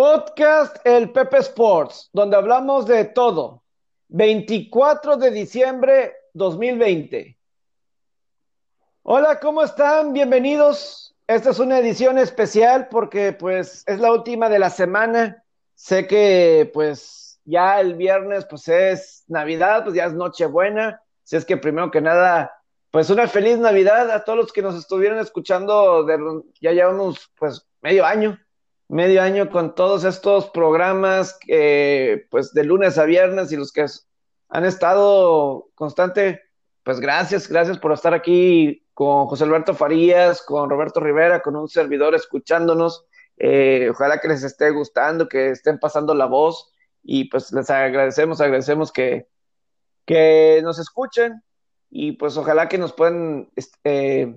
Podcast El Pepe Sports, donde hablamos de todo. 24 de diciembre 2020. Hola, ¿cómo están? Bienvenidos. Esta es una edición especial porque pues es la última de la semana. Sé que pues ya el viernes pues es Navidad, pues ya es Nochebuena. Si es que primero que nada, pues una feliz Navidad a todos los que nos estuvieron escuchando. De, ya llevamos pues medio año medio año con todos estos programas, pues de lunes a viernes y los que han estado constante, pues gracias, gracias por estar aquí con José Alberto Farías, con Roberto Rivera, con un servidor escuchándonos. Eh, ojalá que les esté gustando, que estén pasando la voz y pues les agradecemos, agradecemos que, que nos escuchen y pues ojalá que nos puedan eh,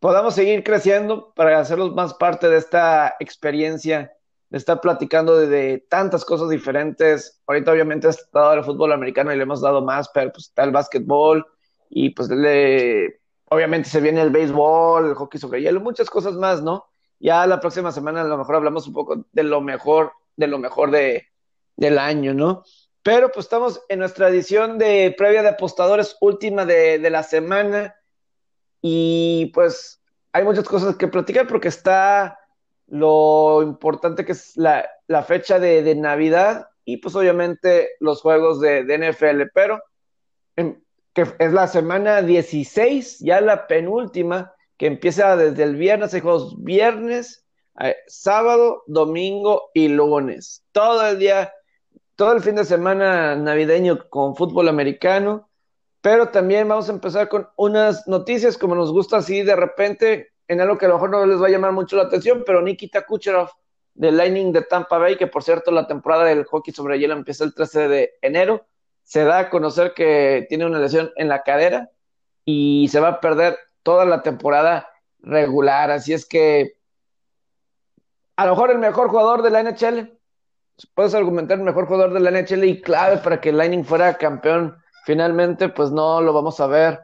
podamos seguir creciendo para hacerlos más parte de esta experiencia, de estar platicando de, tantas cosas diferentes. Ahorita obviamente ha estado el fútbol americano y le hemos dado más, pero pues está el básquetbol y pues le, obviamente se viene el béisbol, el hockey sobre hielo, muchas cosas más, ¿no? Ya la próxima semana a lo mejor hablamos un poco de lo mejor, de lo mejor de, del año, ¿no? Pero pues estamos en nuestra edición de previa de apostadores última de, de la semana y pues hay muchas cosas que platicar porque está lo importante que es la, fecha de, Navidad y pues obviamente los juegos de, NFL, pero que es la semana 16, ya la penúltima, que empieza desde el viernes, hay juegos viernes, eh, sábado, domingo y lunes. Todo el día, todo el fin de semana navideño con fútbol americano pero también vamos a empezar con unas noticias, como nos gusta así de repente, en algo que a lo mejor no les va a llamar mucho la atención, pero Nikita Kucherov del Lightning de Tampa Bay, que por cierto la temporada del hockey sobre hielo empieza el 13 de enero, se da a conocer que tiene una lesión en la cadera y se va a perder toda la temporada regular. Así es que a lo mejor el mejor jugador de la NHL, puedes argumentar el mejor jugador de la NHL y clave para que el Lightning fuera campeón finalmente pues no lo vamos a ver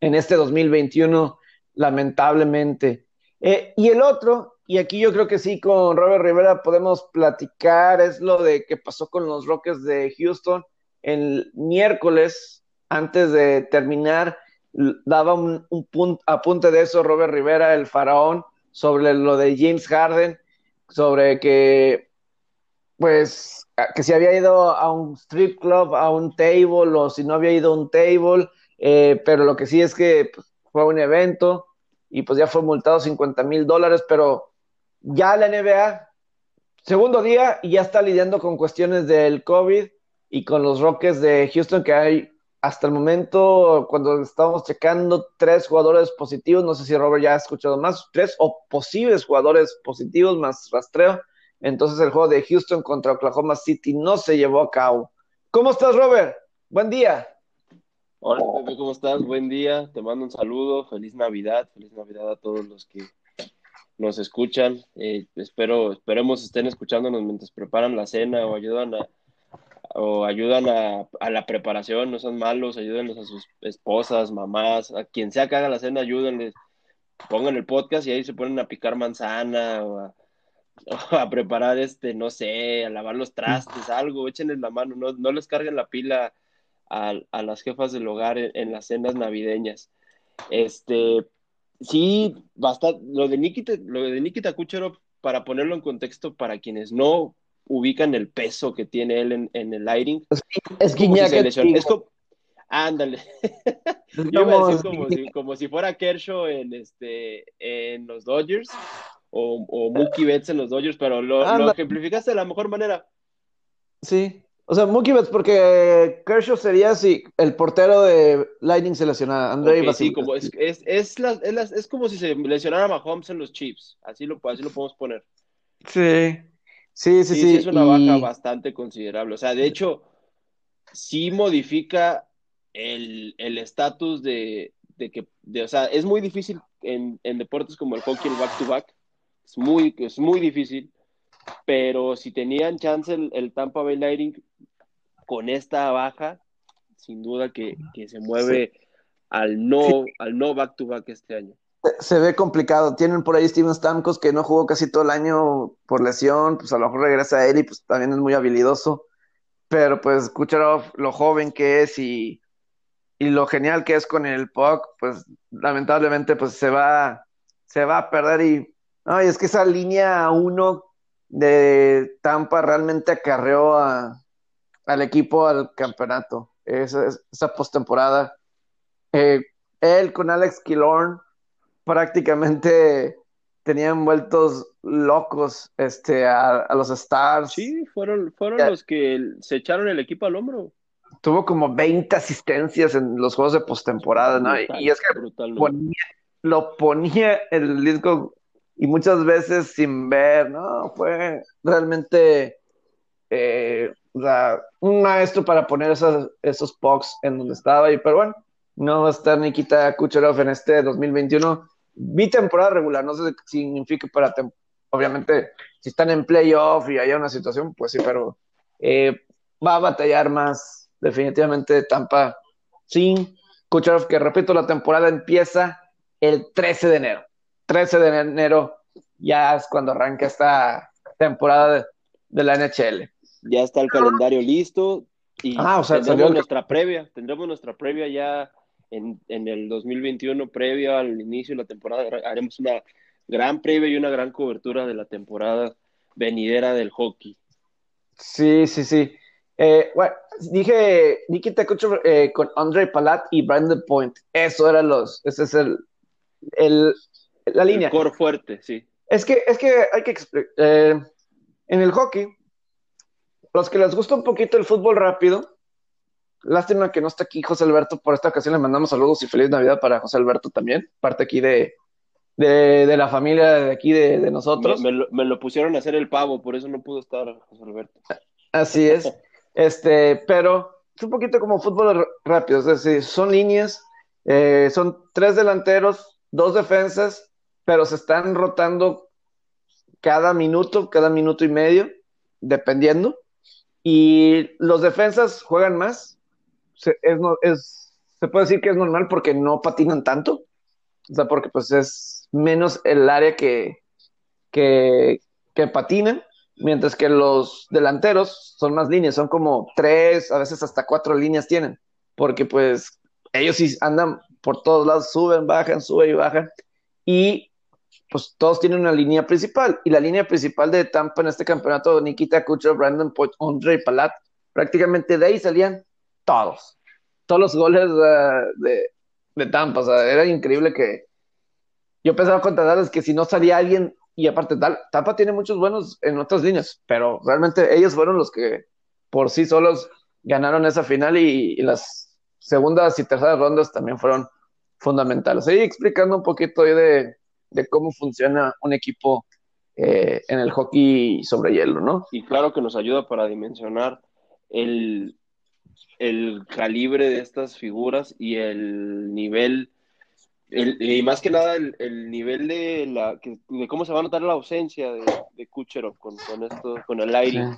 en este 2021, lamentablemente. Eh, y el otro, y aquí yo creo que sí, con Robert Rivera podemos platicar, es lo de que pasó con los Rockets de Houston el miércoles, antes de terminar, daba un, un apunte de eso Robert Rivera, el faraón, sobre lo de James Harden, sobre que, pues, que si había ido a un strip club, a un table, o si no había ido a un table, eh, pero lo que sí es que pues, fue un evento y pues ya fue multado 50 mil dólares, pero ya la NBA, segundo día, y ya está lidiando con cuestiones del COVID y con los Rockets de Houston, que hay hasta el momento, cuando estamos checando, tres jugadores positivos, no sé si Robert ya ha escuchado más, tres o posibles jugadores positivos más rastreo entonces el juego de Houston contra Oklahoma City no se llevó a cabo. ¿Cómo estás, Robert? Buen día. Hola, Pepe, ¿cómo estás? Buen día. Te mando un saludo. Feliz Navidad. Feliz Navidad a todos los que nos escuchan. Eh, espero, esperemos estén escuchándonos mientras preparan la cena o ayudan a o ayudan a, a la preparación, no son malos, ayúdenles a sus esposas, mamás, a quien sea que haga la cena, ayúdenles, pongan el podcast y ahí se ponen a picar manzana o a, a preparar este, no sé, a lavar los trastes, algo, échenles la mano, no, no les carguen la pila a, a las jefas del hogar en, las cenas navideñas. Este, sí, basta, lo de Nikita, lo de Nikita Kucherov, para ponerlo en contexto para quienes no ubican el peso que tiene él en, en el lighting. Es, es Es como, ándale. como, si, como si fuera Kershaw en, este, en los Dodgers o, o Mookie Betts en los Dodgers, pero lo, ejemplificaste de la mejor manera. Sí, o sea, Mookie Betts, porque Kershaw sería si el portero de Lightning se lesionara, André sí, como es, es, es, es, como si se lesionara Mahomes en los Chiefs, así lo, así lo podemos poner. Sí, sí, sí, sí. sí es una baja bastante considerable, o sea, de hecho, sí modifica el estatus de, de que, de, o sea, es muy difícil en, en deportes como el hockey, el back-to-back, es muy, es muy difícil, pero si tenían chance el, Tampa Bay Lightning con esta baja, sin duda que, se mueve al no al no back to back este año. Se ve complicado. Tienen por ahí Steven Stamkos que no jugó casi todo el año por lesión, pues a lo mejor regresa él y pues también es muy habilidoso. Pero pues Kucherov, lo joven que es y, y lo genial que es con el puck, pues lamentablemente pues se va, se va a perder y, ay, es que esa línea uno de Tampa realmente acarreó a, al equipo al campeonato. Esa, esa postemporada. Eh, él con Alex Killorn prácticamente tenían vueltos locos este, a, los Stars. Sí, fueron, fueron los que se echaron el equipo al hombro. Tuvo como 20 asistencias en los juegos de postemporada, ¿no? y es que lo ponía el disco y muchas veces sin ver, ¿no? Fue realmente eh, un maestro para poner esos, esos pucks en donde estaba. Y, pero bueno, no va a estar Nikita Kucherov en este 2021. Mi temporada regular, no sé qué significa para, obviamente, si están en playoff y hay una situación, pues sí, pero eh, va a batallar más definitivamente Tampa sin Kucherov, que repito, la temporada empieza el 13 de enero. 13 de enero ya es cuando arranca esta temporada de, la NHL. Ya está el calendario listo y ah, tendremos nuestra previa, tendremos nuestra previa ya en, el 2021, previa al inicio de la temporada, haremos una gran previa y una gran cobertura de la temporada venidera del hockey. Sí, sí, sí. Eh, bueno, dije Nikita Kucherov eh, con Andre Palat y Brandon Point. Eso eran los, ese es el, el la línea. El core fuerte, sí. Es que, es que hay que explicar. Eh, en el hockey, los que les gusta un poquito el fútbol rápido, lástima que no está aquí José Alberto, por esta ocasión le mandamos saludos y feliz Navidad para José Alberto también, parte aquí de, de, la familia de aquí de, nosotros. Me, lo, pusieron a hacer el pavo, por eso no pudo estar José Alberto. Así es. este, pero es un poquito como fútbol rápido, es decir, son líneas, eh, son tres delanteros, dos defensas, pero se están rotando cada minuto, cada minuto y medio, dependiendo. Y los defensas juegan más. Se, es, se puede decir que es normal porque no patinan tanto. O sea, porque pues es menos el área que, que, que patinan, mientras que los delanteros son más líneas, son como tres, a veces hasta cuatro líneas tienen, porque pues ellos sí andan por todos lados, suben, bajan, suben y bajan, y pues todos tienen una línea principal. Y la línea principal de Tampa en este campeonato, Nikita Kucherov, Brandon Point, Andre Palat, prácticamente de ahí salían todos. Todos los goles de, de, Tampa. O sea, era increíble que yo pensaba contarles que si no salía alguien, y aparte Tampa tiene muchos buenos en otras líneas, pero realmente ellos fueron los que por sí solos ganaron esa final y, las segundas y terceras rondas también fueron fundamentales. Ahí explicando un poquito de, de cómo funciona un equipo eh, en el hockey sobre hielo, ¿no? Y claro que nos ayuda para dimensionar el, el calibre de estas figuras y el nivel, y más que nada el, nivel de, la, de cómo se va a notar la ausencia de, de Kucherov con, con, esto, con el aire.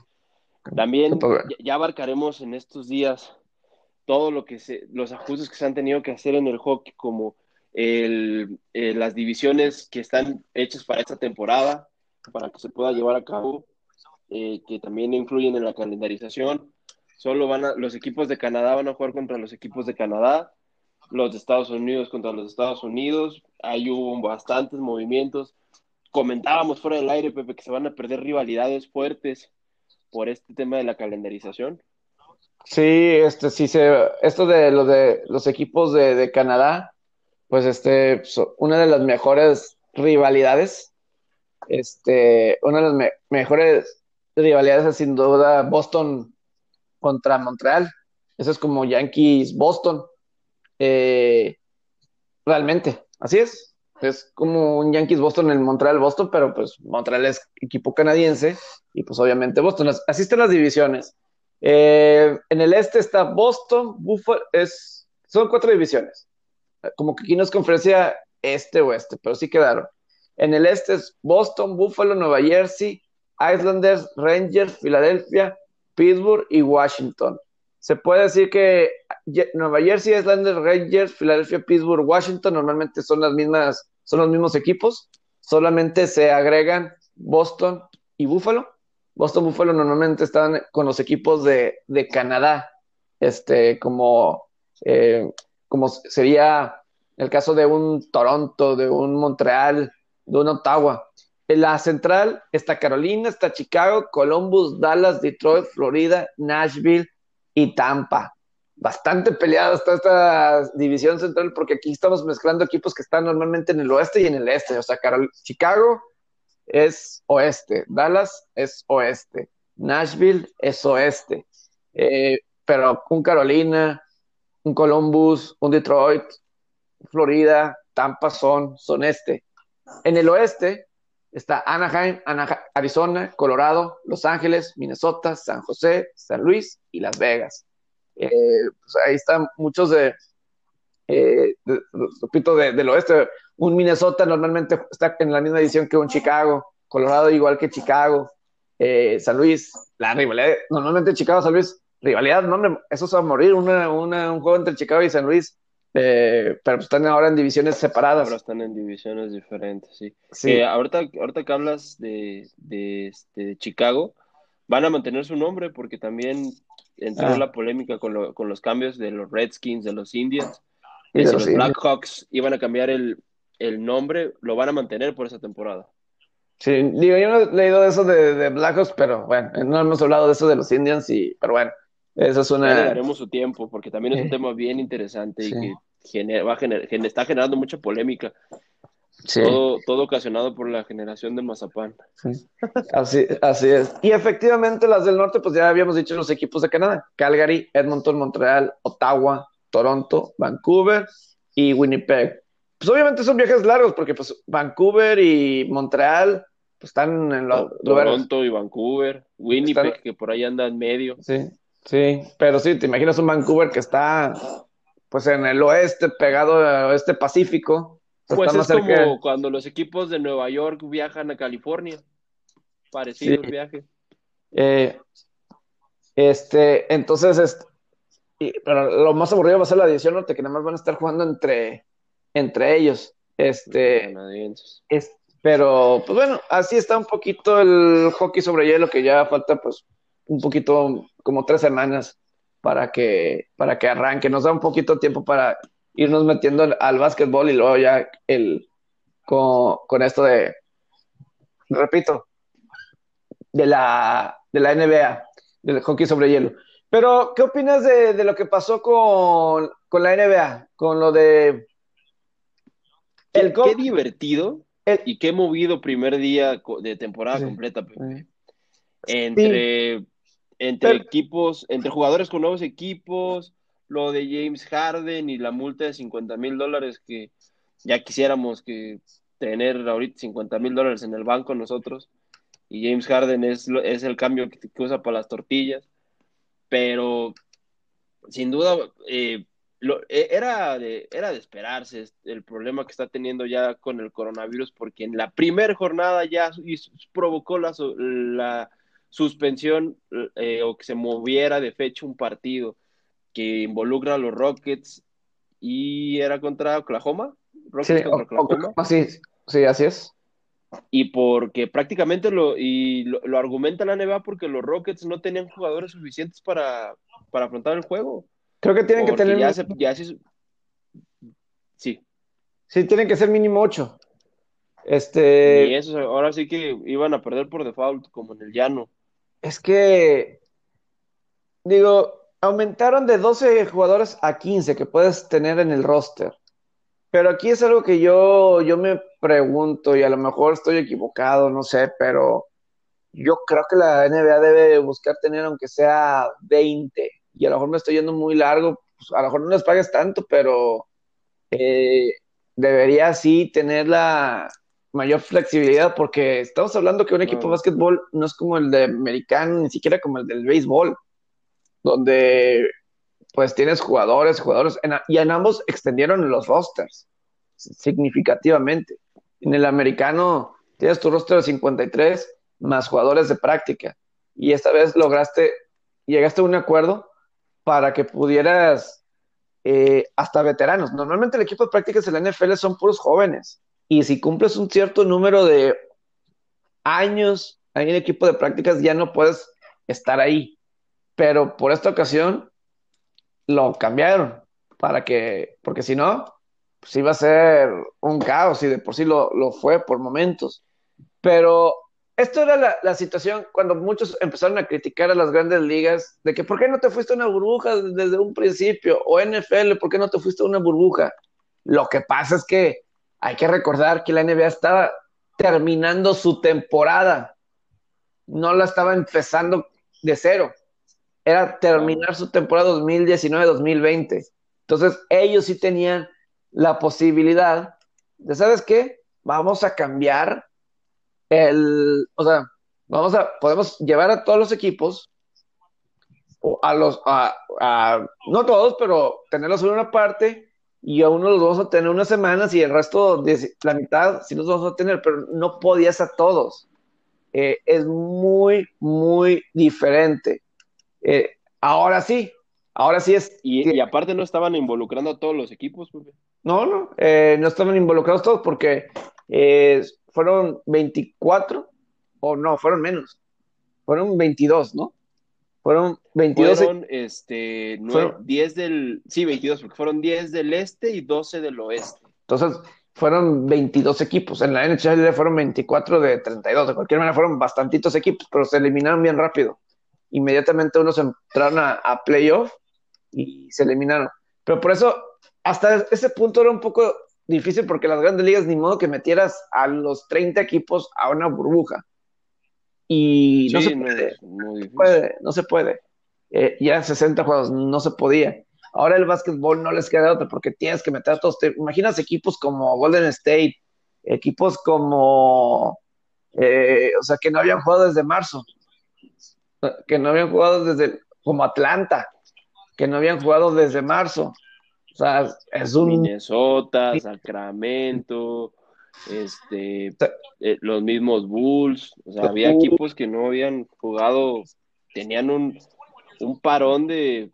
También ya, abarcaremos en estos días todo lo que se, los ajustes que se han tenido que hacer en el hockey, como el, eh, las divisiones que están hechas para esta temporada, para que se pueda llevar a cabo, eh, que también influyen en la calendarización. Solo van a, los equipos de Canadá van a jugar contra los equipos de Canadá, los de Estados Unidos contra los Estados Unidos. Ahí hubo bastantes movimientos. Comentábamos fuera del aire, Pepe, que se van a perder rivalidades fuertes por este tema de la calendarización. Sí, este sí se, esto de lo de los equipos de, de Canadá, pues este, una de las mejores rivalidades, este, una de las mejores rivalidades es sin duda Boston contra Montreal. Eso es como Yankees Boston. Eh, realmente, así es. Es como un Yankees Boston en Montreal Boston, pero pues Montreal es equipo canadiense y pues obviamente Boston. Así están las divisiones. Eh, en el este está Boston, Buffalo, es, son cuatro divisiones como que aquí no es conferencia este oeste, pero sí quedaron. En el este es Boston, Buffalo, Nueva Jersey, Islanders, Rangers, Filadelfia, Pittsburgh y Washington. Se puede decir que Nueva Jersey, Islanders, Rangers, Filadelfia, Pittsburgh, Washington normalmente son las mismas son los mismos equipos, solamente se agregan Boston y Buffalo. Boston Buffalo normalmente están con los equipos de, de Canadá, este, como, eh, como sería el caso de un Toronto, de un Montreal, de un Ottawa. En la central está Carolina, está Chicago, Columbus, Dallas, Detroit, Florida, Nashville y Tampa. Bastante peleada está esta división central porque aquí estamos mezclando equipos que están normalmente en el oeste y en el este. O sea, Chicago es oeste, Dallas es oeste, Nashville es oeste. Eh, pero un Carolina, un Columbus, un Detroit, Florida, Tampa son, son este. En el oeste está Anaheim, Arizona, Colorado, Los Ángeles, Minnesota, San José, San Luis y Las Vegas. Eh, pues ahí están muchos de, eh, repito, del oeste. Un Minnesota normalmente está en la misma edición que un Chicago, Colorado igual que Chicago, eh, San Luis, la rivalidad, normalmente Chicago, San Luis, rivalidad, no, eso se va a morir, una, un juego entre Chicago y San Luis eh, pero están ahora en divisiones separadas. Ahora están en divisiones diferentes, sí. sí. Eh, ahorita, ahorita que hablas de, de, este, Chicago, van a mantener su nombre porque también entró ah. la polémica con, con, los cambios de los Redskins, de los Indians. Y de los, Blackhawks iban a cambiar el, el, nombre, lo van a mantener por esa temporada. Sí, digo, yo no he leído de eso de, de Blackhawks, pero bueno, no hemos hablado de eso de los Indians, y, pero bueno. Esa es una... le daremos su tiempo, porque también es un tema bien interesante y que genera, va está generando mucha polémica. Todo, todo, ocasionado por la generación de Mazapán. Así, así es. Y efectivamente las del norte, pues ya habíamos dicho los equipos de Canadá. Calgary, Edmonton, Montreal, Ottawa, Toronto, Vancouver y Winnipeg. Pues obviamente son viajes largos porque pues Vancouver y Montreal pues, están en los Toronto y Vancouver, Winnipeg que por ahí anda en medio. Sí, Sí, pero sí, te imaginas un Vancouver que está pues en el oeste, pegado al oeste Pacífico. Pues es como cuando los equipos de Nueva York viajan a California. Parecido el viaje. Eh, este, entonces, pero lo más aburrido va a ser la división norte, que nada más van a estar jugando entre, entre ellos. Este, es, pero, pues bueno, así está un poquito el hockey sobre hielo, que ya falta pues un poquito, como tres semanas para que, para que arranque. Nos da un poquito de tiempo para irnos metiendo al, al básquetbol y luego ya el, con, esto de, repito, de la, de la NBA, del hockey sobre hielo. Pero, ¿qué opinas de, lo que pasó con, la NBA? Con lo de... El qué, divertido y qué movido primer día de temporada completa. Entre entre equipos, entre jugadores con nuevos equipos, lo de James Harden y la multa de 50 mil dólares que ya quisiéramos que tener ahorita 50 mil dólares en el banco nosotros. Y James Harden es, es el cambio que, usa para las tortillas. Pero sin duda eh, e, era, de, era de esperarse el problema que está teniendo ya con el coronavirus, porque en la primera jornada ya provocó la, la suspensión eh, o que se moviera de fecha un partido que involucra a los Rockets y era contra Oklahoma. Rockets sí, contra Oklahoma. sí, sí, así es. Y porque prácticamente lo, y lo, argumenta la NBA porque los Rockets no tenían jugadores suficientes para, para afrontar el juego. Creo que tienen que tener. Ya ya Sí. Sí, tienen que ser mínimo ocho. Este. Y eso, ahora sí que iban a perder por default, como en el llano es que, digo, aumentaron de 12 jugadores a 15 que puedes tener en el roster. Pero aquí es algo que yo, yo me pregunto, y a lo mejor estoy equivocado, no sé, pero yo creo que la NBA debe buscar tener aunque sea 20. Y a lo mejor me estoy yendo muy largo, pues a lo mejor no les pagues tanto, pero eh, debería sí tener la, mayor flexibilidad, porque estamos hablando que un equipo de básquetbol no es como el de americano, ni siquiera como el del béisbol, donde pues tienes jugadores, jugadores, y en ambos extendieron los rosters significativamente. En el americano tienes tu roster de 53 más jugadores de práctica, y esta vez lograste, llegaste a un acuerdo para que pudieras eh, hasta veteranos. Normalmente el equipo de prácticas en la NFL son puros jóvenes y si cumples un cierto número de años en el equipo de prácticas, ya no puedes estar ahí. Pero por esta ocasión lo cambiaron para que, porque si no, pues iba a ser un caos y de por sí lo, lo fue por momentos. Pero esto era la, la, situación cuando muchos empezaron a criticar a las grandes ligas de que ¿por qué no te fuiste a una burbuja desde un principio? O NFL, ¿por qué no te fuiste a una burbuja? Lo que pasa es que hay que recordar que la NBA estaba terminando su temporada, no la estaba empezando de cero, era terminar su temporada 2019-2020. Entonces ellos sí tenían la posibilidad de, ¿sabes qué? Vamos a cambiar el, o sea, vamos a, podemos llevar a todos los equipos, a los, a, no todos, pero tenerlos en una parte y a uno los vamos a tener unas semanas y el resto, de, la mitad, sí los vamos a tener, pero no podías a todos. Eh, es muy, muy diferente. Eh, ahora sí, ahora sí es. Y, y, aparte no estaban involucrando a todos los equipos, No, no, eh, no estaban involucrados todos porque eh, fueron 24, o no, fueron menos, fueron 22, ¿no? Fueron 22. Fueron este, 9, fueron, 10 del. Sí, 22, porque fueron 10 del este y 12 del oeste. Entonces, fueron 22 equipos. En la NHL fueron 24 de 32. De cualquier manera, fueron bastantitos equipos, pero se eliminaron bien rápido. Inmediatamente unos entraron a, a playoff y se eliminaron. Pero por eso, hasta ese punto era un poco difícil porque las grandes ligas ni modo que metieras a los 30 equipos a una burbuja. Y sí, no, se puede, no, se puede, no se puede. Eh, ya 60 juegos no se podía. Ahora el básquetbol no les queda otra porque tienes que meter a todos. Te imaginas equipos como Golden State, equipos como, eh, o sea, que no habían jugado desde marzo, que no habían jugado desde, como Atlanta, que no habían jugado desde marzo. O sea, es un... Minnesota, Sacramento, este, eh, los mismos Bulls, o sea, había equipos que no habían jugado, tenían un, un parón de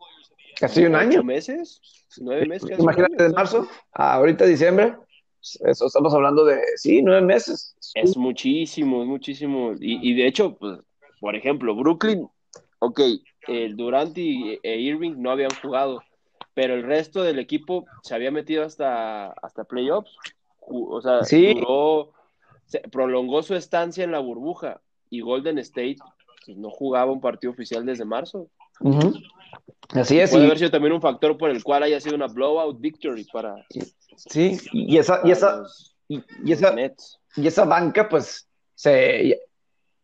casi un año. meses? ¿Nueve meses? Imagínate, de marzo a ahorita diciembre, eso estamos hablando de, sí, nueve meses. Es muchísimo, es muchísimo. Y, y de hecho, pues, por ejemplo, Brooklyn, ok, el Durant y e Irving no habían jugado, pero el resto del equipo se había metido hasta, hasta playoffs. O sea, sí. duró, se prolongó su estancia en la burbuja y Golden State pues, no jugaba un partido oficial desde marzo. Uh -huh. Así es. Puede y, haber sido también un factor por el cual haya sido una blowout victory para. Sí, y esa, y esa, los, y, y esa, Nets. y esa banca, pues, se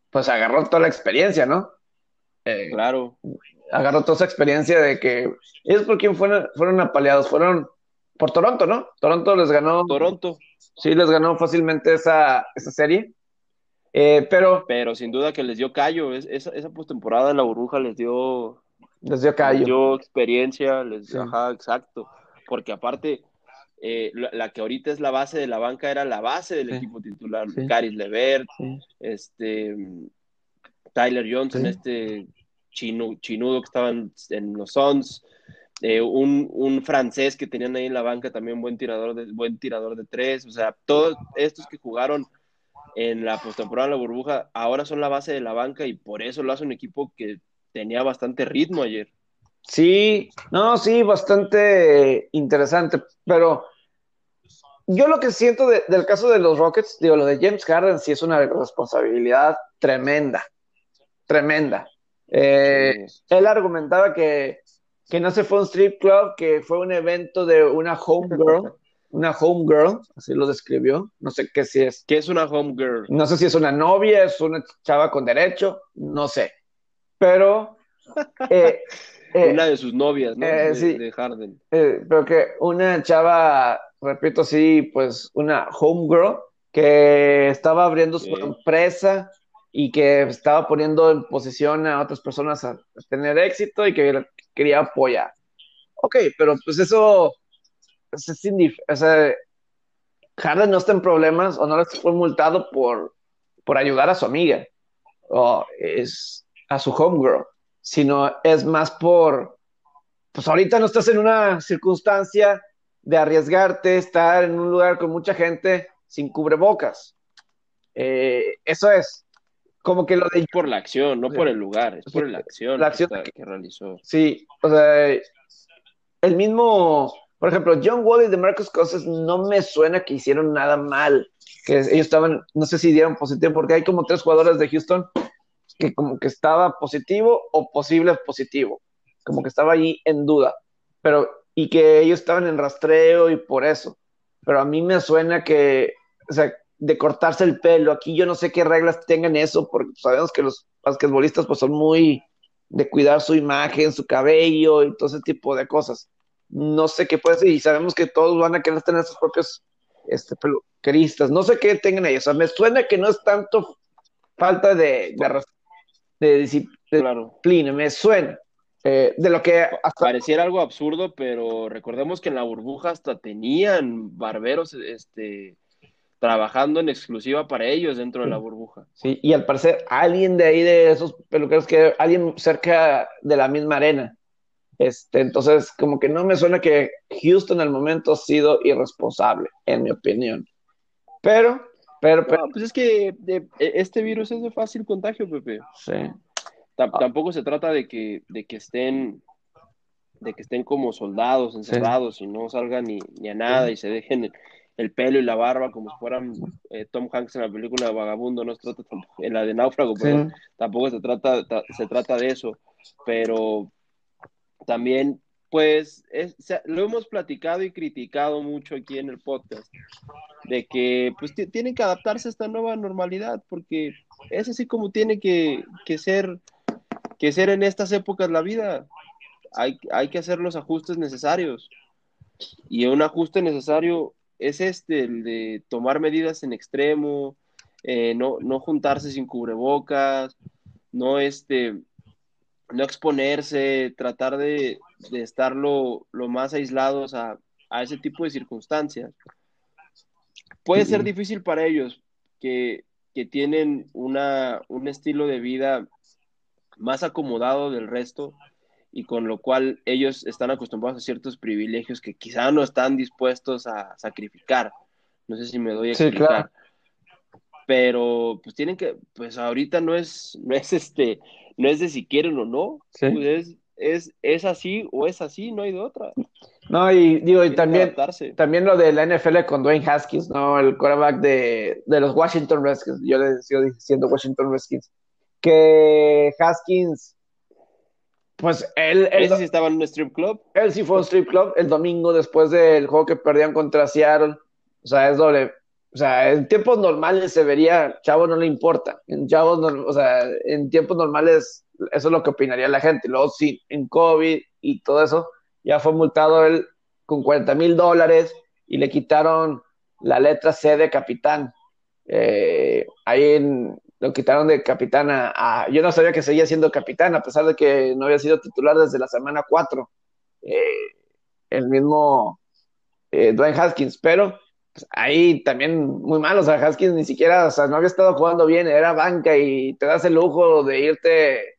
pues agarró toda la experiencia, ¿no? Eh, Claro. agarró toda esa experiencia de que ellos por quién fueron, fueron apaleados, fueron por Toronto, ¿no? Toronto les ganó, Toronto, sí, les ganó fácilmente esa, esa serie. Eh, pero pero sin duda que les dio callo. Es- esa, esa postemporada en la burbuja les dio, les dio les callo. dio experiencia, les Sí. ajá, exacto. Porque aparte, eh, la, la que ahorita es la base de la banca era la base del Sí. equipo titular. Sí. Caris Levert, este Tyler Johnson, este chino, chinudo que estaba en, en los Suns, eh, un, un francés que tenían ahí en la banca también buen tirador de, buen tirador de tres, o sea, todos estos que jugaron en la postemporada de la burbuja ahora son la base de la banca y por eso lo hace un equipo que tenía bastante ritmo ayer. Sí, no, sí, bastante interesante, pero yo lo que siento de- del caso de los Rockets, digo, lo de James Harden sí es una responsabilidad tremenda, tremenda. Eh, él argumentaba que, que no se fue a un strip club, que fue un evento de una homegirl, una homegirl, así lo describió, no sé qué si es, ¿Qué es una home girl? no sé si es una novia, es una chava con derecho, no sé, pero... eh, eh, Una de sus novias, ¿no? eh, de, sí. de Harden. eh, pero que una chava, repito así, pues una homegirl que estaba abriendo su empresa y que estaba poniendo en posición a otras personas a, a tener éxito y que quería apoyar. Ok, pero pues eso, eso es indif- o sea, Harden no está en problemas o no fue multado por, por ayudar a su amiga o es a su homegirl, sino es más por, pues ahorita no estás en una circunstancia de arriesgarte, estar en un lugar con mucha gente sin cubrebocas. Eh, eso es. Como que lo de... Por la acción, no por el lugar, es por la acción, la acción que, realizó. Sí, o sea, el mismo, por ejemplo, John Wall y de Marcus Cousins no me suena que hicieron nada mal, que ellos estaban, no sé si dieron positivo, porque hay como tres jugadores de Houston que como que estaba positivo o posible positivo, como que estaba ahí en duda, pero y que ellos estaban en rastreo y por eso, pero a mí me suena que, o sea, de cortarse el pelo. Aquí yo no sé qué reglas tengan eso, porque sabemos que los basquetbolistas pues son muy de cuidar su imagen, su cabello y todo ese tipo de cosas. No sé qué puede ser, y sabemos que todos van a querer tener sus propios este, peluqueristas. No sé qué tengan ellos. O sea, me suena que no es tanto falta de, de, disciplina, me suena. Eh, de lo que pareciera algo absurdo, pero recordemos que en la burbuja hasta tenían barberos, este, trabajando en exclusiva para ellos dentro de la burbuja. Sí, y al parecer alguien de ahí de esos peluqueros que alguien cerca de la misma arena. Este, entonces, como que no me suena que Houston al momento ha sido irresponsable, en mi opinión. Pero, pero, pues es que e, este virus es de fácil contagio, Pepe. Sí. tampoco se trata de que, de que estén de que estén como soldados encerrados y no salgan ni, ni a nada y se dejen el pelo y la barba como si fueran eh, Tom Hanks en la película Vagabundo, no se trata en la de Náufrago, pero tampoco se trata, se trata de eso, pero también pues lo hemos platicado y criticado mucho aquí en el podcast, de que pues tienen que adaptarse a esta nueva normalidad, porque es así como tiene que, que ser que ser en estas épocas la vida. Hay, hay que hacer los ajustes necesarios. Y un ajuste necesario es este, el de tomar medidas en extremo, eh, no, no, juntarse sin cubrebocas, no, este, no exponerse, tratar de, de estar lo, más aislados a, ese tipo de circunstancias. Puede ser difícil para ellos que, que tienen una, un estilo de vida más acomodado del resto, y con lo cual ellos están acostumbrados a ciertos privilegios que quizá no están dispuestos a sacrificar. No sé si me doy a explicar. Pero pues tienen que, pues ahorita no es, no es este, no es de si quieren o no, pues es, es, así o es así, no hay de otra. No, y digo, y también, también lo de la NFL con Dwayne Haskins, ¿no? El quarterback de, de los Washington Redskins, yo le sigo diciendo Washington Redskins, que Haskins pues él. él sí estaba en un strip club? Él sí fue a un strip club el domingo después del juego que perdían contra Seattle. O sea, es doble. O sea, en tiempos normales se vería, chavo no le importa. En chavos, o sea, en tiempos normales, eso es lo que opinaría la gente. Luego, sí, en COVID y todo eso, ya fue multado él con 40 mil dólares y le quitaron la letra C de capitán. Eh, ahí en, lo quitaron de capitán a, Yo no sabía que seguía siendo capitán, a pesar de que no había sido titular desde la semana 4. Eh, el mismo eh, Dwayne Haskins, pero pues, ahí también muy mal, o sea, Haskins ni siquiera, o sea, no había estado jugando bien, era banca y te das el lujo de irte,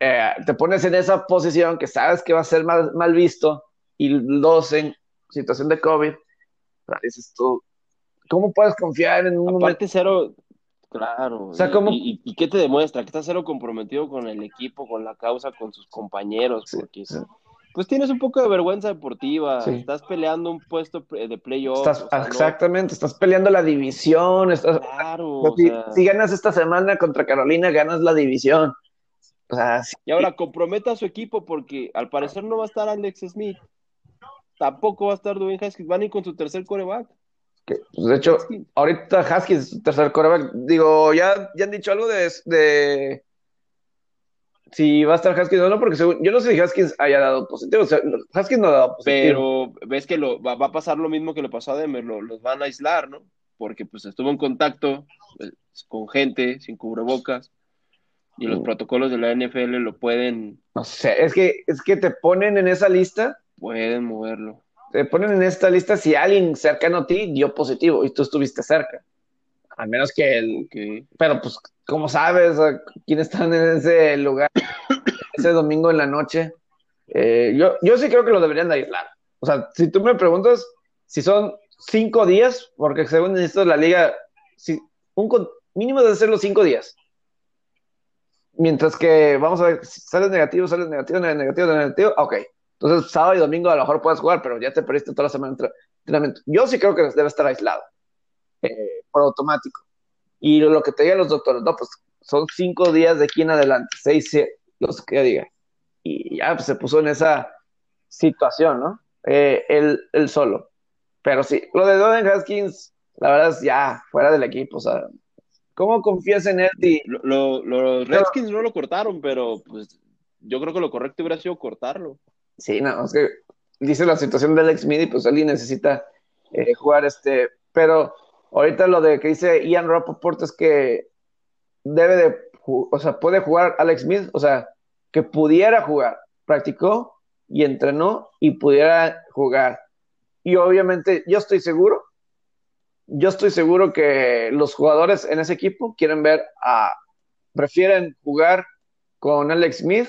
eh, te pones en esa posición que sabes que va a ser mal, mal visto y dos en situación de COVID, dices tú, ¿cómo puedes confiar en un momento? cero, Claro. ¿Y, qué te demuestra? Que estás cero comprometido con el equipo, con la causa, con sus compañeros, porque pues tienes un poco de vergüenza deportiva, estás peleando un puesto de playoff. exactamente, estás peleando la división, estás, claro, si, ganas esta semana contra Carolina, ganas la división. y ahora comprometa a su equipo porque al parecer no va a estar Alex Smith, tampoco va a estar Dwayne Haskins, van a ir con su tercer coreback. Pues, de hecho, ahorita Haskins tercer coreback. Digo, ya, ya han dicho algo de, de, si va a estar Haskins o no, porque yo no sé si Haskins haya dado positivo. O sea, Haskins no ha dado positivo. Pero ves que lo, va, a pasar lo mismo que le pasó a Demer, los van a aislar, ¿no? Porque pues estuvo en contacto pues, con gente sin cubrebocas y los mm. protocolos de la NFL lo pueden. No sé, es que, es que te ponen en esa lista. Pueden moverlo te ponen en esta lista si alguien cercano a ti dio positivo y tú estuviste cerca. Al menos que el. Que... Pero, pues, ¿cómo sabes quién está en ese lugar ese domingo en la noche? Eh, yo, yo sí creo que lo deberían de aislar. O sea, si tú me preguntas si son cinco días, porque según necesito la liga, un mínimo de ser los cinco días. Mientras que, vamos a ver, si sales negativo, sales negativo, negativo, negativo, ok. Entonces, sábado y domingo a lo mejor puedes jugar, pero ya te perdiste toda la semana de entrenamiento. Yo sí creo que debe estar aislado, eh, por automático. Y lo que te digan los doctores, no, pues son cinco días de aquí en adelante, seis, los que diga. Y ya pues, se puso en esa situación, ¿no? Eh, él, solo. Pero sí, lo de Doden Haskins, la verdad es ya fuera del equipo, o sea, ¿cómo confías en él? los Redskins no lo cortaron, pero pues yo creo que lo correcto hubiera sido cortarlo. Sí, no, es que dice la situación de Alex Smith y pues alguien necesita eh, jugar este, pero ahorita lo de que dice Ian Rappaport es que debe de, o sea, puede jugar Alex Smith, o sea, que pudiera jugar, practicó y entrenó y pudiera jugar. Y obviamente yo estoy seguro, yo estoy seguro que los jugadores en ese equipo quieren ver a, prefieren jugar con Alex Smith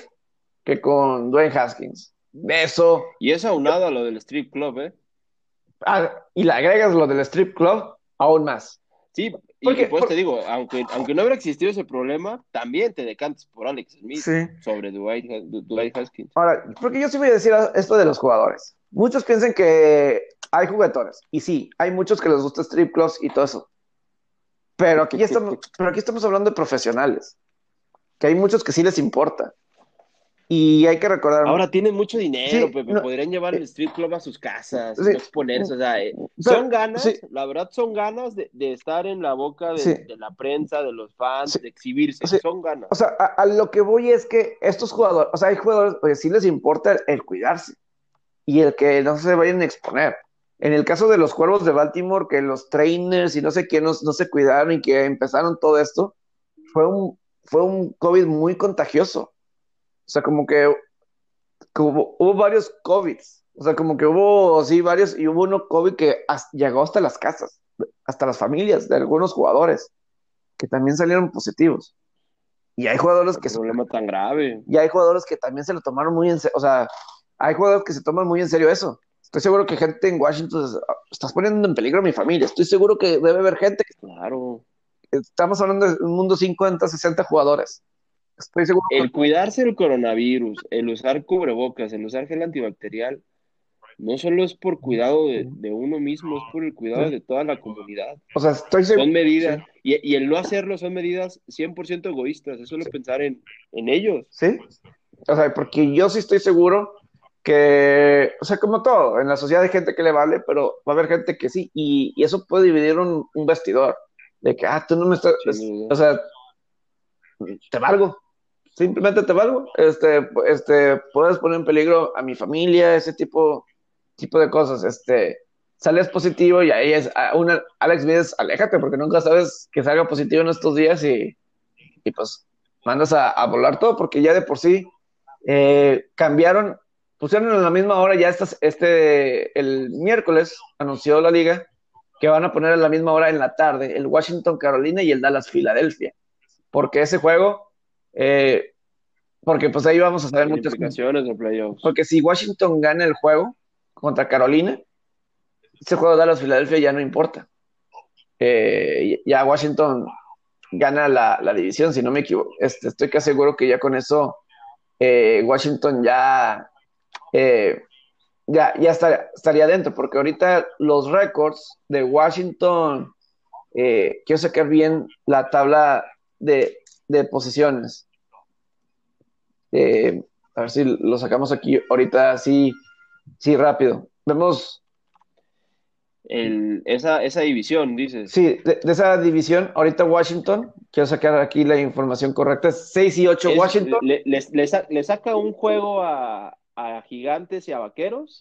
que con Dwayne Haskins. Eso. Y es aunado a lo del strip club, ¿eh? Ah, y le agregas lo del strip club, aún más. Sí, porque, y pues te digo, aunque, aunque no hubiera existido ese problema, también te decantas por Alex Smith sobre Dwight, Haskins. Ahora, porque yo sí voy a decir esto de los jugadores. Muchos piensan que hay juguetones, y sí, hay muchos que les gusta strip clubs y todo eso. Pero aquí, estamos, pero aquí estamos hablando de profesionales, que hay muchos que sí les importa. Y hay que recordar. Ahora tienen mucho dinero, podrían llevar el street club a sus casas, no exponerse. O sea, eh, son ganas, la verdad, son ganas de, estar en la boca de, la prensa, de los fans, de exhibirse. Son ganas. O sea, a, lo que voy es que estos jugadores, o sea, hay jugadores, oye, sí les importa el, cuidarse y el que no se vayan a exponer. En el caso de los cuervos de Baltimore, que los trainers y no sé quién no, no se cuidaron y que empezaron todo esto, fue un, fue un COVID muy contagioso o sea, como que, hubo varios COVID. O sea, como que hubo, sí, varios, y hubo uno COVID que llegó hasta las casas, hasta las familias de algunos jugadores, que también salieron positivos. Y hay jugadores que... Un problema tan grave. Y hay jugadores que también se lo tomaron muy en serio. O sea, hay jugadores que se toman muy en serio eso. Estoy seguro que gente en Washington, estás poniendo en peligro a mi familia. Estoy seguro que debe haber gente que... Claro. Estamos hablando de un mundo 50, 60 jugadores. El cuidarse del coronavirus, el usar cubrebocas, el usar gel antibacterial, no solo es por cuidado de, uno mismo, es por el cuidado de toda la comunidad. O sea, estoy seguro. Son medidas, y, el no hacerlo son medidas 100% egoístas, es solo pensar en, ellos. Sí, o sea, porque yo sí estoy seguro que, o sea, como todo, en la sociedad hay gente que le vale, pero va a haber gente que sí, y, eso puede dividir un, vestidor, de que, ah, tú no me estás, o sea, te valgo, simplemente te valgo, este, este, puedes poner en peligro a mi familia, ese tipo, tipo de cosas, este, sales positivo y ahí es, una, Alex Vides, aléjate porque nunca sabes que salga positivo en estos días y, y pues mandas a, volar todo porque ya de por sí eh, cambiaron, pusieron en la misma hora ya estas, este, el miércoles anunció la liga que van a poner a la misma hora en la tarde el Washington Carolina y el Dallas Filadelfia, porque ese juego eh, porque pues ahí vamos a saber muchas cosas. de playoffs. Porque si Washington gana el juego contra Carolina, ese juego de Dallas Filadelfia ya no importa. Eh, ya Washington gana la, división, si no me equivoco. Este, estoy casi seguro que ya con eso eh, Washington ya, ya, ya estaría dentro, porque ahorita los récords de Washington, quiero sacar bien la tabla de, de posiciones. Eh, a ver si lo sacamos aquí ahorita así, sí, rápido. Vemos. esa, esa división, dices. Sí, de, esa división, ahorita Washington, quiero sacar aquí la información correcta, 6 y 8 Washington. Le, saca un juego a, Gigantes y a Vaqueros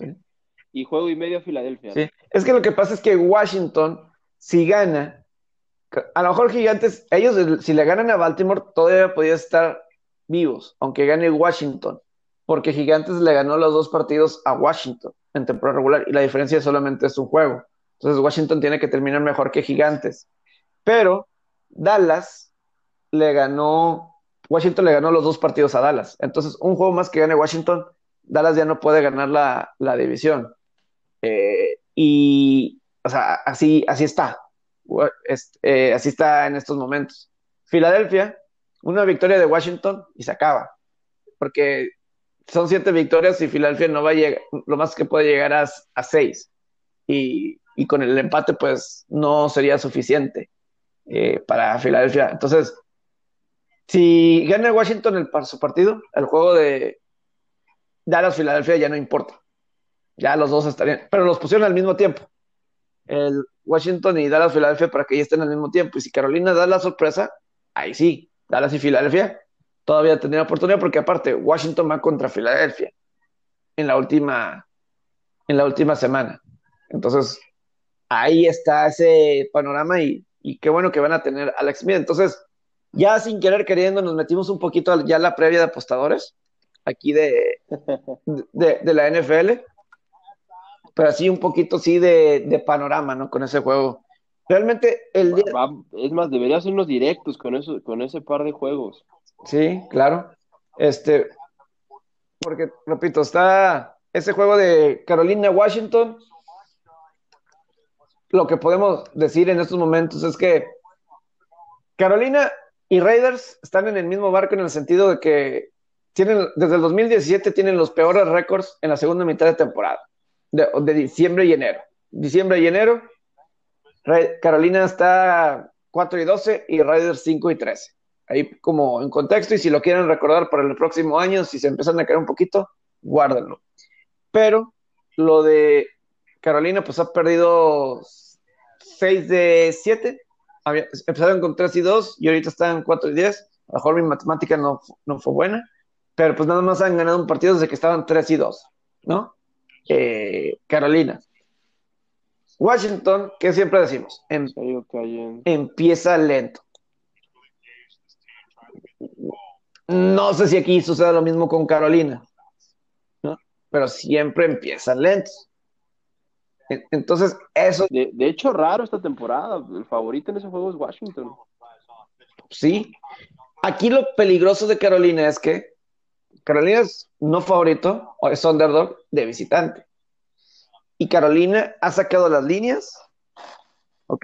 y juego y medio a Filadelfia. Sí. Es que lo que pasa es que Washington, si gana, a lo mejor Gigantes, ellos si le ganan a Baltimore, todavía podía estar vivos, aunque gane Washington, porque Gigantes le ganó los dos partidos a Washington en temporada regular y la diferencia solamente es un juego. Entonces Washington tiene que terminar mejor que Gigantes. Pero Dallas le ganó, Washington le ganó los dos partidos a Dallas. Entonces un juego más que gane Washington, Dallas ya no puede ganar la, división. Eh, y o sea, así, así está. Eh, así está en estos momentos. Filadelfia, una victoria de Washington y se acaba. Porque son siete victorias y Filadelfia no va a llegar, lo más que puede llegar a, a seis. Y, con el empate, pues no sería suficiente eh, para Filadelfia. Entonces, si gana Washington el, su partido, el juego de Dallas-Filadelfia ya no importa. Ya los dos estarían, pero los pusieron al mismo tiempo. El Washington y Dallas-Filadelfia para que ya estén al mismo tiempo. Y si Carolina da la sorpresa, ahí sí, Dallas y Filadelfia todavía tendrían oportunidad porque aparte Washington va contra Filadelfia en la última en la última semana. Entonces, ahí está ese panorama y, y qué bueno que van a tener Alex Smith. Entonces, ya sin querer queriendo, nos metimos un poquito ya la previa de apostadores aquí de, de, la NFL, pero así un poquito sí de, panorama, ¿no? Con ese juego. Realmente el Es más, debería ser unos directos con, eso, con ese par de juegos. Sí, claro. Este, porque, repito, está ese juego de Carolina-Washington. Lo que podemos decir en estos momentos es que Carolina y Raiders están en el mismo barco en el sentido de que tienen, desde el 2017 tienen los peores récords en la segunda mitad de temporada, de, diciembre y enero. Diciembre y enero, Carolina está 4 y 12 y Raiders 5 y 13. Ahí como en contexto y si lo quieren recordar para el próximo año, si se empiezan a caer un poquito, guárdenlo. Pero lo de Carolina pues ha perdido 6 de 7 empezaron con 3 y 2 y ahorita están 4 y 10. A lo mejor mi matemática no, no fue buena, pero pues nada más han ganado un partido desde que estaban 3 y 2, ¿no? Eh, Carolina. Washington, ¿qué siempre decimos? Em, empieza lento. No sé si aquí sucede lo mismo con Carolina, ¿no? pero siempre empiezan lentos. Entonces, eso. De, hecho, raro esta temporada. El favorito en ese juego es Washington. Sí. Aquí lo peligroso de Carolina es que Carolina es no favorito, es underdog de visitante. Y Carolina ha sacado las líneas, ¿ok?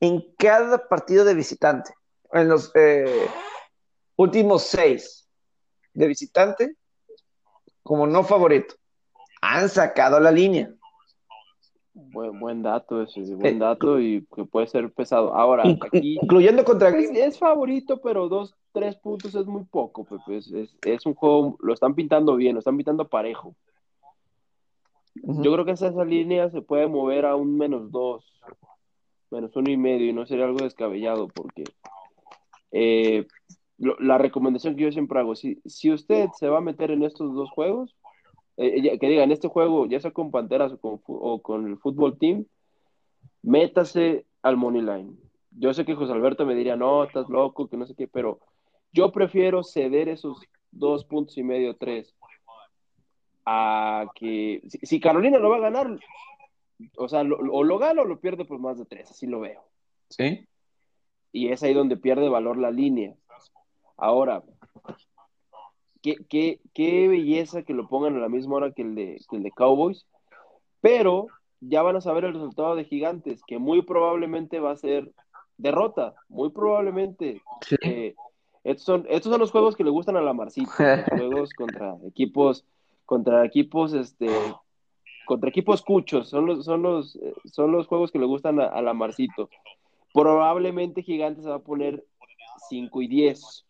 En cada partido de visitante. En los eh, últimos seis de visitante, como no favorito, han sacado la línea. Buen, buen dato ese, buen eh, dato y que puede ser pesado. Ahora, aquí incluyendo contra es, favorito, pero dos, tres puntos es muy poco, Pepe. Es, un juego, lo están pintando bien, lo están pintando parejo. Yo creo que esa, esa línea se puede mover a un menos dos, menos uno y medio, y no sería algo descabellado, porque eh, la recomendación que yo siempre hago, si, si usted se va a meter en estos dos juegos, eh, que diga, en este juego, ya sea con Panteras o con, el fútbol team, métase al money line. Yo sé que José Alberto me diría, no, estás loco, que no sé qué, pero yo prefiero ceder esos dos puntos y medio, tres, a que si, Carolina lo va a ganar, o sea, o lo gana o lo pierde por más de tres, así lo veo. Sí. Y es ahí donde pierde valor la línea. Ahora, qué, belleza que lo pongan a la misma hora que el, de, el de Cowboys, pero ya van a saber el resultado de Gigantes, que muy probablemente va a ser derrota, muy probablemente. Eh, estos, son, estos son los juegos que le gustan a la Marcita, juegos contra equipos, contra equipos, este, contra equipos cuchos, son los, son los, son los juegos que le gustan a, la Marcito. Probablemente Gigantes se va a poner 5 y 10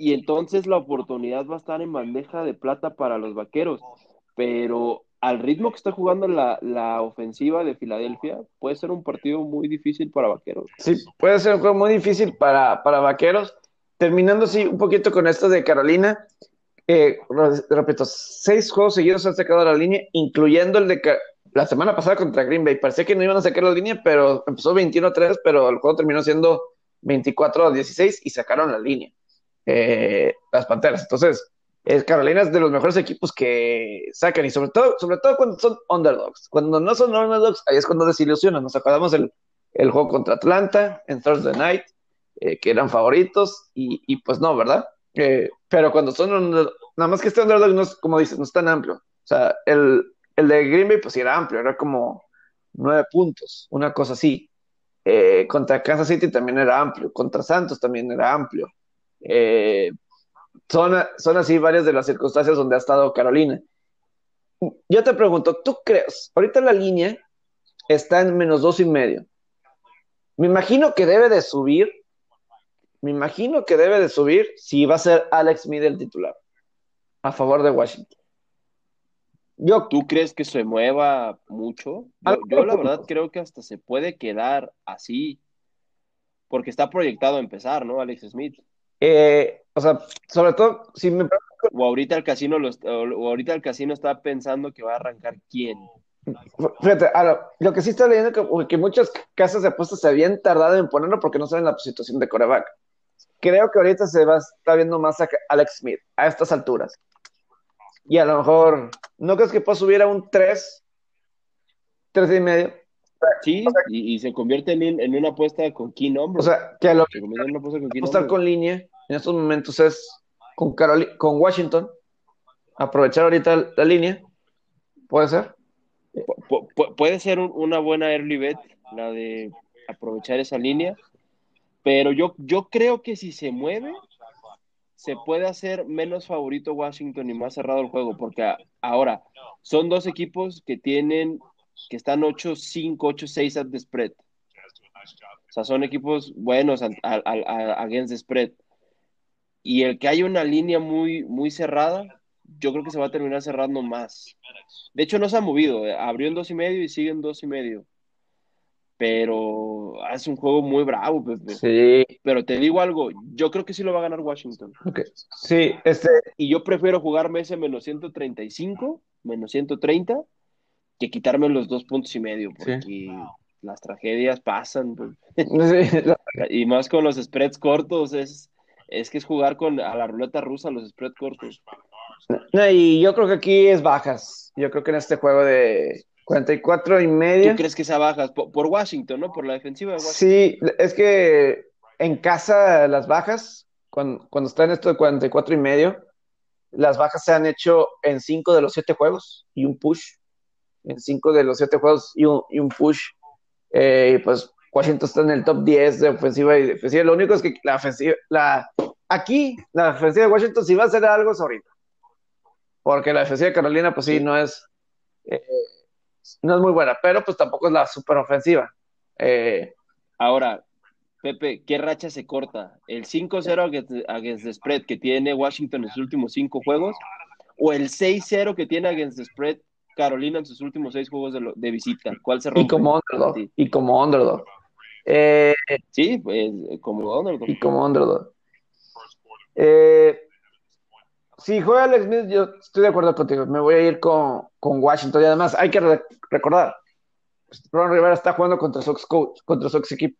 y entonces la oportunidad va a estar en bandeja de plata para los vaqueros. Pero al ritmo que está jugando la, ofensiva de Filadelfia, puede ser un partido muy difícil para vaqueros. Sí, puede ser un juego muy difícil para, para vaqueros. Terminando así un poquito con esto de Carolina, eh, repito, seis juegos seguidos han sacado la línea, incluyendo el de la semana pasada contra Green Bay. Parecía que no iban a sacar la línea, pero empezó 21-3, pero el juego terminó siendo 24-16 y sacaron la línea. Eh, las Panteras. Entonces, es Carolina es de los mejores equipos que sacan y sobre todo, sobre todo cuando son underdogs. Cuando no son underdogs, ahí es cuando desilusionan. Nos acordamos el, el juego contra Atlanta en Thursday Night, eh, que eran favoritos y, pues no, ¿verdad? Eh, pero cuando son nada más que este underdog no es, como dices, no es tan amplio. O sea, el, el de Green Bay pues era amplio, era como nueve puntos, una cosa así. Eh, contra Kansas City también era amplio, contra Santos también era amplio. Eh, son, son así varias de las circunstancias donde ha estado Carolina. Yo te pregunto, ¿tú crees? Ahorita la línea está en menos dos y medio. Me imagino que debe de subir. Me imagino que debe de subir si va a ser Alex Smith el titular a favor de Washington. Yo, ¿Tú crees que se mueva mucho? Yo, la verdad creo que hasta se puede quedar así, porque está proyectado a empezar, ¿no? Alex Smith. Eh, o sea, sobre todo, si me... O ahorita el casino, lo, o ahorita el casino está pensando que va a arrancar quién. Fíjate, lo, que sí está leyendo que, que muchas casas de apuestas se habían tardado en ponerlo porque no saben la situación de coreback. Creo que ahorita se va está viendo más a Alex Smith a estas alturas. Y a lo mejor, ¿no crees que pueda subir a un 3? 3 y medio. Sí, y, se convierte en, una apuesta con key number. O sea, que a lo que apostar con línea en estos momentos es con, con Washington, aprovechar ahorita la línea, ¿puede ser? puede ser una buena early bet, la de aprovechar esa línea, pero yo, yo creo que si se mueve, se puede hacer menos favorito Washington y más cerrado el juego, porque ahora son dos equipos que tienen, que están 8-5, 8-6 at the spread. O sea, son equipos buenos against the spread. Y el que haya una línea muy, muy cerrada, yo creo que se va a terminar cerrando más. De hecho, no se ha movido. Eh, abrió en dos y medio y sigue en dos y medio pero es un juego muy bravo, Pepe. Sí. Pero te digo algo, yo creo que sí lo va a ganar Washington. Okay. Sí, este. Y yo prefiero jugarme ese menos 135, menos 130, que quitarme los dos puntos y medio, porque las tragedias pasan. y más con los spreads cortos, es, es que es jugar con a la ruleta rusa los spreads cortos. y yo creo que aquí es bajas. Yo creo que en este juego de 44 y medio. ¿Tú crees que sea bajas? Por, Washington, ¿no? Por la defensiva de Washington. Sí, es que en casa las bajas, cuando, cuando está en esto de 44 y medio, las bajas se han hecho en 5 de los 7 juegos y un push. En 5 de los 7 juegos y un, y un push. Eh, pues Washington está en el top 10 de ofensiva y defensiva. Lo único es que la ofensiva, la, aquí, la ofensiva de Washington sí va a hacer algo es ahorita. Porque la defensiva de Carolina, pues sí, no es. Eh, no es muy buena, pero pues tampoco es la super ofensiva. Eh, Ahora, Pepe, ¿qué racha se corta? ¿El 5-0 against, the spread que tiene Washington en sus últimos cinco juegos? ¿O el 6-0 que tiene against the spread Carolina en sus últimos seis juegos de, visita? ¿Cuál se rompe? Y como underdog. Y como underdog. Eh, sí, pues, como underdog. Y como underdog. Eh, si juega Alex Smith, yo estoy de acuerdo contigo. Me voy a ir con, Washington. Y además, hay que recordar: Ron Rivera está jugando contra su ex coach, contra su ex equipo.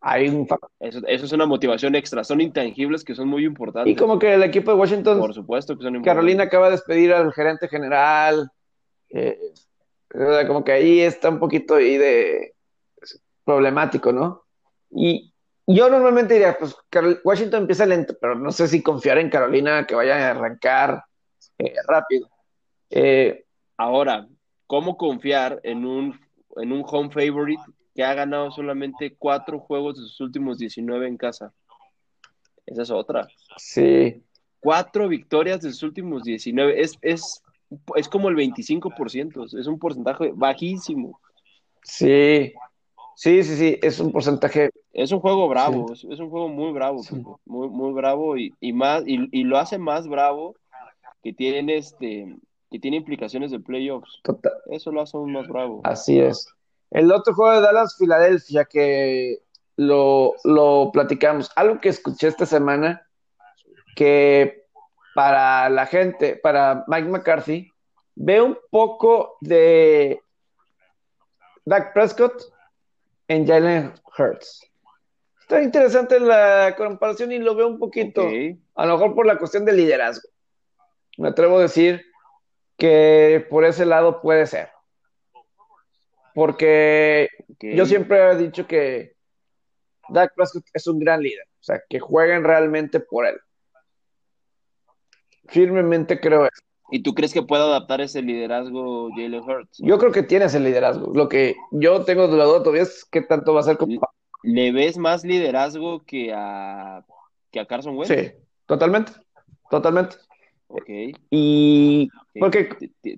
Hay un eso, eso, es una motivación extra. Son intangibles que son muy importantes. Y como que el equipo de Washington. Por supuesto que son Carolina acaba de despedir al gerente general. Eh, como que ahí está un poquito ahí de problemático, ¿no? Y, yo normalmente diría, pues Washington empieza lento, pero no sé si confiar en Carolina que vaya a arrancar eh, rápido. Eh, Ahora, ¿cómo confiar en un, en un home favorite que ha ganado solamente cuatro juegos de sus últimos 19 en casa? Esa es otra. Sí. Cuatro victorias de sus últimos 19. Es, es, es como el 25%. Es un porcentaje bajísimo. Sí. Sí, sí, sí. Es un porcentaje es un juego bravo, es, un juego muy bravo, muy, muy bravo y, más, y, lo hace más bravo que tiene este, que tiene implicaciones de playoffs. Eso lo hace aún más bravo. Así es. El otro juego de Dallas, Filadelfia, que lo, lo platicamos. Algo que escuché esta semana, que para la gente, para Mike McCarthy, ve un poco de Dak Prescott en Jalen Hurts. Está interesante la comparación y lo veo un poquito, a lo mejor por la cuestión del liderazgo. Me atrevo a decir que por ese lado puede ser. Porque yo siempre he dicho que Dak Prescott es un gran líder, o sea, que jueguen realmente por él. Firmemente creo eso. ¿Y tú crees que puede adaptar ese liderazgo Jalen Hurts? Yo creo que tiene ese liderazgo. Lo que yo tengo de la duda todavía es qué tanto va a ser como... ¿Le ves más liderazgo que a, que a Carson Wentz? Sí, totalmente, totalmente. Ok. Y porque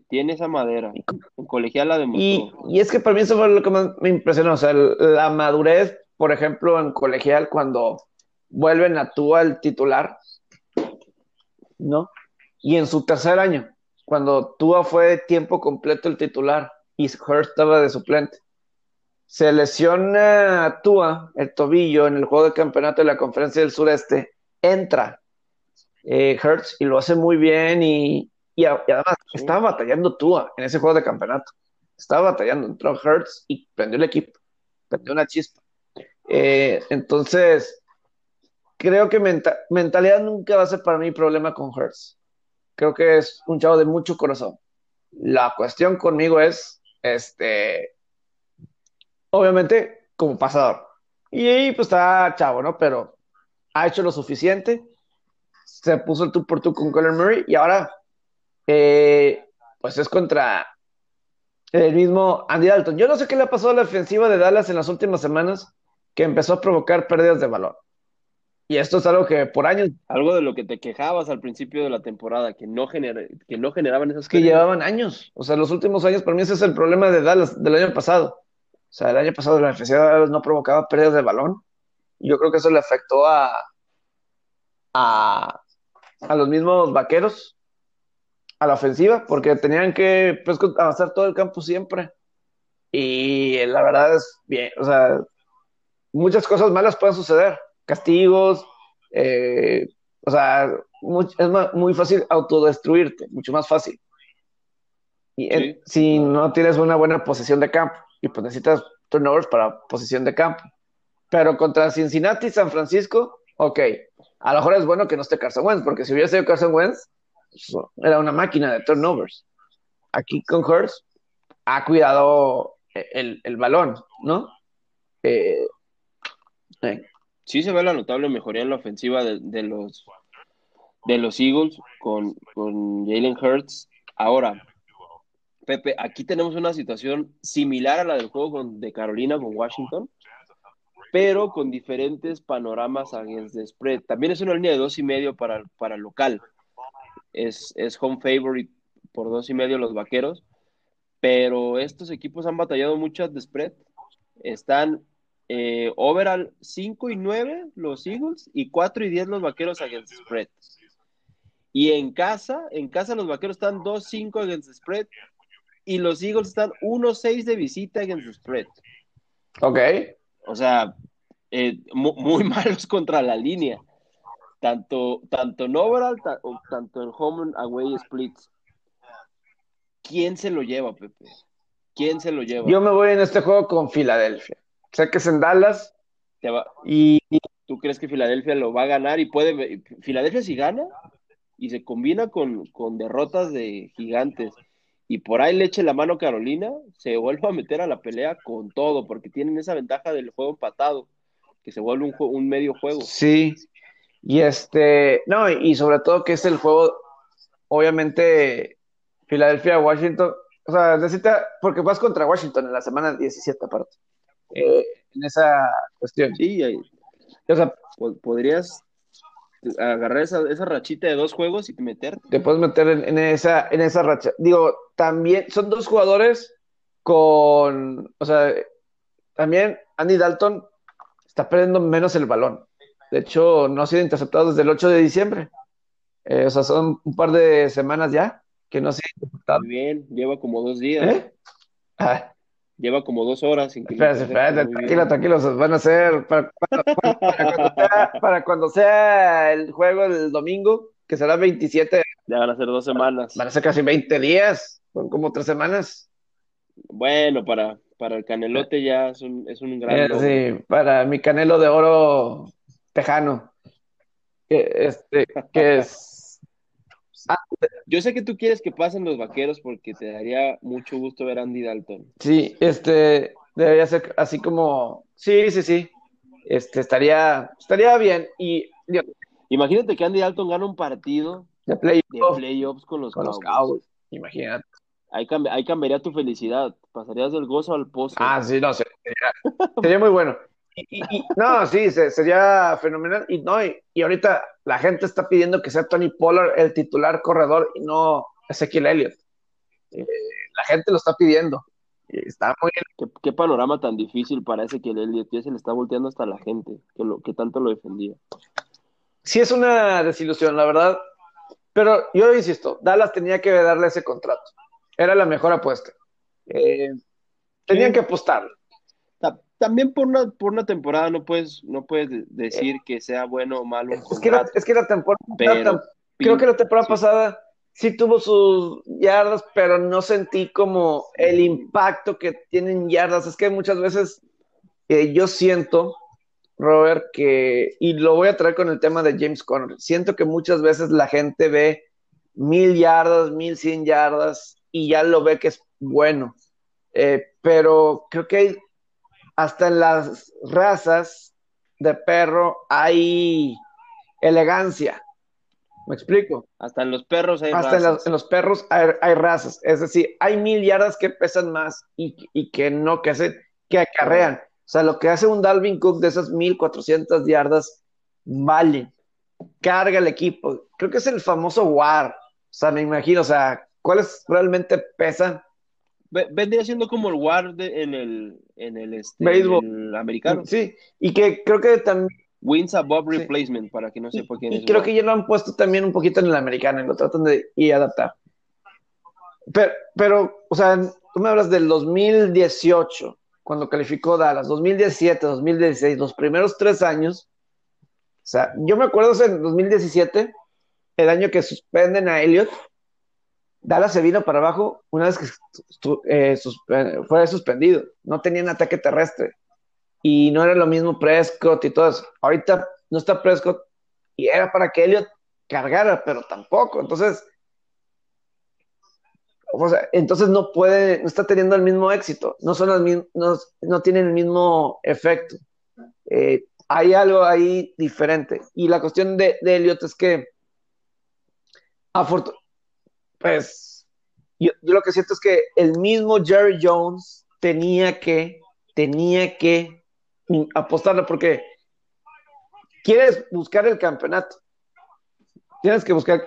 tiene esa madera. En colegial la demostró. Y, y, es que para mí eso fue lo que más me impresionó. O sea, la madurez, por ejemplo, en colegial, cuando vuelven a tú al titular, ¿no? Y en su tercer año, cuando Tua fue tiempo completo el titular y Hurst estaba de suplente, se lesiona a Tua el tobillo en el juego de campeonato de la Conferencia del Sureste, entra eh, Hurts y lo hace muy bien y, además estaba batallando Tua en ese juego de campeonato. Estaba batallando, entró Hurts y prendió el equipo, prendió una chispa. Eh, entonces, creo que mentalidad nunca va a ser para mí problema con Hurts creo que es un chavo de mucho corazón. La cuestión conmigo es, este, obviamente, como pasador. Y pues está chavo, ¿no? Pero ha hecho lo suficiente. Se puso el tú por tú con Colin Murray y ahora, eh, pues es contra el mismo Andy Dalton. Yo no sé qué le ha pasado a la ofensiva de Dallas en las últimas semanas que empezó a provocar pérdidas de valor. Y esto es algo que por años. Algo de lo que te quejabas al principio de la temporada, que no, que no generaban esas. Que llevaban años. O sea, los últimos años, para mí ese es el problema de Dallas del año pasado. O sea, el año pasado la Dallas no provocaba pérdidas de balón. Yo creo que eso le afectó a, a, a los mismos vaqueros, a la ofensiva, porque tenían que pues, avanzar todo el campo siempre. Y la verdad es bien, o sea, muchas cosas malas pueden suceder castigos, eh, o sea, es muy fácil autodestruirte, mucho más fácil. Y si no tienes una buena posición de campo, y pues necesitas turnovers para posición de campo. Pero contra Cincinnati, San Francisco, ok, a lo mejor es bueno que no esté Carson Wentz, porque si hubiera sido Carson Wentz, pues, era una máquina de turnovers. Aquí con Hurst ha cuidado el, el balón, ¿no? Eh, sí se ve la notable mejoría en la ofensiva de, los, de los Eagles con, Jalen Hurts. Ahora, Pepe, aquí tenemos una situación similar a la del juego de Carolina con Washington, pero con diferentes panoramas against the spread. También es una línea de dos y medio para, para local. Es, es home favorite por dos y medio los vaqueros, pero estos equipos han batallado mucho de spread. Están eh, overall 5 y 9 los Eagles y 4 y 10 los vaqueros against spread. Y en casa, en casa los vaqueros están 2-5 against spread y los Eagles están 1-6 de visita against spread. Ok. O sea, eh, muy, malos contra la línea. Tanto, tanto en overall, tanto en home and away splits. ¿Quién se lo lleva, Pepe? ¿Quién se lo lleva? Yo me voy en este juego con Filadelfia. Sé que es en Dallas. y, ¿Tú crees que Filadelfia lo va a ganar? Y puede. Filadelfia si gana y se combina con, derrotas de gigantes y por ahí le eche la mano Carolina, se vuelve a meter a la pelea con todo, porque tienen esa ventaja del juego empatado, que se vuelve un, un medio juego. Sí, y este, no, y sobre todo que es el juego, obviamente, Filadelfia-Washington, o sea, necesita, porque vas contra Washington en la semana 17 aparte. Eh, en esa cuestión. Sí, o sea, podrías agarrar esa, esa, rachita de dos juegos y meterte. Te puedes meter en, esa, en esa racha. Digo, también son dos jugadores con, o sea, también Andy Dalton está perdiendo menos el balón. De hecho, no ha sido interceptado desde el 8 de diciembre. Eh, o sea, son un par de semanas ya que no ha sido interceptado. Muy bien, lleva como dos días. ¿Eh? Ah, Lleva como dos horas sin que Espérate, espérate, tranquilo, tranquilo, van a hacer para, cuando sea, el juego el domingo, que será 27. Ya van a ser dos semanas. Van a ser casi 20 días, son como tres semanas. Bueno, para, para el canelote ya es un, es un gran. Eh, sí, para mi canelo de oro tejano. Que, este, que es yo sé que tú quieres que pasen los vaqueros porque te daría mucho gusto ver a Andy Dalton. Sí, este, debería ser así como, sí, sí, sí, este, estaría, estaría bien. Y imagínate que Andy Dalton gana un partido de, play de playoffs con los con Cowboys. los Cowboys. Imagínate. Ahí, cambi- ahí cambiaría tu felicidad. Pasarías del gozo al pozo. Ah, sí, no, sería, sería muy bueno. Y, y- y- no, sí, se- sería fenomenal. Y no, y, y ahorita la gente está pidiendo que sea Tony Pollard el titular corredor y no Ezequiel Elliott. Eh, la gente lo está pidiendo. Y está muy bien. ¿Qué, qué panorama tan difícil para ese que el Elliot ya se le está volteando hasta la gente, que, lo, que tanto lo defendía. Sí es una desilusión, la verdad. Pero yo insisto, Dallas tenía que darle ese contrato. Era la mejor apuesta. Eh, tenían que apostarle. Ta- También por una, por una temporada no puedes, no puedes de- decir que sea bueno o malo Es que la, contrato, es que la temporada, pero creo que la temporada sí. pasada sí tuvo sus yardas, pero no sentí como el impacto que tienen yardas. Es que muchas veces eh, yo siento, Robert, que, y lo voy a traer con el tema de James Conner, siento que muchas veces la gente ve mil yardas, mil cien yardas y ya lo ve que es bueno. Eh, pero creo que hay- hasta en las razas de perro hay elegancia. ¿Me explico? hasta en los perros hay Hasta en, razas. los- en los perros hay, hay razas. Es decir, hay mil yardas que pesan más y, y que no, que hacen, que acarrean. O sea, lo que hace un Dalvin Cook de esas 1400 yardas vale. Carga el equipo. Creo que es el famoso WAR. O sea, me imagino, o sea, ¿cuáles realmente pesan? Ve- Vendría siendo como el War de- en el, en el, este, en el americano. Sí, y que creo que también, Wins above Sí. replacement, para que no sepa quién y es. creo War. que ya lo han puesto también un poquito en el americano y lo tratan de y adaptar. Pero, pero, o sea, tú me hablas del 2018, cuando calificó Dallas, 2017, 2016, los primeros tres años. O sea, yo me acuerdo en 2017, el año que suspenden a Elliott, Dallas se vino para abajo una vez que eh, suspe- fue suspendido. No tenían ataque terrestre. Y no era lo mismo Prescott y todo eso. Ahorita no está Prescott y era para que Elliott cargara, pero tampoco. Entonces, entonces no puede, no está teniendo el mismo éxito. No son las no, no tienen el mismo efecto. Eh, hay algo ahí diferente. Y la cuestión de, de Elliott es que, pues, yo, yo lo que siento es que el mismo Jerry Jones tenía que, tenía que apostarle porque quieres buscar el campeonato. Tienes que buscar.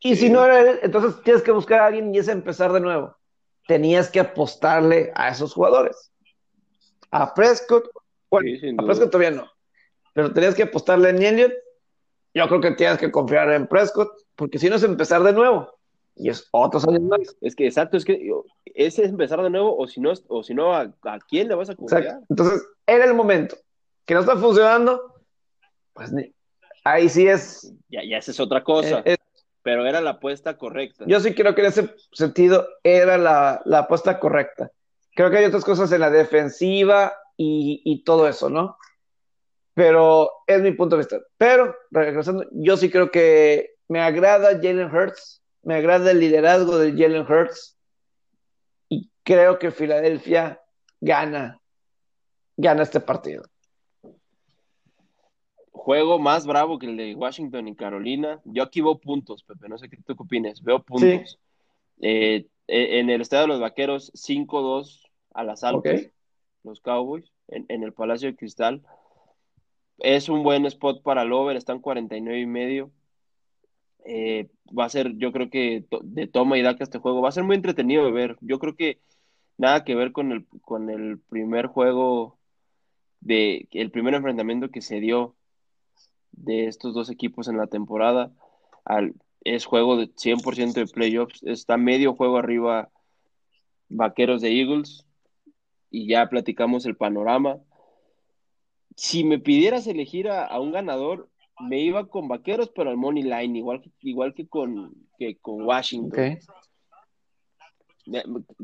Y Sí. si no era él, entonces tienes que buscar a alguien y es empezar de nuevo. Tenías que apostarle a esos jugadores. A Prescott, bueno, Sí, a. Prescott todavía no. Pero tenías que apostarle en Elliott. Yo creo que tienes que confiar en Prescott, porque si no es empezar de nuevo. Y es otros años más. Es que exacto, es que ese es empezar de nuevo, o si no, o si no, ¿a, a quién le vas a? Exacto. Entonces, era el momento. Que no está funcionando, pues ahí sí es. Ya, ya esa es otra cosa, eh, es- pero era la apuesta correcta. yo sí creo que en ese sentido era la, la apuesta correcta. Creo que hay otras cosas en la defensiva y, y todo eso, ¿no? Pero es mi punto de vista. Pero, regresando, yo sí creo que me agrada Jalen Hurts, me agrada el liderazgo de Jalen Hurts y creo que Filadelfia gana, gana este partido. Juego más bravo que el de Washington y Carolina. Yo aquí veo puntos, Pepe, no sé qué tú qué opinas. Veo puntos. Eh, eh, en el estadio de los Vaqueros, 5-2 a las altas, los Cowboys, en, en el Palacio de Cristal. Es un buen spot para el over, están 49 y medio. Eh, va a ser, yo creo que de toma y daca este juego. Va a ser muy entretenido de ver. Yo creo que nada que ver con el, con el primer juego, de, el primer enfrentamiento que se dio de estos dos equipos en la temporada. Al, es juego de 100% de playoffs. Está medio juego arriba Vaqueros de Eagles. Y ya platicamos el panorama. Si me pidieras elegir a un ganador, me iba con Vaqueros, pero al money line, igual, que- igual que, con, que con Washington.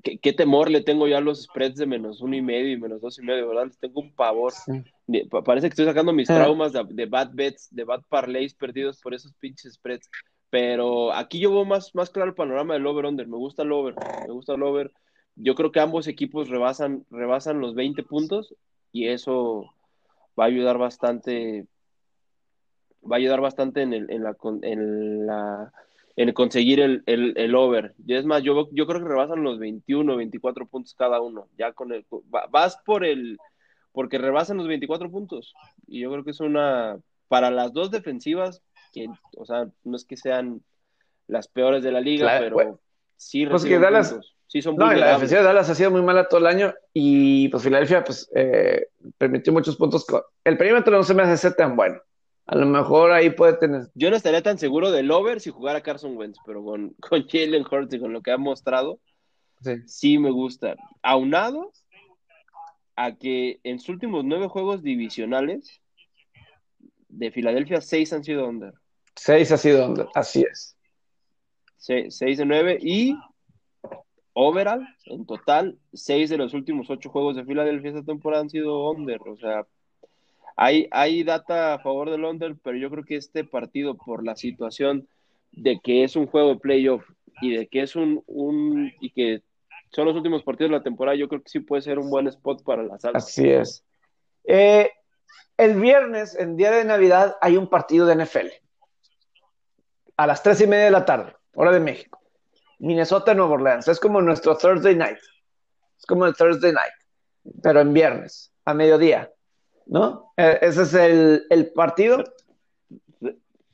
¿Qué, qué temor le tengo yo a los spreads de menos uno y medio y menos dos y medio, ¿verdad? Les tengo un pavor. Sí. Parece que estoy sacando mis traumas de, de bad bets, de bad parlays perdidos por esos pinches spreads. Pero aquí yo veo más, más claro el panorama del over-under. Me gusta el over, me gusta el over. Yo creo que ambos equipos rebasan, rebasan los 20 puntos y eso va a ayudar bastante va a ayudar bastante en, el, en, la, en la en conseguir el, el, over. Y es más, yo, yo creo que rebasan los 21, 24 puntos cada uno. Ya con el vas por el porque rebasan los 24 puntos. Y yo creo que es una para las dos defensivas que o sea, no es que sean las peores de la liga, pero sí pues que Dallas, sí son no, la defensiva de Dallas ha sido muy mala todo el año y pues Filadelfia pues eh, permitió muchos puntos. El perímetro no se me hace tan bueno. A lo mejor ahí puede tener. Yo no estaría tan seguro del over si jugara Carson Wentz, pero con, con Jalen Hurts y con lo que ha mostrado, sí. me gusta. Aunado a que en sus últimos nueve juegos divisionales de Filadelfia, seis han sido under. Seis ha sido under, así es. seis de nueve y overall, en total, seis de los últimos ocho juegos de Filadelfia esta temporada han sido under. O sea, hay, hay data a favor del under, pero yo creo que este partido, por la situación de que es un juego de playoff y de que es un, un y que son los últimos partidos de la temporada, yo creo que sí puede ser un buen spot para la sala. Así es. Eh, el viernes, en día de Navidad, hay un partido de NFL. A las tres y media de la tarde, hora de México. Minnesota, Nueva Orleans. Es como nuestro Thursday night. Es como el Thursday night, pero en viernes, a mediodía. ¿No? E, ese es el, partido.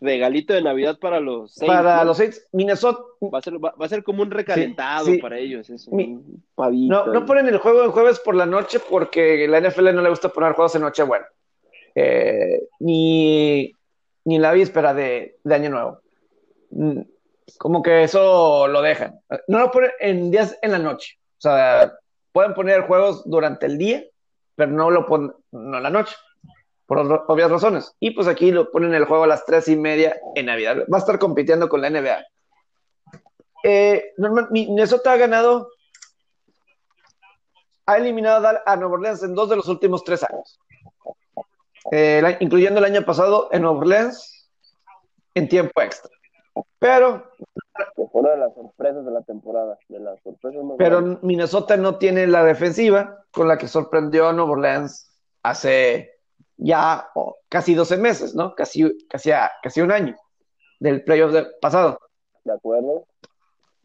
Regalito de Navidad para los seis. Para los seis, Minnesota. Va a ser, como un recalentado para ellos. no, no ponen el juego en jueves por la noche porque la NFL no le gusta poner juegos en noche bueno. Eh, ni, ni la víspera de, de Año Nuevo. Mm, como que eso lo dejan. No lo ponen en días en la noche. O sea, pueden poner juegos durante el día pero no lo ponen no la noche, por obvias razones. Y pues aquí lo ponen el juego a las tres y media en Navidad. Va a estar compitiendo con la NBA. Eh, Minnesota ha ganado, ha eliminado a Nueva Orleans en dos de los últimos tres años, eh, incluyendo el año pasado en Nueva Orleans en tiempo extra. Pero una de las sorpresas de la temporada. Pero Minnesota no tiene la defensiva con la que sorprendió a Nueva Orleans hace ya casi 12 meses, ¿no? Casi, casi, casi un año del playoff pasado. De acuerdo.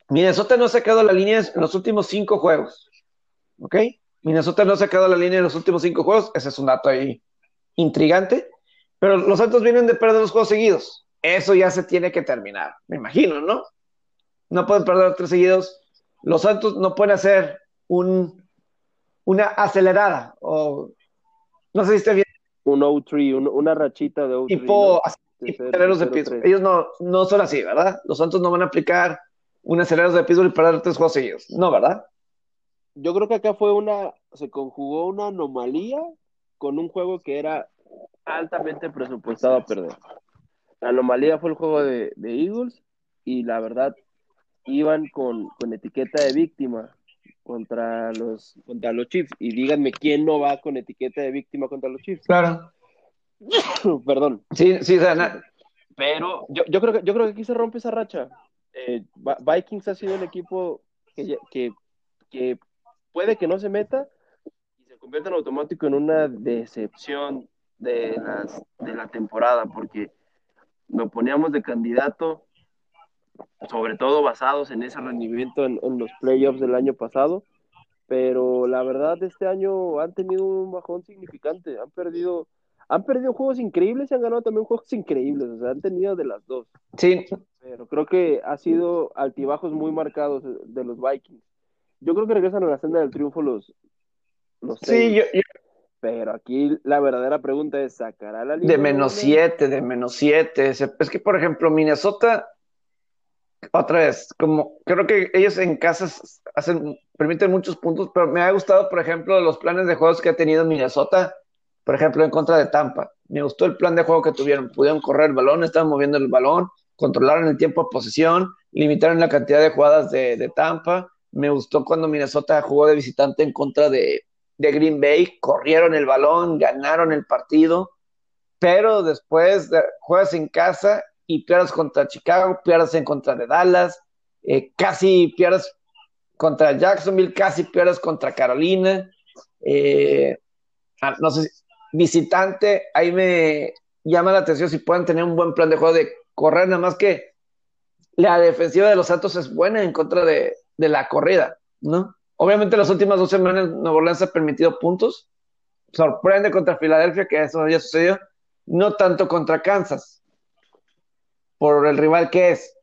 Minnesota no ha sacado la línea en los últimos cinco juegos. ¿Ok? Minnesota no ha sacado la línea en los últimos cinco juegos. Ese es un dato ahí intrigante. Pero los Santos vienen de perder los juegos seguidos. Eso ya se tiene que terminar, me imagino, ¿no? No pueden perder tres seguidos. Los Santos no pueden hacer un, una acelerada o no sé si está bien. Un O3, una rachita de O3. Tipo, de, de Ellos no, no son así, ¿verdad? Los Santos no van a aplicar un acelerador de pitbull y perder tres juegos seguidos. No, ¿verdad? Yo creo que acá fue una, se conjugó una anomalía con un juego que era altamente presupuestado a perder. La anomalía fue el juego de, de Eagles y la verdad iban con, etiqueta de víctima contra los, contra los Chiefs. Y díganme quién no va con etiqueta de víctima contra los Chiefs. Claro. Perdón. Sí, sí, Pero yo, yo, creo que, yo creo que aquí se rompe esa racha. Eh, Vikings ha sido el equipo que, que, que puede que no se meta y se convierta en automático en una decepción de, las, de la temporada, porque lo poníamos de candidato sobre todo basados en ese rendimiento en, los playoffs del año pasado, pero la verdad este año han tenido un bajón significante, han perdido, han perdido juegos increíbles y han ganado también juegos increíbles, o sea, han tenido de las dos. Sí. Pero creo que ha sido altibajos muy marcados de los Vikings. Yo creo que regresan a la senda del triunfo los, los Sí, yo, Pero aquí la verdadera pregunta es, ¿sacará la línea? De menos siete, de menos siete. Es que, por ejemplo, Minnesota otra vez, como creo que ellos en casa hacen, permiten muchos puntos, pero me ha gustado, por ejemplo, los planes de juegos que ha tenido Minnesota, por ejemplo, en contra de Tampa. Me gustó el plan de juego que tuvieron. Pudieron correr el balón, estaban moviendo el balón, controlaron el tiempo de posesión, limitaron la cantidad de jugadas de, Tampa. Me gustó cuando Minnesota jugó de visitante en contra de, de Green Bay, corrieron el balón, ganaron el partido, pero después de, juegas en casa y pierdes contra Chicago, pierdes en contra de Dallas, eh, casi pierdes contra Jacksonville, casi pierdes contra Carolina. Eh, ah, no sé, visitante, ahí me llama la atención si pueden tener un buen plan de juego de correr, nada más que la defensiva de los Santos es buena en contra de, la corrida, ¿no? Obviamente las últimas dos semanas Nuevo Orleans ha permitido puntos. Sorprende contra Filadelfia que eso haya sucedido. No tanto contra Kansas, por el rival que es.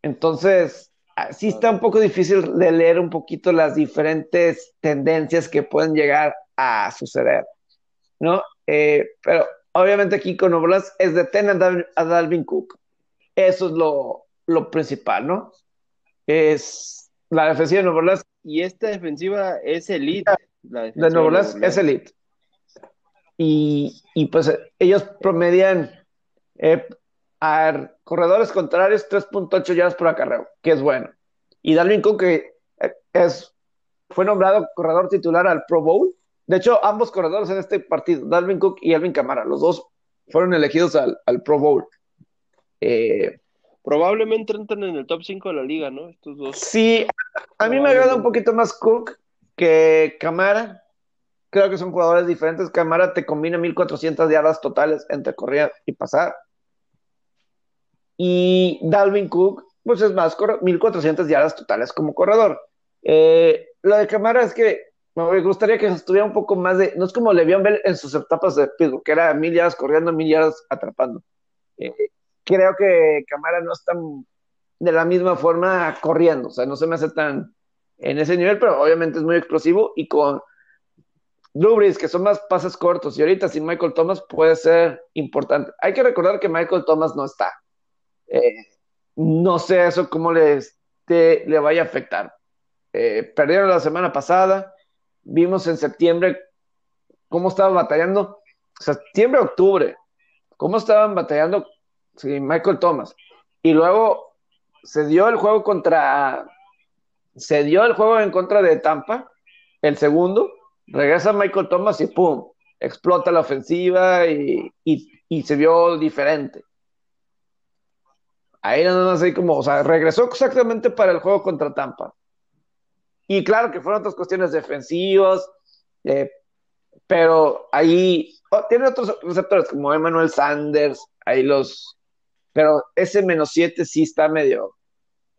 Entonces, ah, sí está un poco difícil de leer un poquito las diferentes tendencias que pueden llegar a suceder, ¿no? Eh, pero obviamente aquí con Orleans es detener a Dalvin Cook. Eso es lo, lo principal, ¿no? Es la defensiva de Nuevo Orleans. Y esta defensiva es elite. de Nuevo Orleans es elite. Y, y, pues ellos promedian eh, a corredores contrarios 3.8 yardas por acarreo, que es bueno. Y Dalvin Cook, que eh, es, fue nombrado corredor titular al Pro Bowl. De hecho, ambos corredores en este partido, Dalvin Cook y Alvin Camara, los dos fueron elegidos al, al Pro Bowl. Eh, Probablemente entran en el top 5 de la liga, ¿no? Estos dos. Sí, a mí me agrada un poquito más Cook que Camara. Creo que son jugadores diferentes. Camara te combina 1400 yardas totales entre correr y pasar. Y Dalvin Cook, pues es más, 1400 yardas totales como corredor. Eh, lo de Camara es que me gustaría que estuviera un poco más de. No es como Le'Veon Bell en sus etapas de Pittsburgh, que era mil yardas corriendo, mil yardas atrapando. Eh, creo que Camara no está de la misma forma corriendo, o sea, no se me hace tan en ese nivel, pero obviamente es muy explosivo y con Dubris, que son más pases cortos, y ahorita sin Michael Thomas puede ser importante. Hay que recordar que Michael Thomas no está. Eh, no sé eso cómo le vaya a afectar. Eh, perdieron la semana pasada, vimos en septiembre cómo estaba batallando, septiembre, octubre, cómo estaban batallando Sí, Michael Thomas. Y luego se dio el juego contra. Se dio el juego en contra de Tampa, el segundo. Regresa Michael Thomas y ¡pum! Explota la ofensiva y, se vio diferente. Ahí nada más ahí o sea, regresó exactamente para el juego contra Tampa. Y claro que fueron otras cuestiones defensivas, eh, pero ahí oh, tiene otros receptores como Emmanuel Sanders, ahí los pero ese menos 7 sí está medio.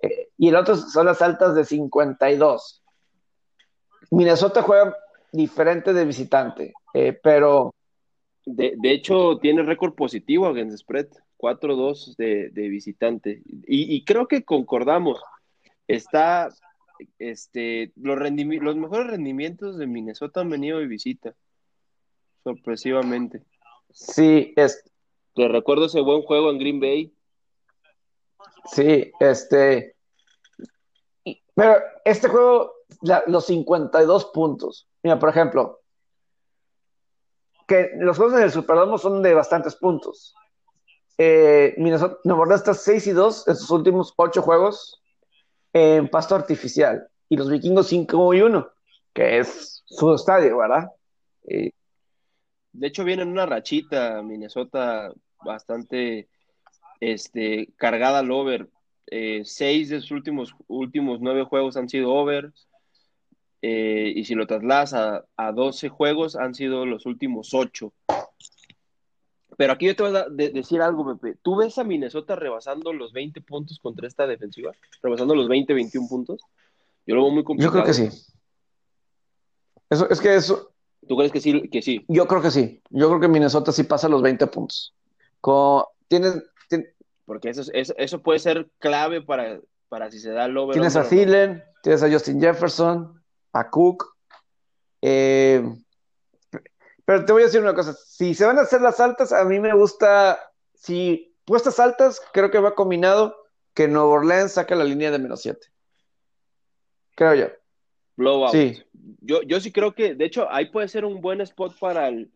Eh, y el otro son las altas de 52. Minnesota juega diferente de visitante, eh, pero. De, hecho, tiene récord positivo against spread, 4-2 de, de, visitante. Y, creo que concordamos. Está. Este, los, los mejores rendimientos de Minnesota han venido de visita. Sorpresivamente. Sí, es, te recuerdo ese buen juego en Green Bay. Sí, este. Pero este juego, los 52 puntos. Mira, por ejemplo, que los juegos del Superdome son de bastantes puntos. Eh, Minnesota, Nueva está 6 y 2 en sus últimos 8 juegos en pasto artificial. Y los vikingos 5 y 1, que es su estadio, ¿verdad? de hecho, viene en una rachita Minnesota bastante este, cargada al over. Eh, seis de sus últimos, últimos nueve juegos han sido over. Eh, y si lo trasladas a, a 12 juegos, han sido los últimos ocho. Pero aquí yo te voy a decir algo, Pepe. ¿Tú ves a Minnesota rebasando los 20 puntos contra esta defensiva? ¿Rebasando los 20, 21 puntos? Yo lo veo muy complicado. Yo creo que sí. Eso, es que eso. ¿Tú crees que sí, que sí? Yo creo que sí. Yo creo que Minnesota sí pasa los 20 puntos tienes, porque eso, eso, puede ser clave para, para si se da el over. Tienes a Thielen, tienes a Justin Jefferson, a Cook. Eh, pero te voy a decir una cosa, si se van a hacer las altas, a mí me gusta, si puestas altas, creo que va combinado que Nuevo Orleans saca la línea de menos 7. Creo yo. Blowout. Sí. Yo, yo sí creo que, de hecho, ahí puede ser un buen spot para el,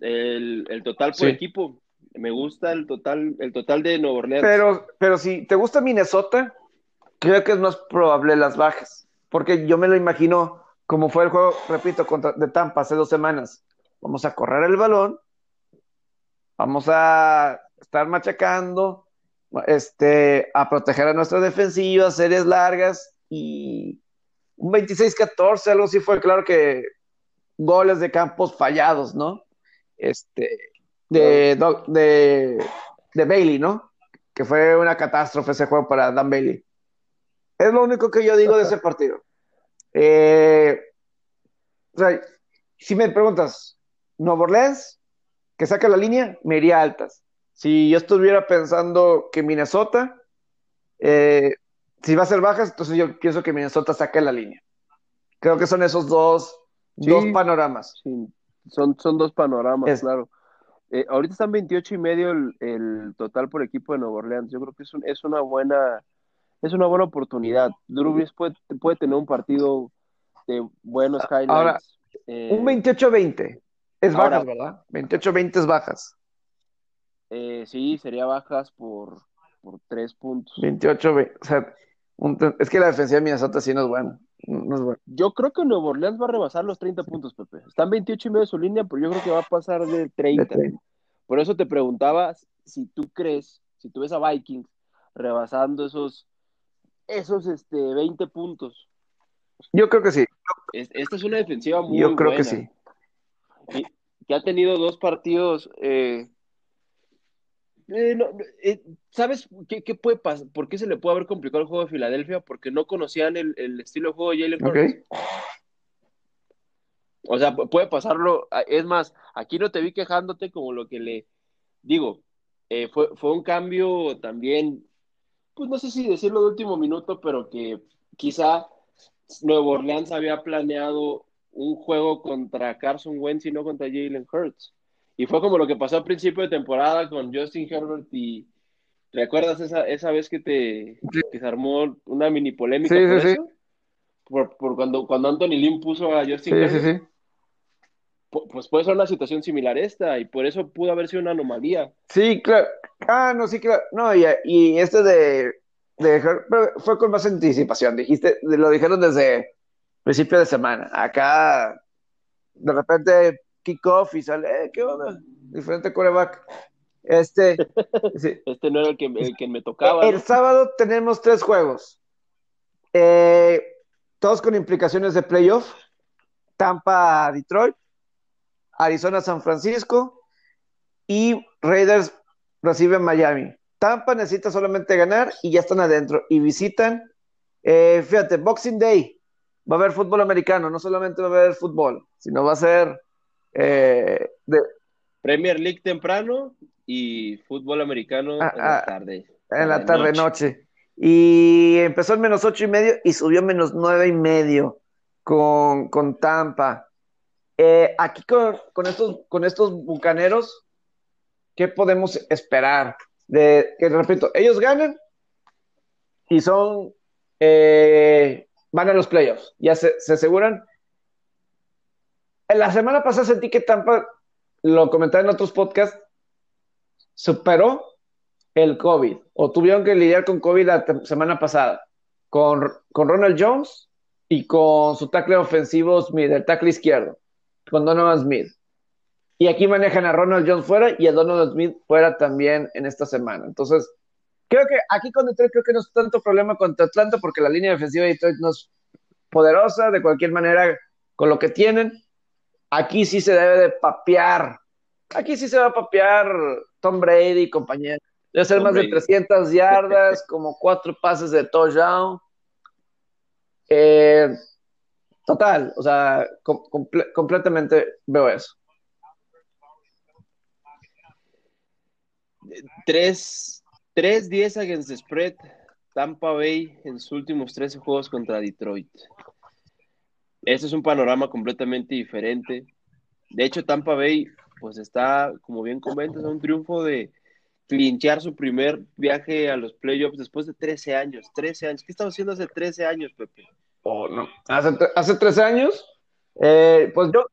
el, total por equipo. Me gusta el total, el total de Nueva Orleans. Pero, pero si te gusta Minnesota, creo que es más probable las bajas. Porque yo me lo imagino como fue el juego, repito, contra, de Tampa hace dos semanas. Vamos a correr el balón, vamos a estar machacando, este, a proteger a nuestra defensiva, series largas y un 26-14, algo así fue claro que goles de campos fallados, ¿no? Este, de, de, Bailey, ¿no? que fue una catástrofe ese juego para Dan Bailey. Es lo único que yo digo de ese partido. Eh, o sea, si me preguntas, Nuevo Orleans, que saca la línea, me iría altas. Si yo estuviera pensando que Minnesota, eh, si va a ser bajas, entonces yo pienso que Minnesota saque la línea. Creo que son esos dos, dos panoramas. Son, son dos panoramas, claro. Eh, ahorita están 28 y medio el, total por equipo de Nuevo Orleans. Yo creo que es, es una buena es una buena oportunidad. Drew puede, puede tener un partido de buenos highlights. Ahora, eh, un 28-20 es bajas, ¿verdad? 28-20 es bajas. Eh, sí, sería bajas por, por 3 puntos. 28-20, o sea, es que la defensiva de Minnesota sí no es buena. Yo creo que Nuevo Orleans va a rebasar los 30 puntos, Pepe. Están 28 y medio de su línea, pero yo creo que va a pasar de 30. Por eso te preguntaba si tú crees, si tú ves a Vikings rebasando esos, esos este, 20 puntos. Yo creo que sí. Esta es una defensiva muy Yo creo que sí. Que ha tenido dos partidos eh, eh, eh, ¿Sabes qué, puede pasar? ¿Por qué se le puede haber complicado el juego de Filadelfia? Porque no conocían el, estilo de juego de Jalen Hurts. O sea, puede pasarlo. Es más, aquí no te vi quejándote como lo que le digo. Eh, fue, fue un cambio también, pues no sé si decirlo de último minuto, pero que quizá Nuevo Orleans había planeado un juego contra Carson Wentz y no contra Jalen Hurts. Y fue como lo que pasó al principio de temporada con Justin Herbert y ¿recuerdas esa, esa vez que te que se armó una mini polémica por eso? Por, por, cuando, cuando Anthony Lynn puso a Justin Herbert. Pues puede ser una situación similar a esta y por eso pudo haber sido una anomalía. Sí, claro. Ah, no, sí, claro. No, y, y este de, de fue con más anticipación. Dijiste, lo dijeron desde principio de semana. Acá, de repente, kickoff y sale, eh, ¿qué onda? Diferente coreback. Este, este no era el que, el que me tocaba. El sábado tenemos tres juegos. Eh, todos con implicaciones de playoff. Tampa, Detroit, Arizona, San Francisco y Raiders reciben Miami. Tampa necesita solamente ganar y ya están adentro. Y visitan, eh, fíjate, Boxing Day. Va a haber fútbol americano, no solamente va a haber fútbol, sino va a ser eh, de, Premier League temprano y fútbol americano ah, en la ah, tarde. En la tarde, noche. Y empezó en menos ocho y medio y subió menos nueve y medio con, Tampa. Eh, aquí con, estos, con estos bucaneros, ¿qué podemos esperar? De que repito, ellos ganan y son eh, van a los playoffs, ya se, se aseguran la semana pasada sentí que Tampa, lo comentaba en otros podcasts, superó el COVID o tuvieron que lidiar con COVID la semana pasada con, con Ronald Jones y con su tackle ofensivo Smith, el tackle izquierdo, con Donovan Smith. Y aquí manejan a Ronald Jones fuera y a Donovan Smith fuera también en esta semana. Entonces, creo que aquí con Detroit creo que no es tanto problema contra Atlanta porque la línea defensiva de Detroit no es poderosa, de cualquier manera, con lo que tienen. Aquí sí se debe de papear. Aquí sí se va a papear Tom Brady y compañía. Debe ser más de 300 yardas, como cuatro pases de touchdown. Eh, total, o sea, completamente veo eso. Tres, tres 10 against the spread. Tampa Bay en sus últimos 13 juegos contra Detroit. Ese es un panorama completamente diferente. De hecho, Tampa Bay, pues está, como bien comentas, un triunfo de clinchar su primer viaje a los playoffs después de 13 años. 13 años. ¿Qué estaba haciendo hace 13 años, Pepe? Oh, no. ¿Hace, hace 13 años? Eh, pues yo.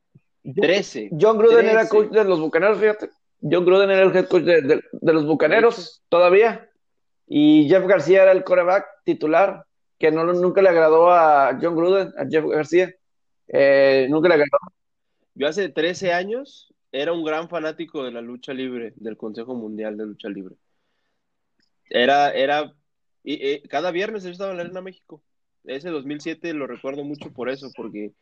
13. John Gruden era coach de los bucaneros, fíjate. John Gruden era el head coach de, los bucaneros todavía. Y Jeff García era el coreback titular que no, nunca le agradó a John Gruden, a Jeff García. Eh, nunca le agradó. Yo hace 13 años era un gran fanático de la lucha libre, del Consejo Mundial de Lucha Libre. Era, era, y, cada viernes yo estaba en la Arena México. Ese 2007 lo recuerdo mucho por eso, porque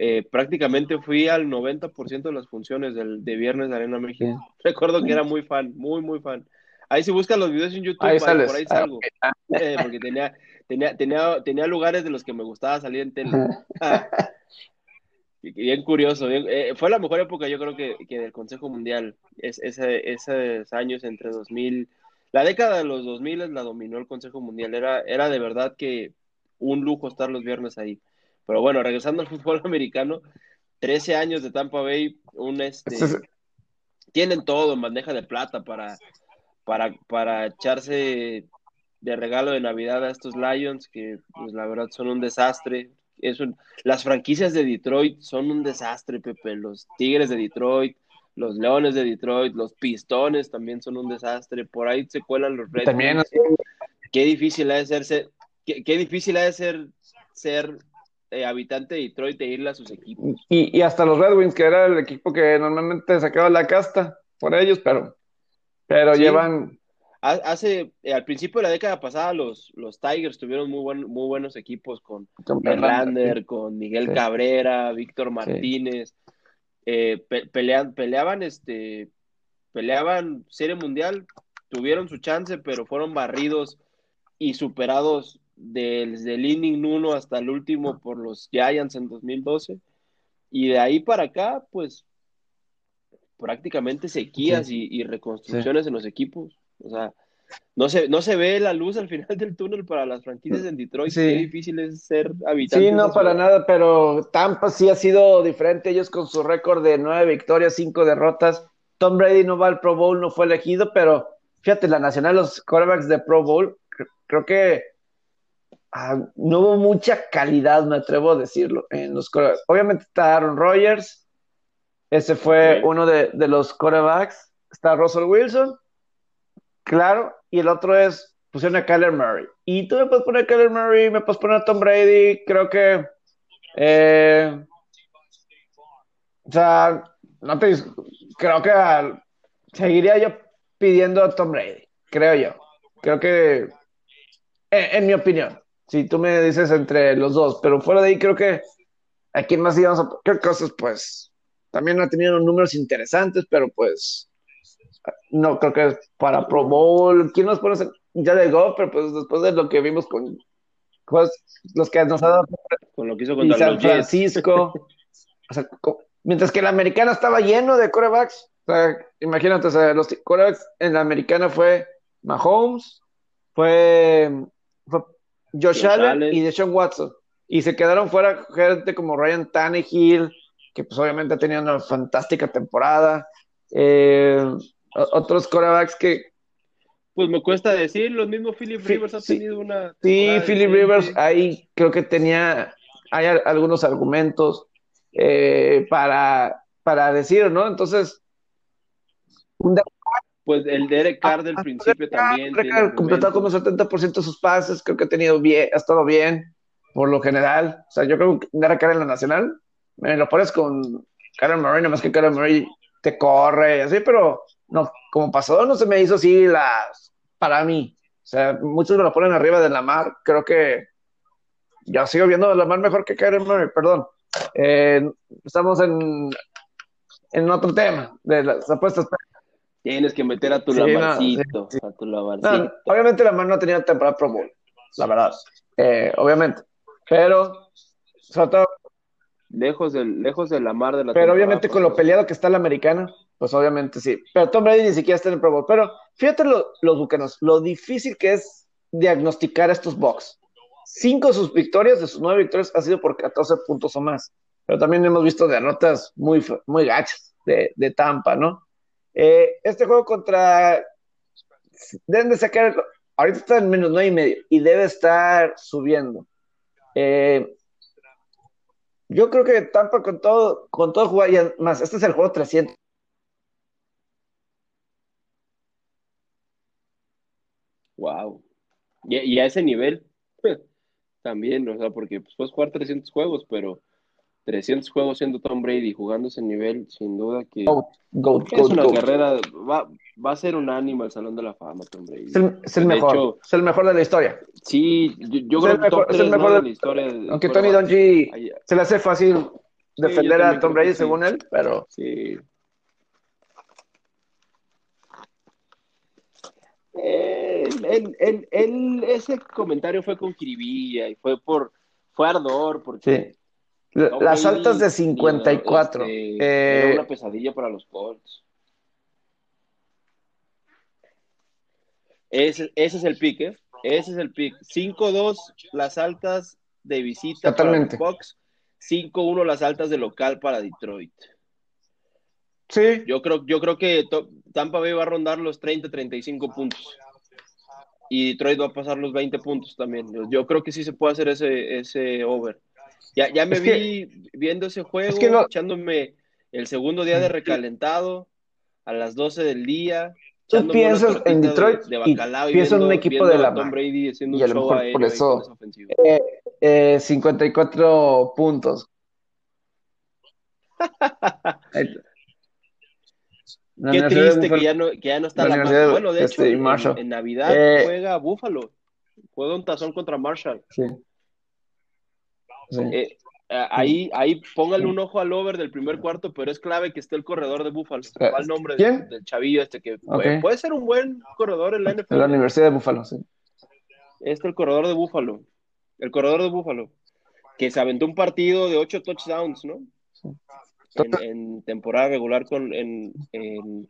eh, prácticamente fui al 90% de las funciones del, de viernes de Arena México. Recuerdo que era muy fan, muy, muy fan. Ahí si buscan los videos en YouTube, Ahí por ahí Ah, salgo. Ah, Eh, porque tenía, tenía, tenía, tenía lugares de los que me gustaba salir en tele. Ah, bien curioso. bien- eh, fue la mejor época, yo creo que, que del Consejo Mundial. Es, ese, esos años entre 2000. La década de los 2000 la dominó el Consejo Mundial. Era, era de verdad que un lujo estar los viernes ahí. Pero bueno, regresando al fútbol americano, 13 años de Tampa Bay, un este, tienen todo en bandeja de plata para, para, para echarse de regalo de Navidad a estos Lions, que pues la verdad son un desastre. Es un- las franquicias de Detroit son un desastre, Pepe. Los Tigres de Detroit, los Leones de Detroit, los Pistones también son un desastre. Por ahí se cuelan los Red También. Qué difícil ha de ser, ser- qué, qué difícil ha de ser ser eh, habitante de Detroit e irle a sus equipos. y, y hasta los Red Wings, que era el equipo que normalmente sacaba la casta por ellos, pero, pero Sí. llevan. Ha- Hace, eh, al principio de la década pasada, los, los Tigers tuvieron muy, buen, muy buenos equipos con con con Miguel Sí. Cabrera, Víctor Martínez. Eh, pe- pelean- peleaban, este, peleaban Serie Mundial, tuvieron su chance, pero fueron barridos y superados desde el inning 1 hasta el último por los Giants en 2012. Y de ahí para acá, pues prácticamente sequías y, y reconstrucciones en los equipos. O sea, no se, no se ve la luz al final del túnel para las franquicias en Detroit. Sí. Qué difícil es ser habitante. Sí, no para nada, pero Tampa sí ha sido diferente. Ellos con su récord de nueve victorias, cinco derrotas. Tom Brady no va al Pro Bowl, no fue elegido, pero fíjate, la nacional, los quarterbacks de Pro Bowl, cre- creo que ah, no hubo mucha calidad, me atrevo a decirlo, en los quarterbacks. Obviamente está Aaron Rodgers, ese fue uno de, de los quarterbacks. Está Russell Wilson, claro, y el otro es, pusieron a Kyler Murray. Y tú me puedes poner a Kyler Murray, me puedes poner a Tom Brady, creo que, eh, o sea, no te, creo que al- seguiría yo pidiendo a Tom Brady, creo yo. Creo que, en, en mi opinión, si tú me dices entre los dos, pero fuera de ahí creo que a quién más íbamos a, qué cosas, pues, también ha tenido números interesantes, pero pues, no creo que es para Pro Bowl. ¿Quién nos pone ya de Goff? Pero pues después de lo que vimos con pues, los que nos ha dado Con lo que hizo contra San. Francisco. O sea, mientras que la americana estaba lleno de corebacks. O sea, imagínate, o sea, los corebacks en la americana fue Mahomes, fue, fue Josh, Josh Allen, Allen. y Deshaun Watson. Y se quedaron fuera gente como Ryan Tannehill, que pues obviamente ha tenido una fantástica temporada. Eh, otros corebacks que Pues me cuesta decir, los mismos Philip Sí, Rivers ha sí. tenido una. Sí, Philip. Rivers, ahí creo que tenía, hay al- algunos argumentos eh, para, para decir, ¿no? Entonces, un Pues el Derek Carr del Ah, principio también. Derek Carr completado como argumentos. 70% de sus pases, creo que ha tenido bien, ha estado bien, por lo general. O sea, yo creo que Derek Carr en la nacional, me lo pones con Karen Murray, nada más que Karen Murray te corre, así, pero no, como pasador no se me hizo así las, para mí. O sea, muchos me lo ponen arriba de Lamar, creo que yo sigo viendo a Lamar mejor que Karen Murray, perdón. Eh, estamos en, en otro tema de las apuestas. Tienes que meter a tu Sí, no, A tu No, obviamente Lamar no ha tenido temporada Pro Bowl, la verdad. Eh, obviamente. Pero, sobre todo, Lejos del, lejos de la mar de la pero obviamente con lo peleado que está la americana, pues obviamente sí. Pero Tom Brady ni siquiera está en el Pro Bowl. Pero fíjate lo- los bucanos, lo difícil que es diagnosticar a estos Bucks. Cinco de sus victorias, de sus nueve victorias, ha sido por 14 puntos o más. Pero también hemos visto derrotas muy, muy gachas de, de Tampa, ¿no? Eh, este juego contra. Deben de sacar. Ahorita está en menos nueve y medio y debe estar subiendo. Eh, yo creo que Tampa con todo, con todo jugar, y más, este es el juego 300. Wow. Y, y a ese nivel también, o sea, porque pues, puedes jugar 300 juegos, pero 300 juegos siendo Tom Brady jugando ese nivel, sin duda que es una carrera, va, va a ser un ánimo al Salón de la Fama, Tom Brady. Es el, es el De mejor, hecho, es el mejor de la historia. sí, yo, yo creo el que mejor- top es el 3 mejor de de- la historia. Aunque Tony Ahí- se le hace fácil defender a Tom Brady que sí. según él, pero Sí. Eh, ese comentario fue con kiribilla y fue por fue ardor porque sí. Las altas de 54. Este, eh, era una pesadilla para los Colts. Ese, ese es el pick, ¿eh? Ese es el pick. 5-2 las altas de visita Totalmente. para los 5-1 las altas de local para Detroit. Sí. Yo creo, yo creo que Tampa Bay va a rondar los 30-35 puntos. Y Detroit va a pasar los 20 puntos también. Yo creo que sí se puede hacer ese, ese over. Ya, ya me vi viendo ese juego, echándome el segundo día de recalentado a las 12 del día. Tú piensas en Detroit de, bacalao y, piensas en un equipo de la Tom Brady haciendo y a lo mejor por eso eh, eh, 54 puntos. Qué triste que ya, no, que ya no está la, la Bueno, de hecho, este, en, en, Navidad eh, juega Buffalo. Juega un tazón contra Marshall. Sí. Sí. Eh, ahí, ahí póngale un ojo al over del primer cuarto, pero es clave que esté el corredor de Buffalo. ¿Cuál nombre ¿Quién? del chavillo este que okay. puede, ser un buen corredor en la NFL? La Universidad de Buffalo, sí. Este el corredor de Buffalo. El corredor de Buffalo. Que se aventó un partido de ocho touchdowns, ¿no? Sí. En, en, temporada regular con en, en,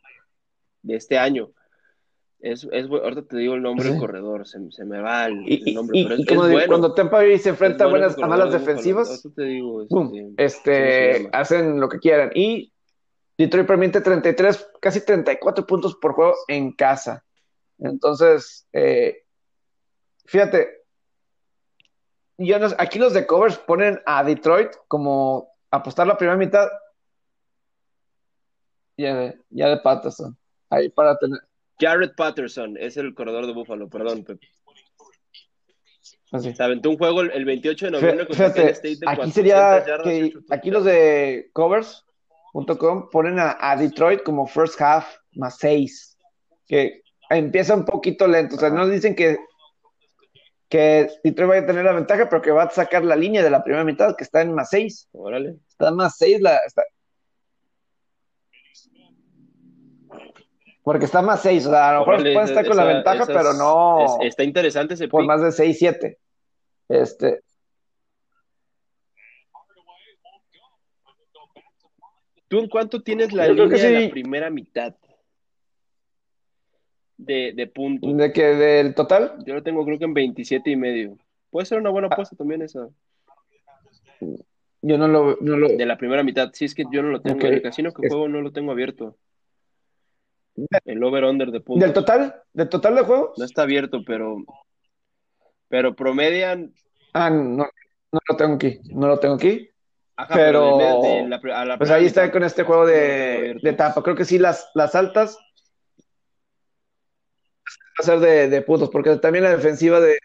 de este año. Es, es, ahorita te digo el nombre del corredor, se, se me va el, nombre, y- pero y es, como es digo, bueno. cuando Tampa Bay se enfrenta bueno a, buenas, a malas defensivas, te digo, este, ¡pum! ¿cómo se este, hacen lo que quieran. Y Detroit permite 33, casi 34 puntos por juego en casa. Entonces, eh, fíjate, yo no- aquí los de covers ponen a Detroit como apostar la primera mitad ya de, ya de Patterson. Ahí para tener. Jared Patterson es el corredor de Buffalo, perdón, Pepe. así. Se aventó un juego el, el 28 de noviembre contra Fíjate, State de aquí 400 sería que aquí los de covers.com ponen a, a Detroit como first half más 6, que empieza un poquito lento, o sea, no dicen que que Detroit vaya a tener la ventaja, pero que va a sacar la línea de la primera mitad, que está en más 6, Órale. está en más 6 la está- porque está más 6, o sea, a lo mejor pueden estar con la ventaja, esas- pero no es- está interesante ese por pick. más de 6, 7. Este, ¿Tú en cuánto tienes la Yo línea de la primera mitad de, de puntos? de que del total, Yo lo tengo creo que en 27 y medio. Puede ser una buena apuesta también esa. yo no lo, no lo De la primera mitad. Sí, es que yo no lo tengo. Ok. En el casino que Es- juego no lo tengo abierto. El over-under de puntos. del total, del total de juegos. No está abierto, pero. Pero promedian. Ah, no, no lo tengo aquí, no lo tengo aquí. Ajá, Pero, de- de la- a la Pues ahí está con este juego de, de Tampa. Creo que sí, las, las altas va a ser de, de puntos, porque también la defensiva de.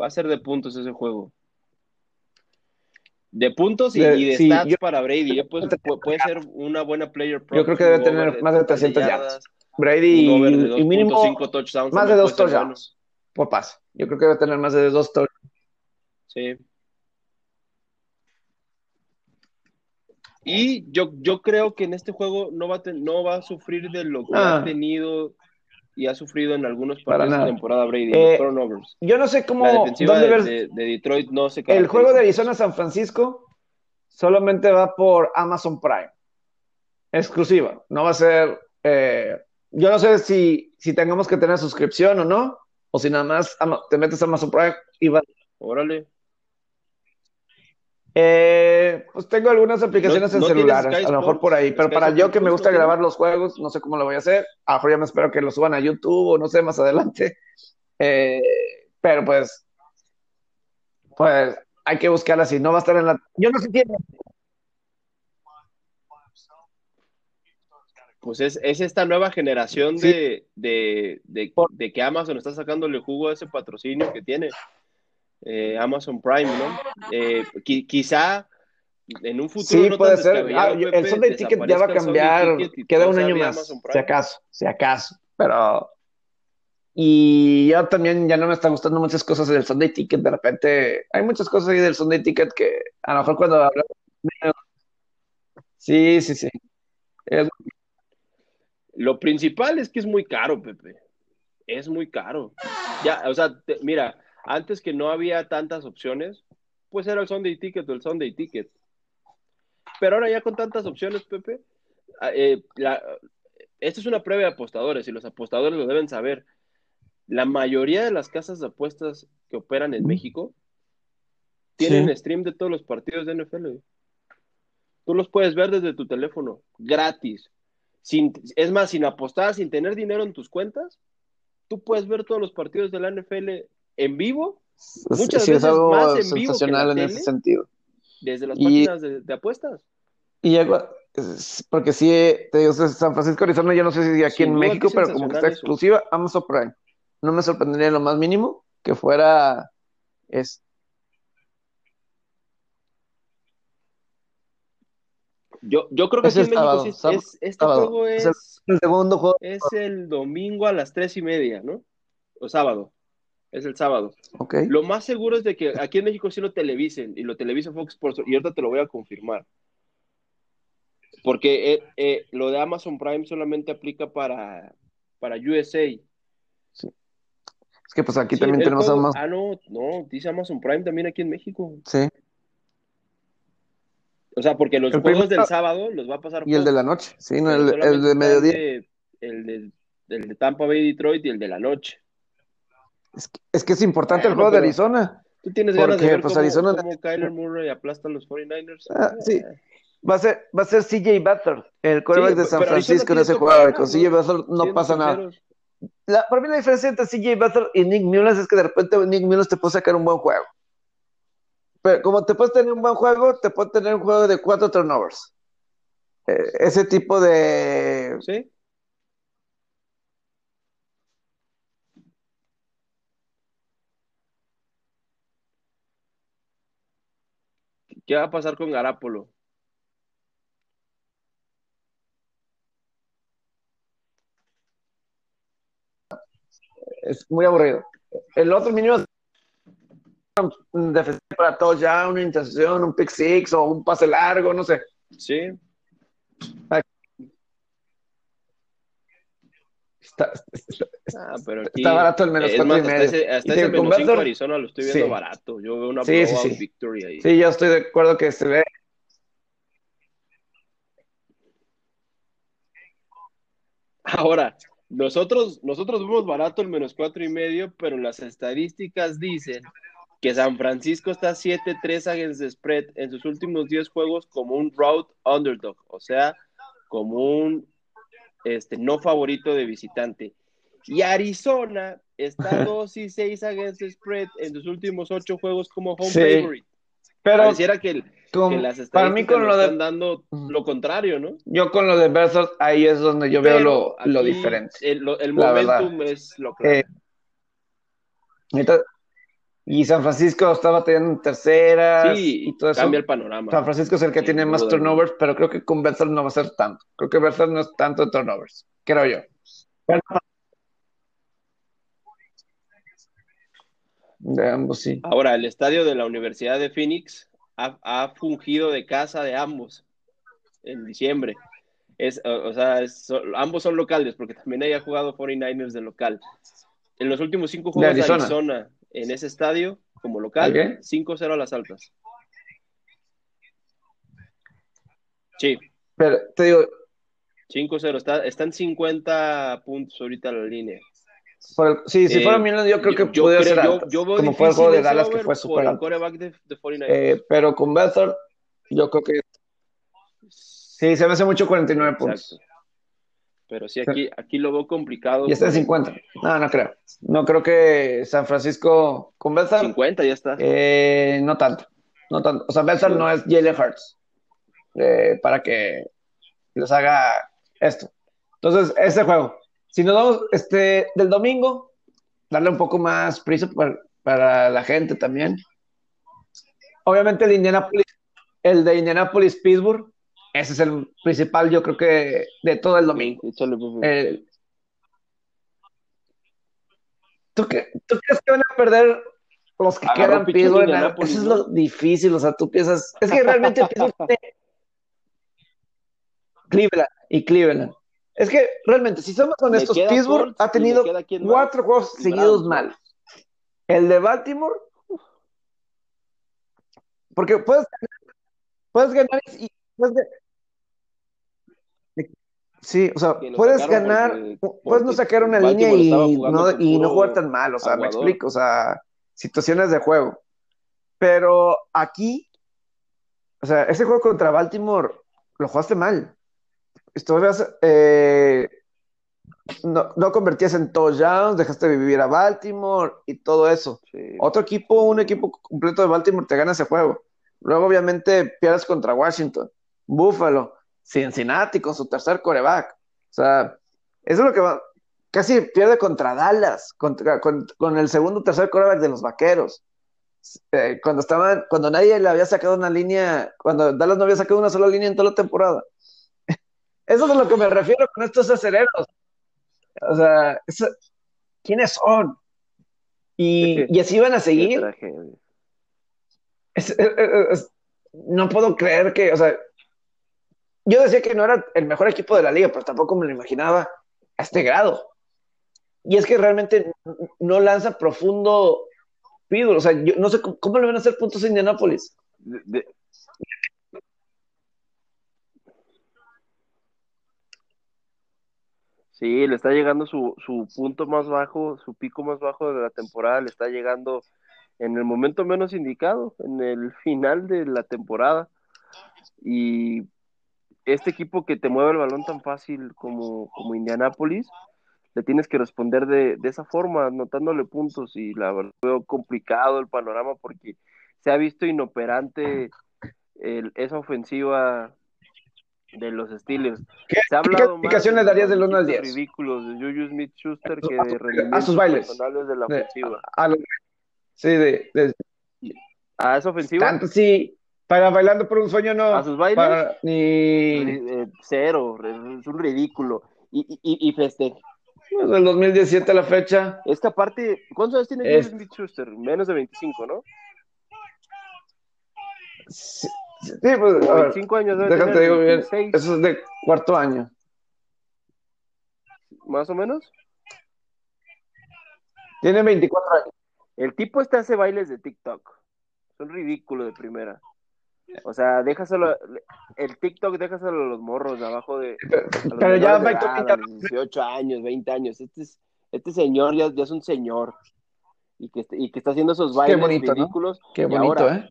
Va a ser de puntos ese juego. De puntos y, De- y de sí, stats yo- para Brady. Pues, pu- puede ser una buena player prop, Yo creo que debe tener más de tantas 300 yardas. Brady de y, mínimo 2.5 touchdowns. más de dos touchdowns por pase. Yo creo que debe tener más de dos touchdowns. Sí. Y yo, yo creo que en este juego no va a, ten- no va a sufrir de lo que Ah. ha tenido y ha sufrido en algunos Para partidos de temporada Brady, Eh, los turnovers. Yo no sé cómo. La defensiva de, ver- de- de Detroit no se El juego de. Arizona-San Francisco solamente va por Amazon Prime. Exclusiva. No va a ser. eh, yo no sé si, si tengamos que tener suscripción o no. O si nada más te metes a Amazon Prime y va. Órale. Eh, pues tengo algunas aplicaciones No- en no Sky a lo mejor por ahí. Pero Sky para Sports yo que me gusta ¿no grabar los juegos, no sé cómo lo voy a hacer. A lo mejor ya me espero que lo suban a YouTube o no sé, más adelante. Eh, pero pues. Pues hay que buscarla así. No va a estar en la. Yo no sé si. Pues es, es esta nueva generación Sí. de, de, de, de que Amazon está sacándole jugo a ese patrocinio que tiene eh, Amazon Prime, ¿no? Eh, qui- quizá en un futuro Sí, no puede ser. Ah, yo- Pepe, el Sunday Ticket ya va a cambiar. Ticket Queda un año más, si acaso, si acaso. Pero. Y ya también ya no me está gustando muchas cosas del Sunday Ticket. De repente, hay muchas cosas ahí del Sunday Ticket que a lo mejor cuando hablamos. Sí, sí, sí. Es- Lo principal es que es muy caro, Pepe. es muy caro. Ya, o sea, mira, antes que no había tantas opciones, pues era el Sunday Ticket o el Sunday Ticket. Pero ahora ya con tantas opciones, Pepe, ah, eh, esto es una prueba de apostadores y los apostadores lo deben saber. La mayoría de las casas de apuestas que operan en México tienen stream de todos los partidos de NFL. Tú los puedes ver desde tu teléfono, gratis. Sin, es más, sin apostar, sin tener dinero en tus cuentas, tú puedes ver todos los partidos de la NFL en vivo. Muchas veces más en vivo que en ese sentido. Desde las páginas de, apuestas. Y porque sí, te digo, San Francisco, Arizona, yo no sé si aquí en México, pero como que está exclusiva, Amazon Prime. No me sorprendería lo más mínimo que fuera es Yo, yo creo que sí en México sí, es, este juego es, el segundo juego. Es el domingo a las tres y media, ¿no? O sábado. Es el sábado. Okay. Lo más seguro es de que aquí en México sí lo televisen y lo televisa Fox Sports y ahorita te lo voy a confirmar. Porque eh, eh, lo de Amazon Prime solamente aplica para, para USA. Sí. Es que pues aquí también tenemos Amazon. Ah, no, no, dice Amazon Prime también aquí en México. Sí. O sea, porque los juegos del sábado los va a pasar. Y el de la noche, sí, no, el, el, de mediodía. el, de, el de Tampa Bay Detroit y el de la noche. Es que es, que es importante el juego de Arizona. Tú tienes ganas de ver pues, cómo, Arizona... cómo Kyler Murray aplasta a los 49ers. Ah, sí. Va a ser, va a ser CJ Butler, el quarterback de San Francisco en ese juego. Con CJ Butler no pasa nada. La, para mí la diferencia entre CJ Butler y Nick Mullens es que de repente Nick Mullens te puede sacar un buen juego. Pero como te puedes tener un buen juego, te puede tener un juego de cuatro turnovers. Eh, ese tipo de. Sí. ¿Qué va a pasar con Garapolo? Es muy aburrido. El otro mínimo defensa para todos ya, una intercepción, un pick six o un pase largo, no sé. Sí. Está, ah, pero está barato el menos cuatro y medio. Hasta ese, hasta ese menos cinco Arizona lo estoy viendo barato. Yo veo una sí, sí, sí. victory ahí. Sí, yo estoy de acuerdo que se ve. Ahora, nosotros, nosotros vemos barato el menos cuatro y medio, pero las estadísticas dicen que San Francisco está 7-3 against the spread en sus últimos 10 juegos como un route underdog, o sea, como un este, no favorito de visitante. Y Arizona está 2 y 6 against the spread en sus últimos 8 juegos como home favorite. Pero Pareciera que, las para mí con lo están dando lo contrario, ¿no? Yo con lo de Versus, ahí es donde yo veo lo, lo, diferente. El, el momentum es lo que... Eh, y San Francisco estaba teniendo terceras y todo eso. Cambia el panorama. San Francisco es el que tiene más turnovers, pero creo que con Bethel no va a ser tanto. Creo que Bethel no es tanto turnovers, creo yo. de ambos, sí. Ahora, el estadio de la Universidad de Phoenix ha, fungido de casa de ambos en diciembre. Es, o, sea, ambos son locales, porque también haya jugado 49ers de local. En los últimos cinco juegos de Arizona en ese estadio como local, 5-0 a las altas. Sí. Pero te digo. 5-0, está, están 50 puntos ahorita la línea. sí, si fuera menos, yo creo que yo puede ser como fue el juego de Dallas que fue super eh, pero con Bethel, yo creo que sí, se me hace mucho 49 puntos. Pero sí, aquí, aquí lo veo complicado. Y está en 50. No, no creo. No creo que San Francisco con 50 ya está. Eh, no tanto. No tanto. O sea, Bethel no es Jalen Hurts. Eh, para que les haga esto. Entonces, este juego. Si nos vamos este, del domingo, darle un poco más prisa para, para la gente también. Obviamente el Indianapolis, el de Indianapolis Pittsburgh ese es el principal, yo creo que de todo el domingo. Eh, ¿tú, qué, ¿tú, crees que van a perder los que quedan Eso es lo difícil, o sea, tú piensas. Es que realmente Cleveland y Cleveland. Es que realmente, si somos honestos, Pittsburgh ha tenido cuatro juegos seguidos mal. El de Baltimore, porque puedes, puedes ganar y puedes, Sí, o sea, puedes ganar, puedes no sacar una línea y no, y no jugar tan mal, o sea, me explico, o sea, situaciones de juego. Pero aquí, o sea, ese juego contra Baltimore lo jugaste mal. Estuvieras, eh, no, no, convertías en touchdowns, dejaste de vivir a Baltimore y todo eso. Otro equipo, un equipo completo de Baltimore te gana ese juego. Luego, obviamente, pierdes contra Washington, Buffalo, Cincinnati con su tercer coreback. O sea, eso es lo que va. Casi pierde contra Dallas, contra, con, el segundo tercer coreback de los vaqueros. Eh, cuando estaban, cuando nadie le había sacado una línea, cuando Dallas no había sacado una sola línea en toda la temporada. Eso es a lo que me refiero con estos aceleros. O sea, ¿quiénes son? Y, así van a seguir. no puedo creer que, o sea, yo decía que no era el mejor equipo de la liga, pero tampoco me lo imaginaba a este grado. Y es que realmente no lanza profundo Pidul. O sea, yo no sé cómo, le van a hacer puntos a Indianapolis. Sí, le está llegando su, su punto más bajo, su pico más bajo de la temporada, le está llegando en el momento menos indicado, en el final de la temporada. Y este equipo que te mueve el balón tan fácil como, como Indianápolis, le tienes que responder de, esa forma, anotándole puntos. Y la verdad, veo complicado el panorama porque se ha visto inoperante esa ofensiva de los Steelers. ¿Qué, se ha ¿qué le darías del 1 al 10? ridículos de Juju Smith-Schuster que de rendimientos a sus bailes. personales de la ofensiva. sí, de, ¿A esa ofensiva? Tanto sí, para bailando por un sueño no. A sus bailes. ni... Eh, cero, es un ridículo. Y, y, y festeja. Desde el 2017 a la fecha. Es que aparte, ¿cuántos años tiene es... Smith Schuster? Menos de 25, ¿no? Sí, pues. A 25 años debe déjate digo bien. Eso es de cuarto año. ¿Más o menos? Tiene 24 años. El tipo este hace bailes de TikTok. Son ridículos de primera. O sea, déjaselo, el TikTok déjaselo a los morros de abajo de. Pero ya va a 18 años, 20 años. Este, es, este señor ya, ya, es un señor. Y que, y que está haciendo esos bailes ridículos. Qué bonito, ¿eh?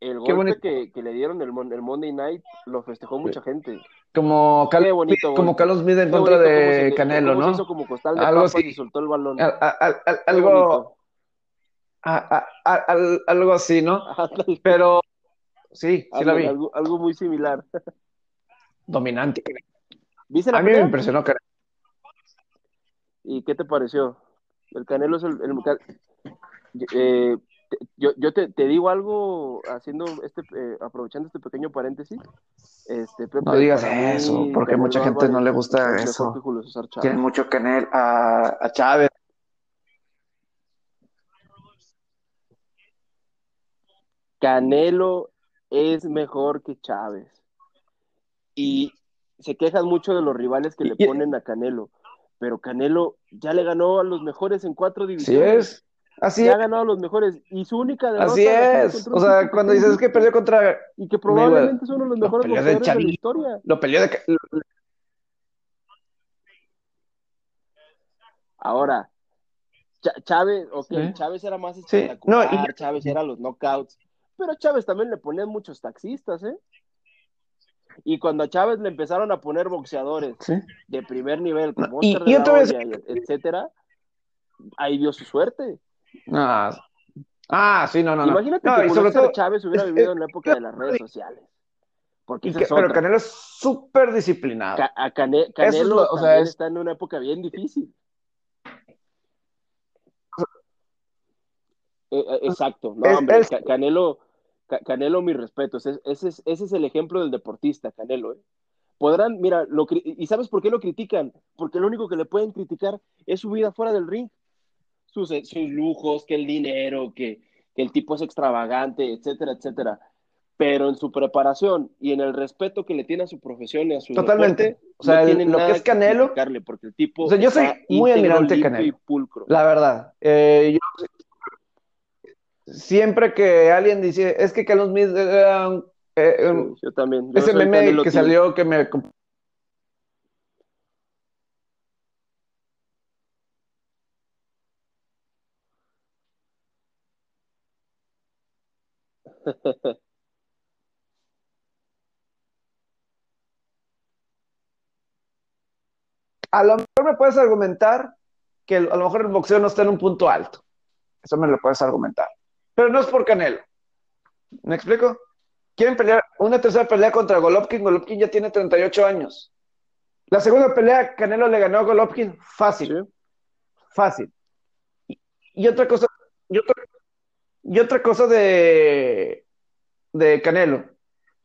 El golpe que, que, le dieron el, el, Monday Night lo festejó mucha gente. Como, bonito, como Carlos Mide en contra de Canelo, ¿no? Hizo como costal de algo así. y soltó el balón. algo, algo así, ¿no? Pero Sí, sí la vi. Algo, muy similar. Dominante. ¿Viste la A mí me impresionó, cara. ¿Y qué te pareció? El Canelo es el... eh, yo, yo te, te, digo algo haciendo este eh, aprovechando este pequeño paréntesis este no digas eso porque mucha gente no le gusta eso tiene mucho Canel a, a Chávez Canelo es mejor que Chávez. Y se quejan mucho de los rivales que le ponen a Canelo, pero Canelo ya le ganó a los mejores en cuatro divisiones. Así es. Así ya ha ganado a los mejores y su única derrota Así es. O sea, cuando dices que perdió contra y que probablemente es uno de los mejores boxeadores de, la historia. Lo peleó de Ahora, Chávez, ok, Chávez era más espectacular, no, Chávez era los knockouts, pero a Chávez también le ponían muchos taxistas, ¿eh? Y cuando a Chávez le empezaron a poner boxeadores de primer nivel, como Oscar de la Hoya, etcétera, ahí dio su suerte. Ah, ah sí, no, no. Imagínate no, que sobre todo, Chávez hubiera vivido en la época de las redes sociales. Porque pero Canelo es súper disciplinado. a Canelo o sea, está en una época bien difícil. Eh, eh, exacto, no, hombre, Canelo, Canelo, mi respeto, ese, es, ese es el ejemplo del deportista, Canelo. ¿eh? Podrán, mira, lo, ¿y sabes por qué lo critican? Porque lo único que le pueden criticar es su vida fuera del ring, sus, sus lujos, que el dinero, que, que el tipo es extravagante, etcétera, etcétera. Pero en su preparación y en el respeto que le tiene a su profesión y a su Totalmente. O sea, no el- lo que es Canelo, criticarle, porque el tipo o sea, yo soy muy admirante Canelo. y pulcro. la verdad. Eh, yo siempre que alguien dice, es que Carlos Smith era un- eh, un- yo también. Yo ese meme que salió que me... A lo mejor me puedes argumentar que a lo mejor el boxeo no está en un punto alto. Eso me lo puedes argumentar. Pero no es por Canelo. ¿Me explico? Quieren pelear una tercera pelea contra Golovkin. Golovkin ya tiene 38 años. La segunda pelea, Canelo le ganó a Golovkin fácil, Sí. fácil. Y, y otra cosa, y otra, y otra cosa de, de Canelo,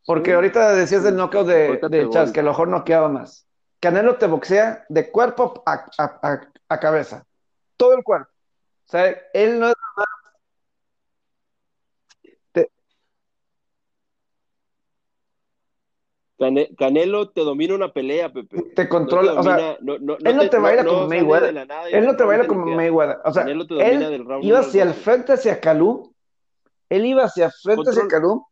porque Sí. ahorita decías del knockout de, de Chas, que a lo mejor noqueaba más. Canelo te boxea de cuerpo a, a- a- a cabeza, todo el cuerpo. O sea, él no es- Cane- Canelo te domina una pelea, Pepe. te No te controla, o sea, domina, no, no, no él no te baila como Mayweather. nada él no te baila como. Mayweather. O sea, Canelo te domina él del round iba hacia el frente, hacia Calú, él iba hacia frente, hacia. Calú,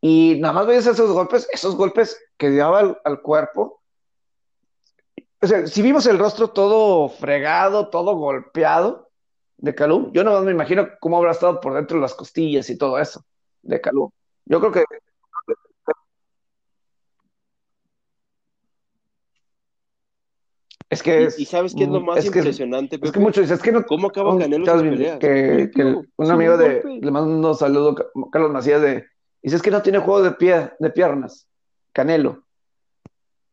y nada más veías esos golpes, esos golpes que daba al, al cuerpo. O sea, si vimos el rostro todo fregado, todo golpeado de Calú, yo nada más me imagino cómo habrá estado por dentro de las costillas y todo eso de Calú. Yo creo que es que es, y ¿sabes qué es lo más es que es, impresionante, es que Pepe? mucho dice, es que no, ¿Cómo acaba un, Canelo sus peleas? que, que el- Limpio, un amigo un de, le mando un saludo, Ca- Carlos Macías, de, dice, es que no tiene juego de pie, de piernas, Canelo,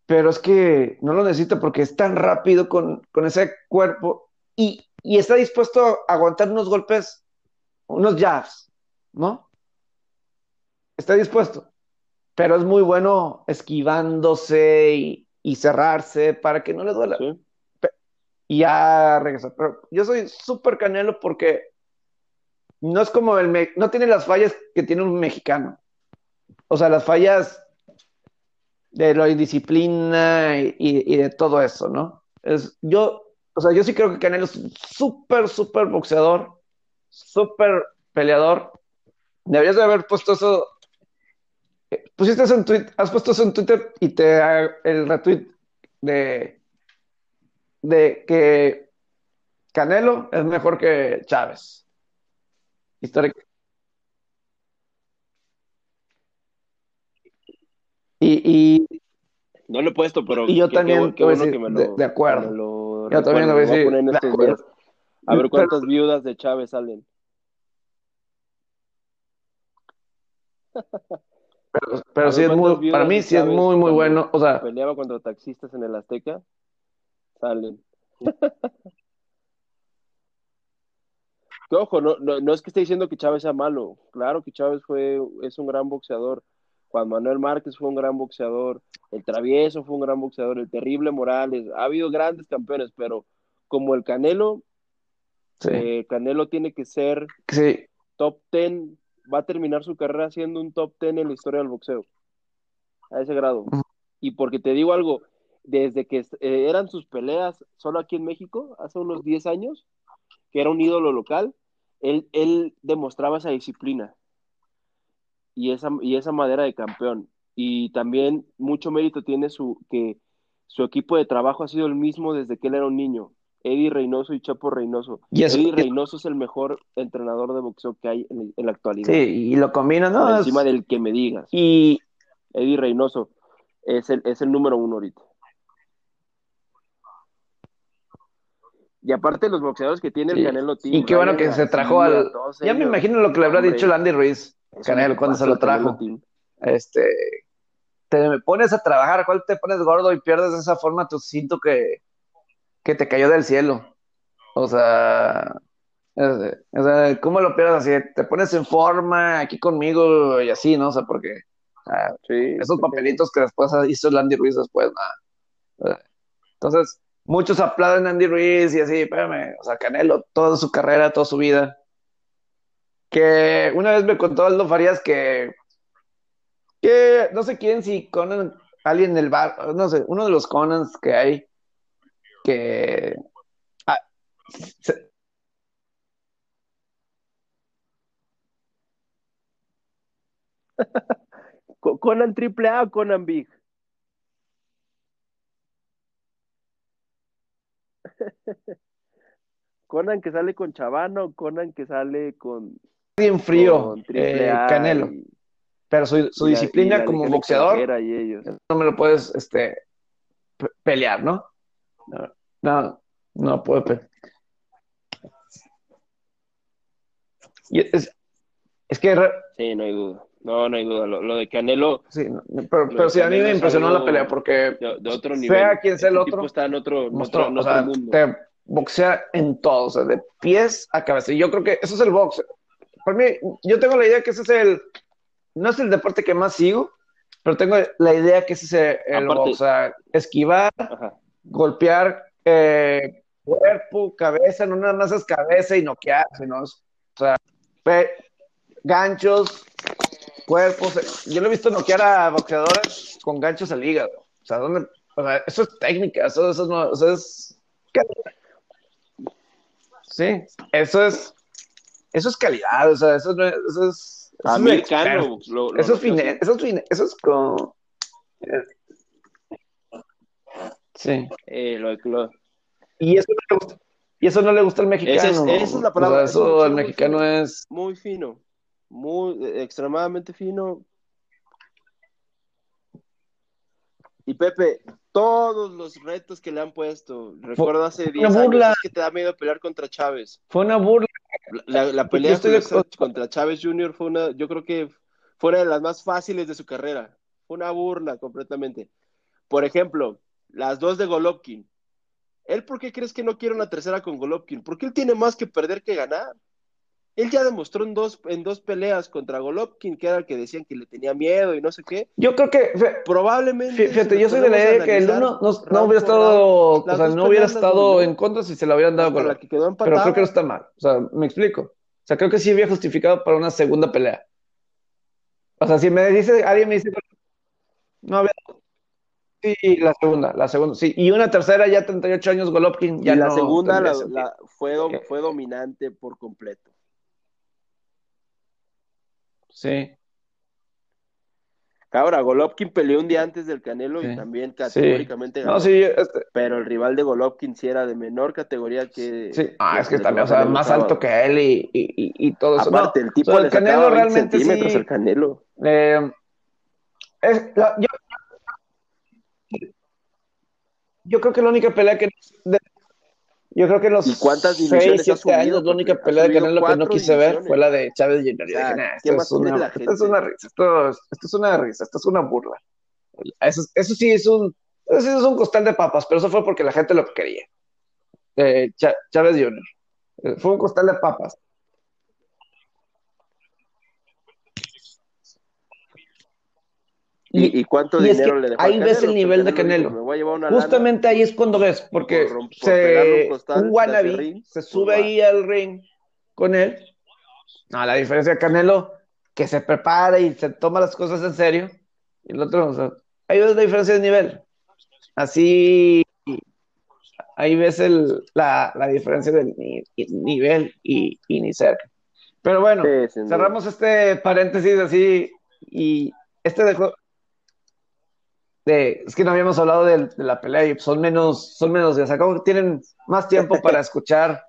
pero es que no lo necesita porque es tan rápido con, con ese cuerpo y, y está dispuesto a aguantar unos golpes, unos jabs, ¿no? Está dispuesto, pero es muy bueno esquivándose y, y cerrarse para que no le duela Sí. y ya regresó. Pero yo soy súper canelo porque no es como el, me- no tiene las fallas que tiene un mexicano. O sea, las fallas de la indisciplina y, y- y de todo eso, ¿no? Es, yo, o sea, yo sí creo que Canelo es un súper, súper boxeador, súper peleador. Deberías de haber puesto eso, pusiste eso en Twitter, has puesto eso en Twitter y te el retweet de, de que Canelo es mejor que Chávez. Histórico. Y, y, No lo he puesto, pero y yo también a bueno decir que de, lo, de que acuerdo. lo Yo también recuerdes. lo voy a voy decir ver Pero, cuántas viudas de Chávez salen. pero, A pero sí es muy, para mí sí es muy, muy bueno. O sea, peleaba contra taxistas en el Azteca salen. Ojo, no, no, no es que esté diciendo que Chávez sea malo. Claro que Chávez fue, es un gran boxeador. Juan Manuel Márquez fue un gran boxeador. El Travieso fue un gran boxeador. El Terrible Morales. Ha habido grandes campeones, pero como el Canelo, sí, eh, Canelo tiene que ser sí, top 10. Va a terminar su carrera siendo un top 10 en la historia del boxeo. A ese grado. Y porque te digo algo, desde que eh, eran sus peleas solo aquí en México, hace unos 10 años, que era un ídolo local, él, él demostraba esa disciplina y esa, y esa madera de campeón. Y también mucho mérito tiene su, que su equipo de trabajo ha sido el mismo desde que él era un niño. Eddie Reynoso y Chapo Reynoso. y eso, Eddie Reynoso es el mejor entrenador de boxeo que hay en, en la actualidad, sí, y lo combina, por ¿no? encima Es- del que me digas. y, Eddie Reynoso es el, es el número uno ahorita. Y aparte los boxeadores que tiene el Canelo Team, y qué bueno que se trajo al, ya me imagino lo que le habrá hombre, dicho el Andy Ruiz, Canelo, cuando se lo trajo. Este, te pones a trabajar, ¿cuál te pones gordo y pierdes de esa forma tu cinto que, que te cayó del cielo? O sea, o sea, ¿cómo lo pierdes así? Te pones en forma aquí conmigo y así, ¿no? O sea, porque Sí, esos sí, papelitos que después hizo el Andy Ruiz después, nada. Entonces, muchos aplauden a Andy Ruiz y así, espérame, o sea, Canelo, toda su carrera, toda su vida. Que una vez me contó Aldo Farías que, que no sé quién, si Conan alguien del bar, no sé, uno de los Conans que hay que ah, se- ¿Conan triple A o Conan Big? Conan que sale con Chavano, Conan que sale con, bien frío, con eh, Canelo, y- pero su, su disciplina la como boxeador Extranjera y ellos. no me lo puedes este, pe- pelear, ¿no? No, no, no puedo pe- Y es, es que, Sí, no hay duda. No, no hay duda. Lo, lo de Canelo sí, no, pero, pero sí, a mí me es impresionó la pelea porque de, de otro nivel. sea quien sea el Este otro, está en otro, en mostró, otro, o sea, mundo. te boxea en todo, o sea, de pies a cabeza. Y yo creo que eso es el box. Para mí, yo tengo la idea que ese es el, no es el deporte que más sigo, pero tengo la idea que ese es el, el Aparte- box. O sea, esquivar, Ajá. golpear eh, cuerpo, cabeza, no nada más es cabeza y noquear, sino es, o sea, ganchos, cuerpos. Yo lo he visto noquear a boxeadores con ganchos al hígado. O sea, ¿dónde? O sea, eso es técnica, eso, eso no, eso es. Sí, eso es. Eso es calidad, o sea, eso, no es, eso es. eso es de Americano. expertos. lo- lo- Eso es fine, eso es fine, eso es como. Sí. eh, lo- lo- Y eso no le gusta, y eso no le gusta al mexicano. Esa es- esa es la palabra, O sea, eso al mexicano fino. es. muy fino. Muy extremadamente fino. Y Pepe, todos los retos que le han puesto. Recuerdo hace 10 años que te da miedo pelear contra Chávez. Fue una burla. La, la pelea estoy contra Chávez Jr. fue una, yo creo que fue una de las más fáciles de su carrera. Fue una burla completamente. Por ejemplo, las dos de Golovkin. ¿Él por qué crees que no quiere una tercera con Golovkin? Porque él tiene más que perder que ganar. Él ya demostró en dos, en dos peleas contra Golovkin, que era el que decían que le tenía miedo y no sé qué. Yo creo que. Probablemente. Fíjate, yo soy de la idea de que el no, no round hubiera estado, o sea, no hubiera estado en contra si se la hubieran dado con la que quedó Pero creo que no está mal. O sea, me explico. O sea, creo que sí había justificado para una segunda pelea. O sea, si me dice, alguien me dice, no había. Sí, la segunda, la segunda, sí. Y una tercera, ya 38 años, Golovkin, Y ya la no segunda la- fue, Que- fue dominante por completo. Sí, Ahora, Golovkin peleó un día antes del Canelo Sí. y también sí. categóricamente ganó. No, sí, este, Pero el rival de Golovkin sí era de menor categoría que. sí. Ah, es que el también, o sea, más alto que él y, y, y, y todo eso. No, Aparte, el tipo o sea, le el Canelo sacaba 20 realmente centímetros sí. al Canelo. Eh, es la- yo, yo creo que la única pelea que de- yo creo que en los ¿Y cuántas 6, divisiones ha 7 subido, años la única pelea de subido Canelo que no quise ver fue la de Chávez Jr. Yo O sea, dije, nah, ¿qué esto es, una, la esto es gente? una risa, esto, es- esto es una risa, esto es una burla. Eso, eso sí es un eso sí es un costal de papas, pero eso fue porque la gente lo quería. Eh, Chá- Chávez Jr. Eh, Fue un costal de papas. ¿Y, y cuánto y es dinero que le dejó ahí ves el nivel Que de Canelo. dijo, Me voy a llevar una lana. Justamente ahí es cuando ves, porque Por se, un wannabe acerrín, se pues sube va. ahí al ring con él. No, la diferencia de Canelo, que se prepara y se toma las cosas en serio. Y el otro, o sea, ahí ves la diferencia de nivel. Así, ahí ves el, la, la diferencia del ni- nivel y, y ni cerca. Pero bueno, Sí, cerramos este paréntesis así y este dejó de, es que no habíamos hablado de, de la pelea y son menos, son menos días. Acabo tienen más tiempo para escuchar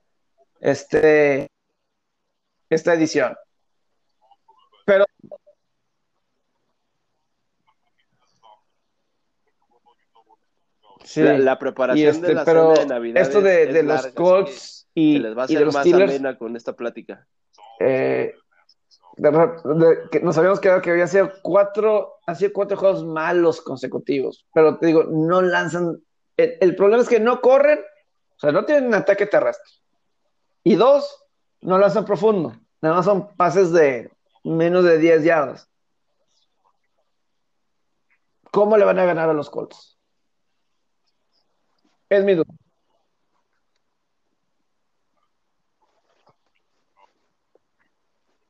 este esta edición. Pero sí, La, preparación este, de la pero de Navidad esto es- de, es de los larga, Colts y, se les va a y de hacer los más Steelers, amena con esta plática. eh, de de- que nos habíamos quedado que había sido cuatro, ha sido cuatro juegos malos consecutivos, pero te digo, no lanzan. El, el problema es que no corren, o sea, no tienen ataque terrestre. Y dos, no lanzan profundo, nada más son pases de menos de 10 yardas. ¿Cómo le van a ganar a los Colts? Es mi duda.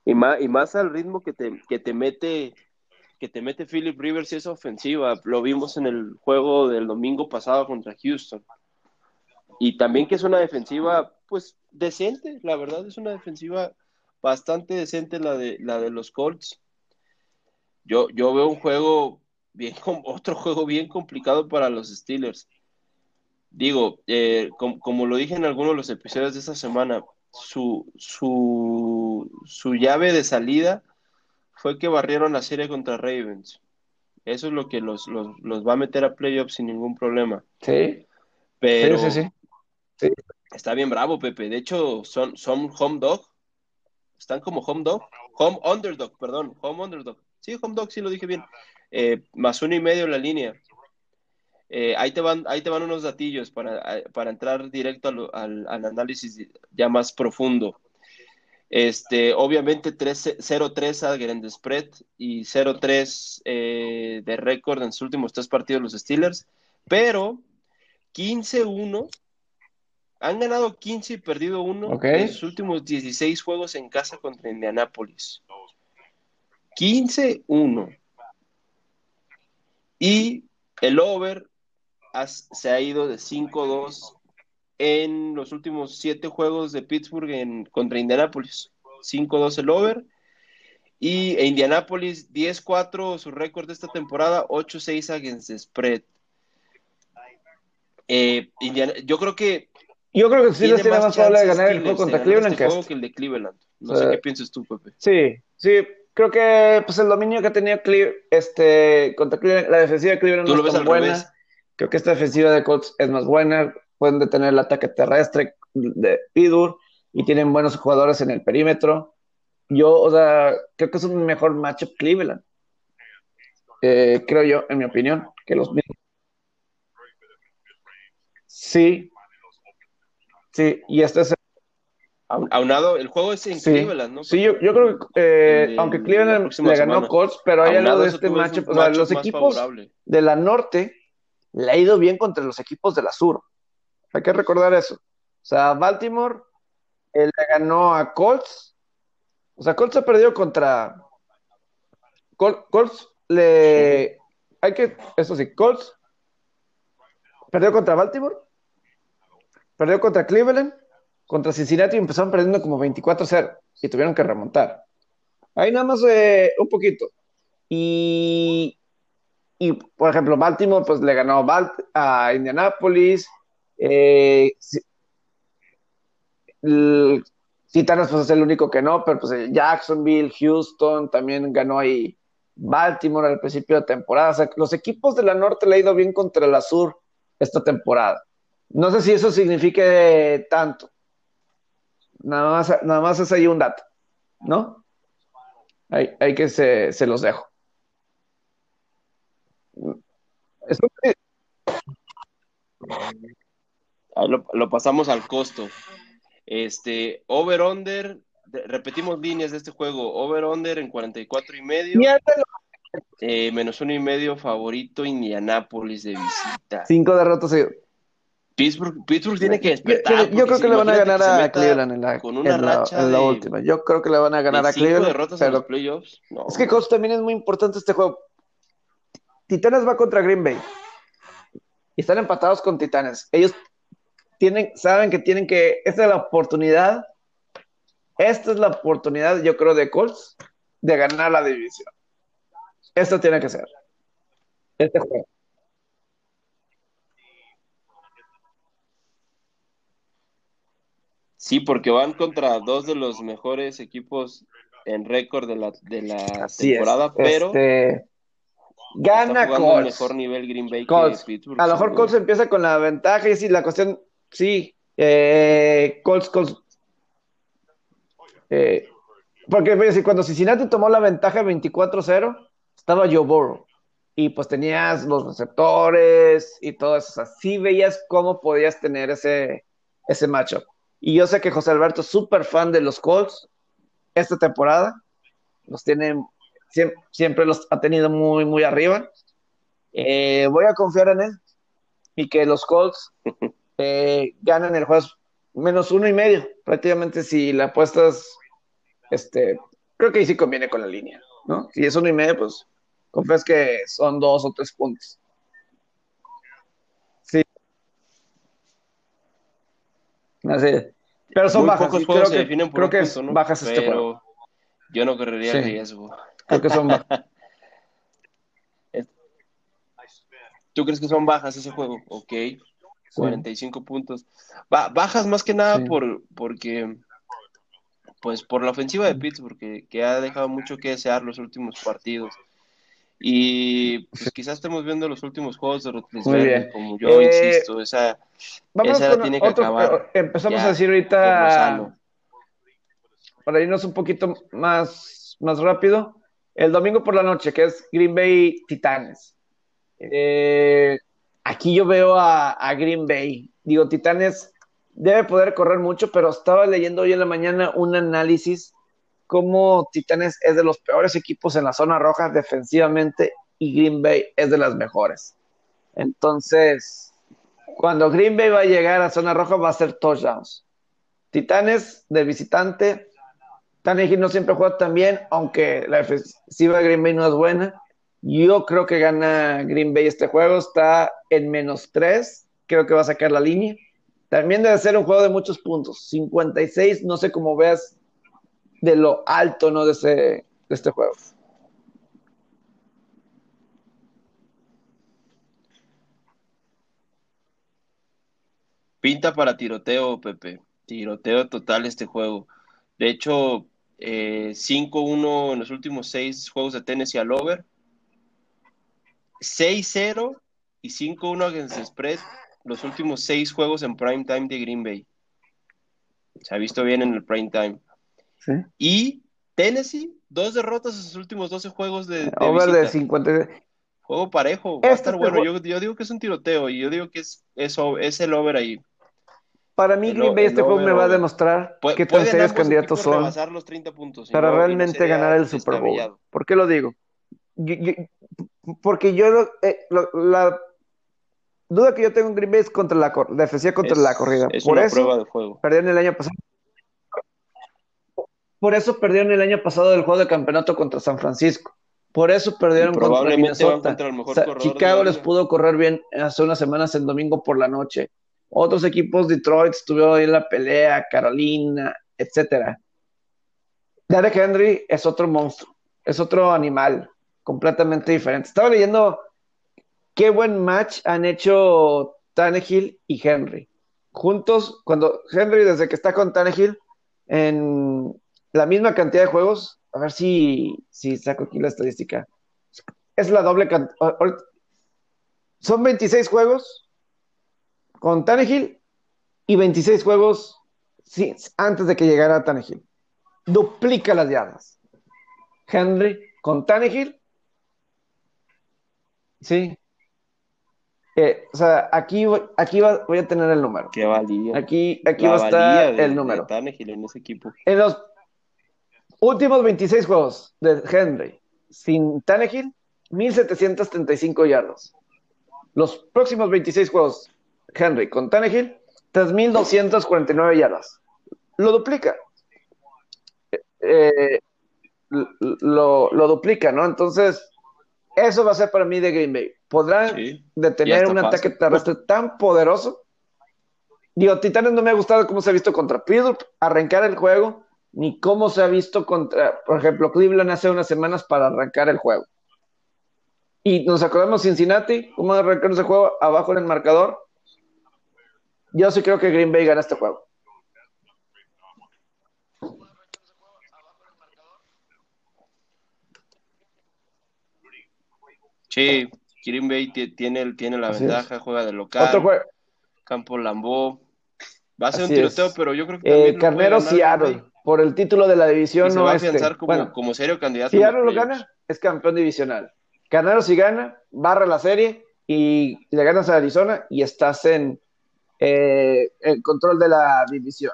Y más, y más al ritmo que te, que te mete que te mete Philip Rivers y esa ofensiva. Lo vimos en el juego del domingo pasado contra Houston. Y también que es una defensiva, pues, decente, la verdad es una defensiva bastante decente la de, la de los Colts. Yo, yo veo un juego bien, otro juego bien complicado para los Steelers. Digo, eh, como lo dije en algunos de los episodios de esta semana, su, su, su llave de salida fue que barrieron la serie contra Ravens. Eso es lo que los, va a meter a playoffs sin ningún problema. Sí. Pero sí, sí, sí. está bien bravo, Pepe. De hecho, son, son home dog. Están como home dog. Home underdog, perdón. Home underdog. Sí, home dog, sí lo dije bien. Eh, más uno y medio en la línea. Eh, ahí, te van, ahí te van unos datillos para, para entrar directo al, al, análisis ya más profundo. Este, obviamente 0-3 a de spread y 0-3 eh, de récord en sus últimos tres partidos los Steelers, pero 15-1 han ganado 15 y perdido 1 en sus últimos 16 juegos en casa contra Indianapolis. 15-1. Y el over se ha ido de 5-2 en los últimos 7 juegos de Pittsburgh en, contra Indianapolis. 5-2 el over. Y Indianapolis 10-4 su récord de esta temporada, 8-6 against the spread. Eh, yo creo que yo creo que sí les tiene más probable de ganar el juego contra Cleveland este que, que el de Cleveland. No sé qué piensas tú, Pepe. Sí, sí, creo que pues el dominio que ha tenido este, contra Cleveland, la defensiva de Cleveland no es tan buena. Creo que esta defensiva de Colts es más buena. Pueden detener el ataque terrestre de Pidur y tienen buenos jugadores en el perímetro. Yo, o sea, creo que es un mejor matchup Cleveland. Eh, creo yo, en mi opinión, que los mismos. Sí. Sí, y este es Aunado, el juego es en Cleveland, ¿no? Sí, yo, yo creo que, eh, aunque Cleveland le ganó Colts, pero hay algo de este matchup. O sea, los equipos de la norte le ha ido bien contra los equipos de la sur. Hay que recordar eso. O sea, Baltimore él le ganó a Colts. O sea, Colts ha perdido contra. Colts le. Hay que. Eso sí, Colts perdió contra Baltimore. Perdió contra Cleveland contra Cincinnati empezaron perdiendo como 24-0 y tuvieron que remontar. Ahí nada más eh, un poquito. Y, y, por ejemplo, Baltimore pues le ganó a Indianapolis. Eh, pues es el único que no, pero pues eh, Jacksonville, Houston también ganó ahí. Baltimore al principio de temporada. O sea, los equipos de la norte le ha ido bien contra la sur esta temporada. No sé si eso signifique tanto, Nada más, nada más es ahí un dato, ¿no? Hay, que se, los dejo. Lo, pasamos al costo. Este, over-under, repetimos líneas de este juego, over-under en 44 y medio. Eh, menos uno y medio favorito Indianápolis de visita. Cinco derrotas. Pittsburgh, Pittsburgh tiene que despertar. Yo, creo que le van a ganar a Cleveland en la, con una racha en la última. Yo creo que le van a ganar a Cleveland. derrotas en los playoffs. Es que Colts también es muy importante este juego. Titanes va contra Green Bay. Y están empatados con Titanes. Ellos tienen, saben que tienen que. Esta es la oportunidad. Esta es la oportunidad, yo creo, de Colts de ganar la división. Esto tiene que ser. Este juego. Sí, porque van contra dos de los mejores equipos en récord de la, de la temporada, pero este, gana Colts. mejor nivel Green Bay A lo mejor Colts empieza con la ventaja y sí, la cuestión, sí, eh, Colts, Colts. Eh, porque pues, cuando Cincinnati tomó la ventaja 24-0, estaba Joe Burrow. Y pues tenías los receptores y todo eso. Así veías cómo podías tener ese, ese matchup. Y yo sé que José Alberto es súper fan de los Colts esta temporada. Los tiene, siempre, los ha tenido muy, muy arriba. Eh, voy a confiar en él y que los Colts eh, ganen el juego menos uno y medio. Prácticamente si la apuestas, este, creo que ahí sí conviene con la línea, ¿no? Si es uno y medio, pues confías que son dos o tres puntos. Sí. Así Pero son bajas. Pocos creo que, definen por creo que punto, ¿no? bajas este Pero juego. Yo no correría Sí. riesgo. Creo que son bajas. ¿Tú crees que son bajas ese juego? Ok. 45 puntos. Ba- bajas más que nada Sí. por porque pues por la ofensiva de Pittsburgh que, que ha dejado mucho que desear los últimos partidos. Y pues quizás estemos viendo los últimos juegos de bien. como yo Eh, insisto, esa Esa la tiene que otro. acabar Empezamos ya, a decir ahorita, para irnos un poquito más, más rápido, el domingo por la noche, que es Green Bay Titanes. Eh, aquí yo veo a, Green Bay. Digo, Titanes debe poder correr mucho, pero estaba leyendo hoy en la mañana un análisis como Titanes es de los peores equipos en la zona roja defensivamente y Green Bay es de las mejores. Entonces, cuando Green Bay va a llegar a zona roja va a ser touchdowns. Titanes de visitante, Tannehill no siempre juega tan bien, aunque la defensiva de Green Bay no es buena. Yo creo que gana Green Bay este juego, está en menos 3, creo que va a sacar la línea. También debe ser un juego de muchos puntos, 56, no sé cómo veas de lo alto ¿no? de, de este juego. Pinta para tiroteo, Pepe. Tiroteo total este juego. De hecho, eh, 5-1 en los últimos seis juegos de Tennessee al over. 6-0 y 5-1 against the spread los últimos seis juegos en prime time de Green Bay. Se ha visto bien en el prime time. ¿Sí? Y Tennessee, dos derrotas en sus últimos 12 juegos de, de Over visita. de 50. Juego parejo, va a Este estar bueno. Yo, yo digo que es un tiroteo y yo digo que es, es, es el over ahí. Para mí, Green Bay este juego me va a demostrar qué tan serios candidatos son los 30 puntos. para no- realmente ganar el Super Bowl. ¿Por qué lo digo? Yo- yo- porque yo, lo- eh, lo- la duda que yo tengo en Green Bay es contra la, defensiva contra Es- la corrida. Es Por una eso prueba de fuego. perdieron el año pasado. Por eso perdieron el año pasado el juego de campeonato contra San Francisco. Por eso perdieron contra Minnesota. contra el mejor O sea, Chicago les pudo correr bien hace unas semanas el domingo por la noche. Otros equipos, Detroit, estuvieron ahí en la pelea, Carolina, etcétera. Derek Henry es otro monstruo, es otro animal completamente diferente. Estaba leyendo qué buen match han hecho Tannehill y Henry. Juntos, cuando Henry, desde que está con Tannehill, en la misma cantidad de juegos, a ver si, si saco aquí la estadística. Es la doble cantidad. Son 26 juegos con Tannehill y 26 juegos sí, antes de que llegara Tannehill. Duplica las yardas. Henry con Tannehill. Sí. Eh, o sea, aquí, voy- aquí va- voy a tener el número. Qué valía. Aquí, aquí La va a estar de- el de número. Tannehill en ese equipo. En los últimos 26 juegos de Henry sin Tannehill, 1735 yardas. Los próximos 26 juegos, Henry con Tannehill, 3249 yardas. Lo duplica. Eh, lo, lo duplica, ¿no? Entonces, eso va a ser para mí de Green Bay. ¿Podrán Sí. Detener un fácil. ataque terrestre tan poderoso? Digo, Titanes no me ha gustado cómo se ha visto contra Pittsburgh, arrancar el juego, ni cómo se ha visto contra, por ejemplo, Cleveland hace unas semanas para arrancar el juego. Y nos acordamos Cincinnati, cómo arrancaron ese juego abajo en el marcador. Yo sí creo que Green Bay gana este juego. Sí, Green Bay ti- tiene, la Así ventaja, juega de local, Otro juego, campo Lambó. Va a ser un tiroteo, es. pero yo creo que eh, Aaron, Bay. por el título de la división Y se va a afianzar como, Bueno, como serio candidato. Si Aaron lo gana, es campeón divisional. Carneros si gana, barra la serie y le ganas a Arizona y estás en eh, el control de la división.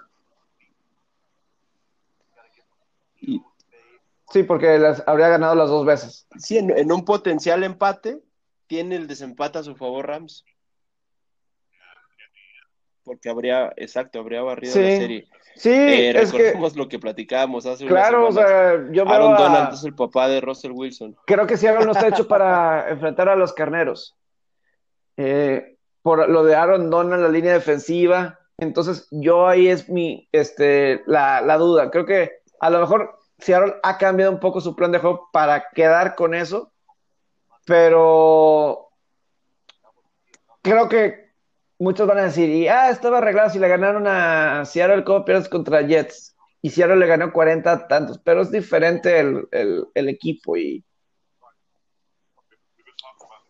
Y- Sí, porque las, habría ganado las dos veces. Sí, en, en un potencial empate, tiene el desempate a su favor Rams. porque habría, exacto, habría barrido la serie. Sí, eh, recordemos lo que platicábamos hace Claro, o sea, yo veo Aaron Donald es el papá de Russell Wilson. Creo que Seattle no está hecho para enfrentar a los carneros. Eh, por lo de Aaron Donald, la línea defensiva. Entonces, yo ahí es mi, este, la, la duda. Creo que a lo mejor Seattle ha cambiado un poco su plan de juego para quedar con eso, pero creo que muchos van a decir, y, ah, estaba arreglado si le ganaron a Seattle como pierdes contra Jets, y Seattle le ganó 40 tantos, pero es diferente el, equipo y,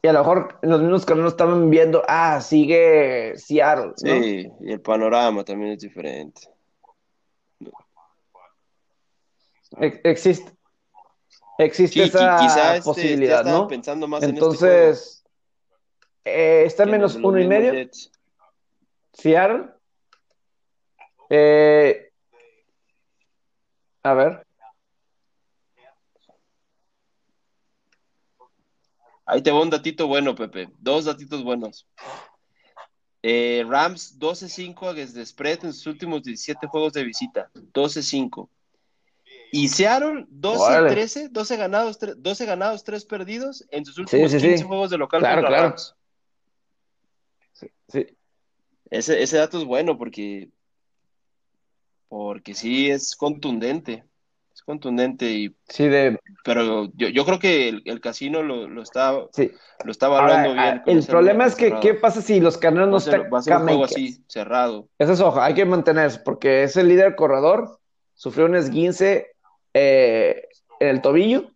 y a lo mejor los mismos que no estaban viendo, ah, sigue Seattle. Sí, y el panorama también es diferente. existe existe esa este, posibilidad, ¿no? Pensando más este Entonces, eh, está en menos uno y medio. Seattle. Eh, a ver. Ahí te va un datito bueno, Pepe. Dos datitos buenos. Eh, Rams 12-5 desde spread en sus últimos 17 juegos de visita. 12-5. Y Seattle 12-13, 12 ganados, 12 ganados, 3 perdidos en sus últimos 15 juegos de local contra Rams. Sí, Ese, ese dato es bueno porque, porque sí es contundente. Es contundente y sí, de... pero yo, yo creo que el, casino lo, lo, está sí. lo está evaluando bien. El problema es que qué pasa si los canales no están va a ser un juego así cerrado. Eso es ojo, hay que mantenerse porque es el líder corredor, sufrió un esguince eh, el tobillo,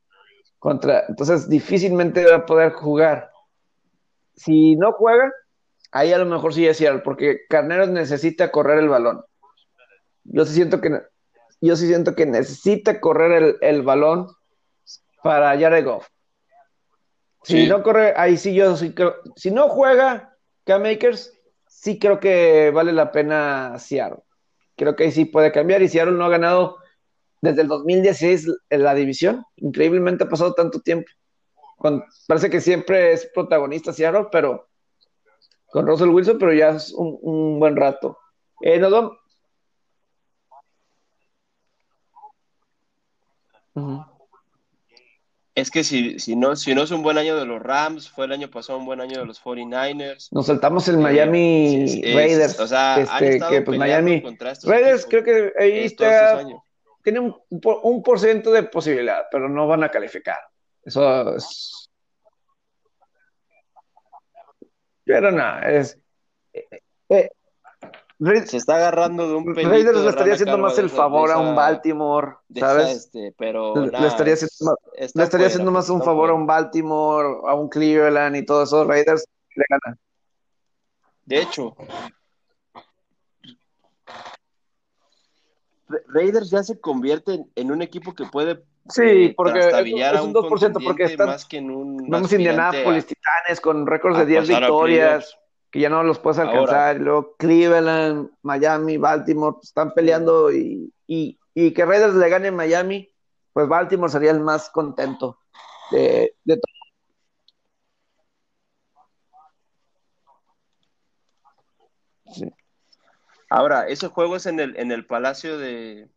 contra, entonces difícilmente va a poder jugar. Si no juega, ahí a lo mejor sí es cierto, porque Carneros necesita correr el balón. Yo siento que, yo sí siento que necesita correr el, balón para Jared Goff. Si no corre, ahí sí yo sí creo, si no juega K-Makers, sí creo que vale la pena Seattle. Creo que ahí sí puede cambiar y Seattle no ha ganado desde el 2016 en la división. Increíblemente ha pasado tanto tiempo. parece que siempre es protagonista Seattle, pero con Russell Wilson, pero ya es un, buen rato. Eh, Es que si, si, no, si no es un buen año de los Rams, fue el año pasado un buen año de los 49ers. Nos saltamos el Miami Raiders. o sea, este, que pues Miami Raiders creo que ahí está tiene un, un por ciento de posibilidad, pero no van a calificar. Eso es. Pero nada, es. Eh, eh, se está agarrando de un pelito Raiders le estaría haciendo más el favor a un Baltimore, ¿sabes? Este, pero le, estaría haciendo más, le estaría haciendo más un favor a un Baltimore, a un Cleveland y todos esos Raiders le ganan. De hecho, Raiders ya se convierte en, un equipo que puede sí, eh, porque es, un 2% porque están más que en un vamos Indianapolis, Titanes con récords de 10 victorias que ya no los puedes alcanzar, luego Cleveland, Miami, Baltimore pues, están peleando y, y, y, que Raiders le gane en Miami, pues Baltimore sería el más contento de, de todo. Sí. Ahora, ese juego es en el, en el Palacio de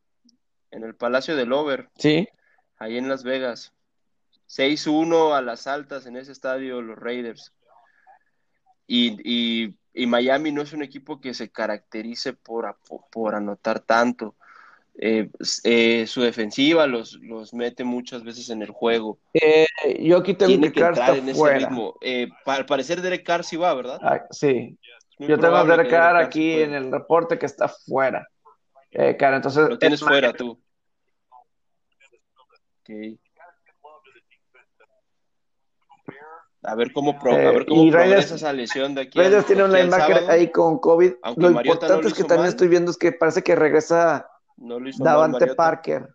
en el Palacio del Over. Sí. Ahí en Las Vegas. 6-1 a las altas en ese estadio los Raiders. Y, Miami no es un equipo que se caracterice por, por anotar tanto. Eh, eh, su defensiva los, los mete muchas veces en el juego. Eh, yo aquí tengo que, entrar en ese ritmo. al parecer Derek Carr sí va, ¿verdad? Ah, sí, yo tengo a Derek Carr aquí en el reporte que está fuera. Eh, cara, entonces. Lo tienes fuera tú. A ver cómo, pro, a ver cómo eh, Raiders, esa lesión de aquí. Raiders tiene un linebacker ahí con COVID. Lo importante es que también estoy viendo es que parece que regresa Davante Parker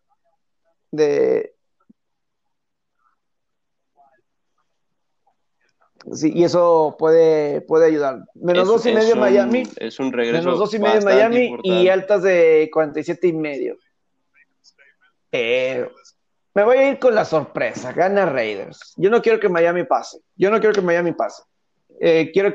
de, Sí, y eso puede, puede ayudar. Menos dos y medio Miami. Es un regreso. Menos dos y medio Miami y altas de 47 y medio. Eh, me voy a ir con la sorpresa. Gana Raiders. Yo no quiero que Miami pase. Yo no quiero que Miami pase. Eh, quiero.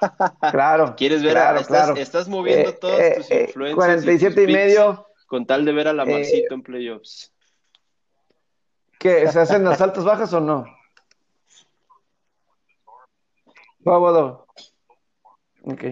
Claro. ¿Quieres ver? claro, estás, claro. estás moviendo Eh, todas eh, tus eh, influencias. 47 y, tus picks medio. Con tal de ver a la Eh, Marcito en playoffs. ¿Qué? ¿Se hacen las altas bajas o no? Cómodo. Ok.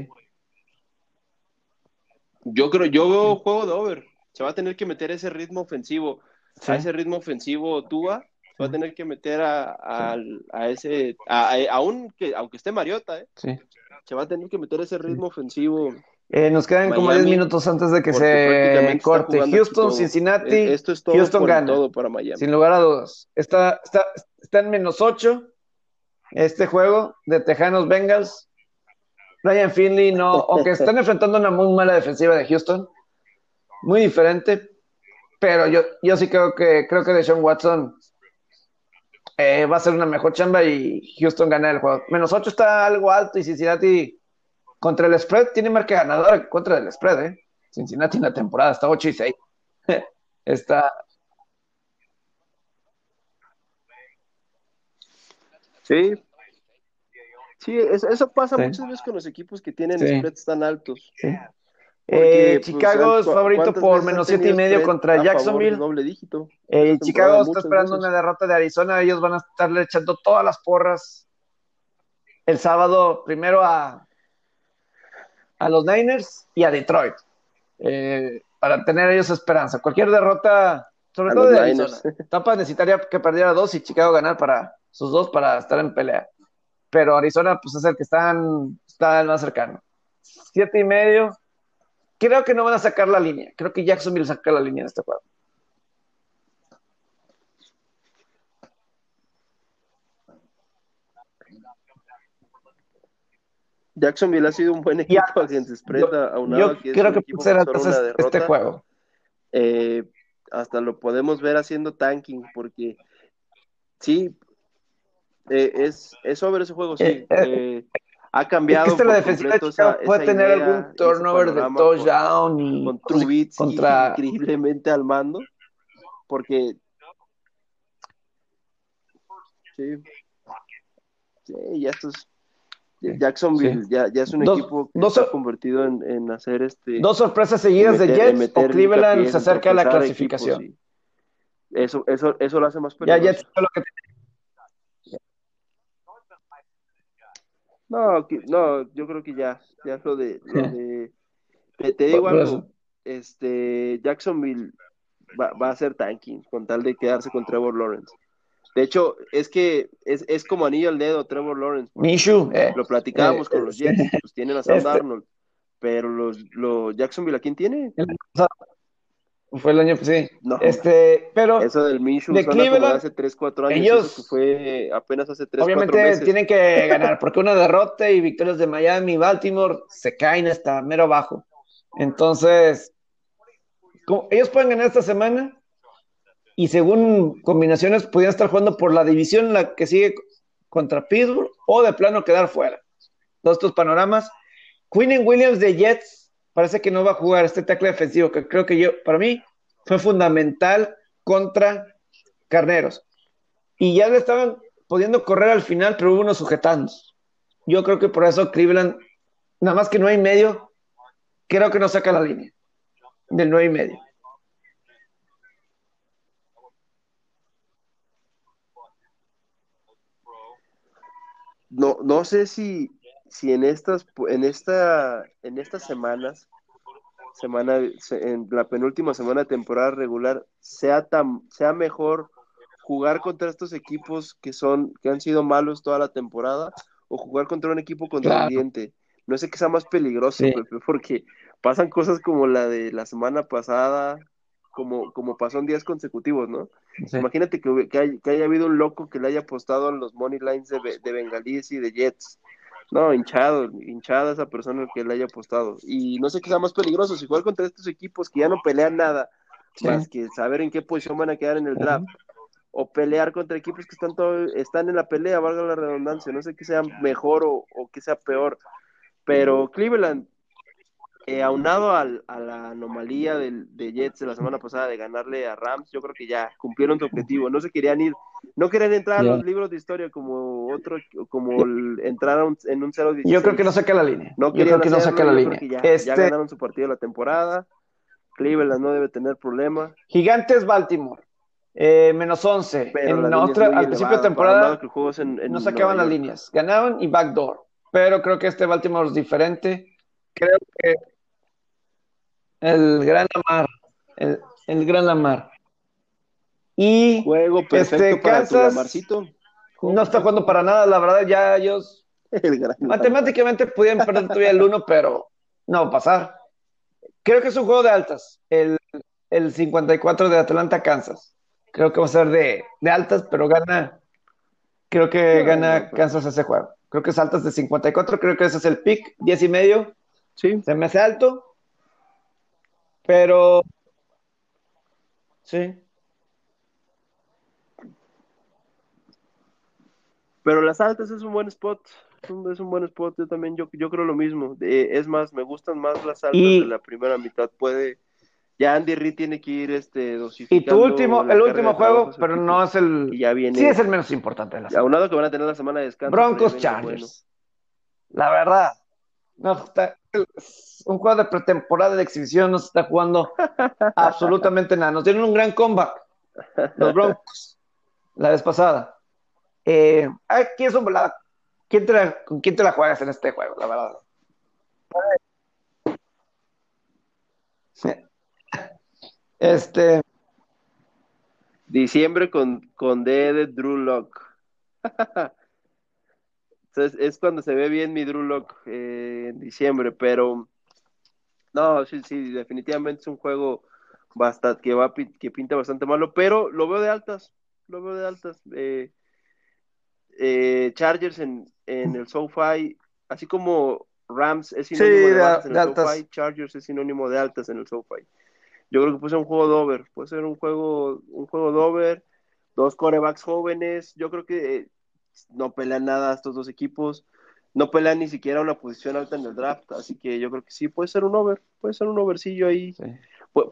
Yo creo, yo veo juego de over. Se va a tener que meter ese ritmo ofensivo. Sí. A ese ritmo ofensivo Tua, se va a tener que meter a, a- a ese, a, aún que, aunque esté Mariota, ¿eh? Sí. se va a tener que meter ese ritmo ofensivo. Eh, nos quedan como Miami, 10 minutos antes de que se corte. Houston. Cincinnati, Eh, Esto es todo Houston gana. todo para Miami. sin lugar a dudas. Está, está, está en menos 8 este juego de Tejanos Bengals. Ryan Finley no, aunque están enfrentando una muy mala defensiva de Houston, muy diferente, pero yo, yo sí creo que creo que Deshaun Watson eh, va a ser una mejor chamba y Houston gana el juego. Menos 8 está algo alto y Cincinnati contra el spread tiene marca ganadora contra el spread, ¿eh? Cincinnati en la temporada está 8 y 6. está, Sí. Sí, eso, eso pasa Sí. muchas veces con los equipos que tienen Sí. spreads tan altos. sí. Porque, Eh, pues, Chicago es ¿cu- favorito por menos siete y medio contra Jacksonville. doble dígito. Eh, Chicago está esperando veces. una derrota de Arizona. Ellos van a estarle echando todas las porras el sábado primero a, a los Niners y a Detroit eh, para tener ellos esperanza. Cualquier derrota, sobre A todo de Niners. Arizona. Tampa necesitaría que perdiera dos y Chicago ganar para sus dos para estar en pelea. Pero Arizona, pues es el que están, está el más cercano. Siete y medio. Creo que no van a sacar la línea. Creo que Jacksonville saca la línea en este juego. Jacksonville ha sido un buen equipo spread, yo- aunado Yo a que es creo un que puede ser entonces una este juego. Eh, hasta lo podemos ver haciendo tanking, porque sí, eh, es, es sobre ese juego, sí. Eh, eh, Eh, ha cambiado Es que la defensiva de esa- puede esa tener idea algún turnover de con- touchdown y con cosas Trubisky contra increíblemente al mando, porque sí, sí, ya estos Jacksonville Sí. ya, ya es un Dos- equipo que dos- está convertido en, en hacer este dos sorpresas seguidas de meter- Jets o Cleveland se acerca a la clasificación. equipos Eso, eso, eso lo hace más Ya peligroso. Jets fue lo que No, que- no, yo creo que ya, ya lo de, lo de, te, te digo algo, este, Jacksonville va, va a hacer tanking con tal de quedarse con Trevor Lawrence. De hecho, es que es, es como anillo al dedo Trevor Lawrence. Minshew, eh, Lo platicábamos eh, con los eh, Jets, pues tienen a Sam este- Darnold, pero los, los Jacksonville, ¿a quién tiene? Fue el año sí. No. Este, pero Eso del Minshew de Cleveland, hace 3, 4 años, ellos- fue apenas hace 3, 4 obviamente meses. tienen que ganar porque una derrota y victorias de Miami y Baltimore se caen hasta mero abajo. Entonces, como ellos pueden ganar esta semana y según combinaciones podrían estar jugando por la división en la que sigue contra Pittsburgh o de plano quedar fuera. Todos estos panoramas. Quinn Williams de Jets parece que no va a jugar este tackle defensivo que creo que yo, para mí, fue fundamental contra Carneros. Y ya le estaban pudiendo correr al final, pero hubo unos sujetando. Yo creo que por eso Cleveland, nada más que no hay medio, creo que no saca la línea del 9 y medio. No, no sé si, si en estas, en esta, en estas semanas, semana, se- en la penúltima semana de temporada regular, sea tan, sea mejor jugar contra estos equipos que son, que han sido malos toda la temporada, o jugar contra un equipo contendiente. No sé qué sea más peligroso, Sí. Porque pasan cosas como la de la semana pasada, como, como pasó en días consecutivos, ¿no? Sí. Imagínate que, que, hay- que haya habido un loco que le haya apostado a los money lines de, de Bengalíes y de Jets. No, hinchado, hinchada esa persona que le haya apostado. Y no sé qué sea más peligroso, si jugar contra estos equipos que ya no pelean nada, Sí. más que saber en qué posición van a quedar en el draft, o pelear contra equipos que están, todo, están en la pelea, valga la redundancia. No sé qué sea mejor o, o qué sea peor. Pero Cleveland eh, aunado al, a la anomalía del, de Jets de la semana pasada de ganarle a Rams, yo creo que ya cumplieron su objetivo. No se querían ir, no querían entrar a los libros de historia como otro, como el, entrar en un 0 Yo creo que no saca la línea. No yo creo que no saca la línea. Ya, este... ya, ganaron su partido de la temporada. Cleveland no debe tener problema. Gigantes Baltimore. Eh, menos 11. en otra, al principio de temporada no sacaban las líneas. Ganaban y backdoor. Pero creo que este Baltimore es diferente. Creo que el Gran Lamar. El, el Gran Lamar. Y Juego este, Kansas no está jugando para nada, la verdad, ya ellos matemáticamente pudieran perder todavía el 1, pero no va a pasar. Creo que es un juego de altas, el, el 54 de Atlanta, Kansas. Creo que va a ser de, de altas, pero gana, creo que gana Kansas ese juego. Creo que es altas de 54, creo que ese es el pick, 10 y medio. Sí. Se me hace alto. Pero, sí. Pero las altas es un buen spot. Es un buen spot. Yo también, yo, yo creo lo mismo. es más, me gustan más las altas de la primera mitad. Puede. Ya Andy Reid tiene que ir este dosificando. Y tu último, el último juego, pero no es el. ya viene, sí es el menos importante de la semana. Aunado que van a tener la semana de descanso. Broncos Chargers. La verdad. No, está, un juego de pretemporada de exhibición, no se está jugando absolutamente nada. Nos dieron un gran comeback, los Broncos, la vez pasada. Eh, ¿quién, son, ¿quién te ¿Con quién te la juegas en este juego, la verdad? Este. Diciembre con, con D de Drew Lock. es cuando se ve bien mi Drew Lock eh, en diciembre, pero no, sí, sí, definitivamente es un juego bastante, que, va, que pinta bastante malo, pero lo veo de altas, lo veo de altas. Eh, eh, Chargers en, en el SoFi, así como Rams es sinónimo de, altas en el SoFi, Chargers es sinónimo de altas en el SoFi. Yo creo que puede ser un juego de over, puede ser un juego, un juego de over, dos corebacks jóvenes, yo creo que no pelean nada estos dos equipos, no pelean ni siquiera una posición alta en el draft, así que yo creo que sí, puede ser un over, puede ser un overcillo ahí,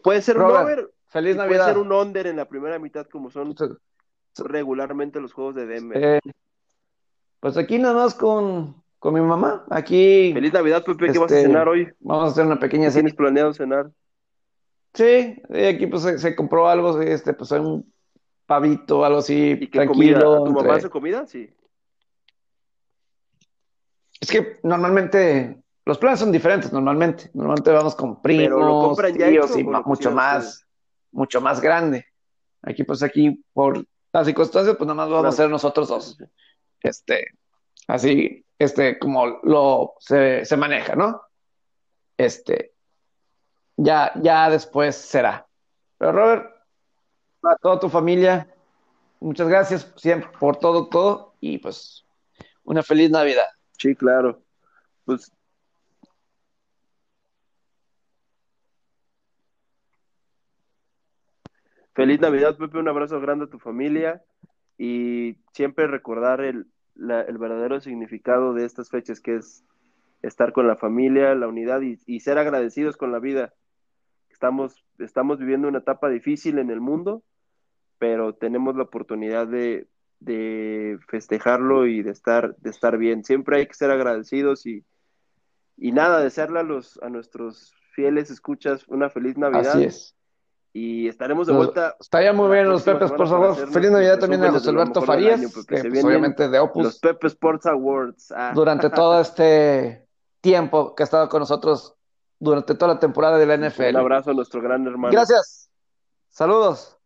puede ser un over, feliz Navidad. puede ser un under en la primera mitad como son regularmente los juegos de Denver. pues aquí nada más con, con mi mamá, aquí. Feliz Navidad, Pepe, ¿qué vas a este, cenar hoy? Vamos a hacer una pequeña cena. ¿Tienes planeado cenar? Sí, aquí pues se, compró algo, este, pues un pavito, algo así, ¿Y tranquilo. ¿Tu mamá hace comida? Sí. Es que normalmente los planes son diferentes, normalmente. Normalmente vamos con primos, tíos y mucho más, mucho más grande. Aquí, pues aquí, por las circunstancias, pues nada más vamos a ser nosotros dos. Este, así, este, como lo se, se maneja, ¿no? Este, ya, ya después será. Pero Robert, a toda tu familia. Muchas gracias siempre por todo, todo y pues una feliz Navidad. Sí, claro. Pues Feliz Navidad, Pepe, un abrazo grande a tu familia y siempre recordar el, el verdadero significado de estas fechas, que es estar con la familia, la unidad y, y, ser agradecidos con la vida. Estamos, estamos viviendo una etapa difícil en el mundo, pero tenemos la oportunidad de, festejarlo y de estar, de estar bien. Siempre hay que ser agradecidos y, y nada, desearle a, los, a nuestros fieles escuchas una feliz Navidad. Así es. Y estaremos de vuelta. Está ya muy bien los Pepes, por favor. Feliz Navidad también a José Alberto Farías, que pues, obviamente de Opus. Los Pepe Sports Awards. Ah. Durante todo este tiempo que ha estado con nosotros, durante toda la temporada de la NFL. Un abrazo a nuestro gran hermano. Gracias. Saludos.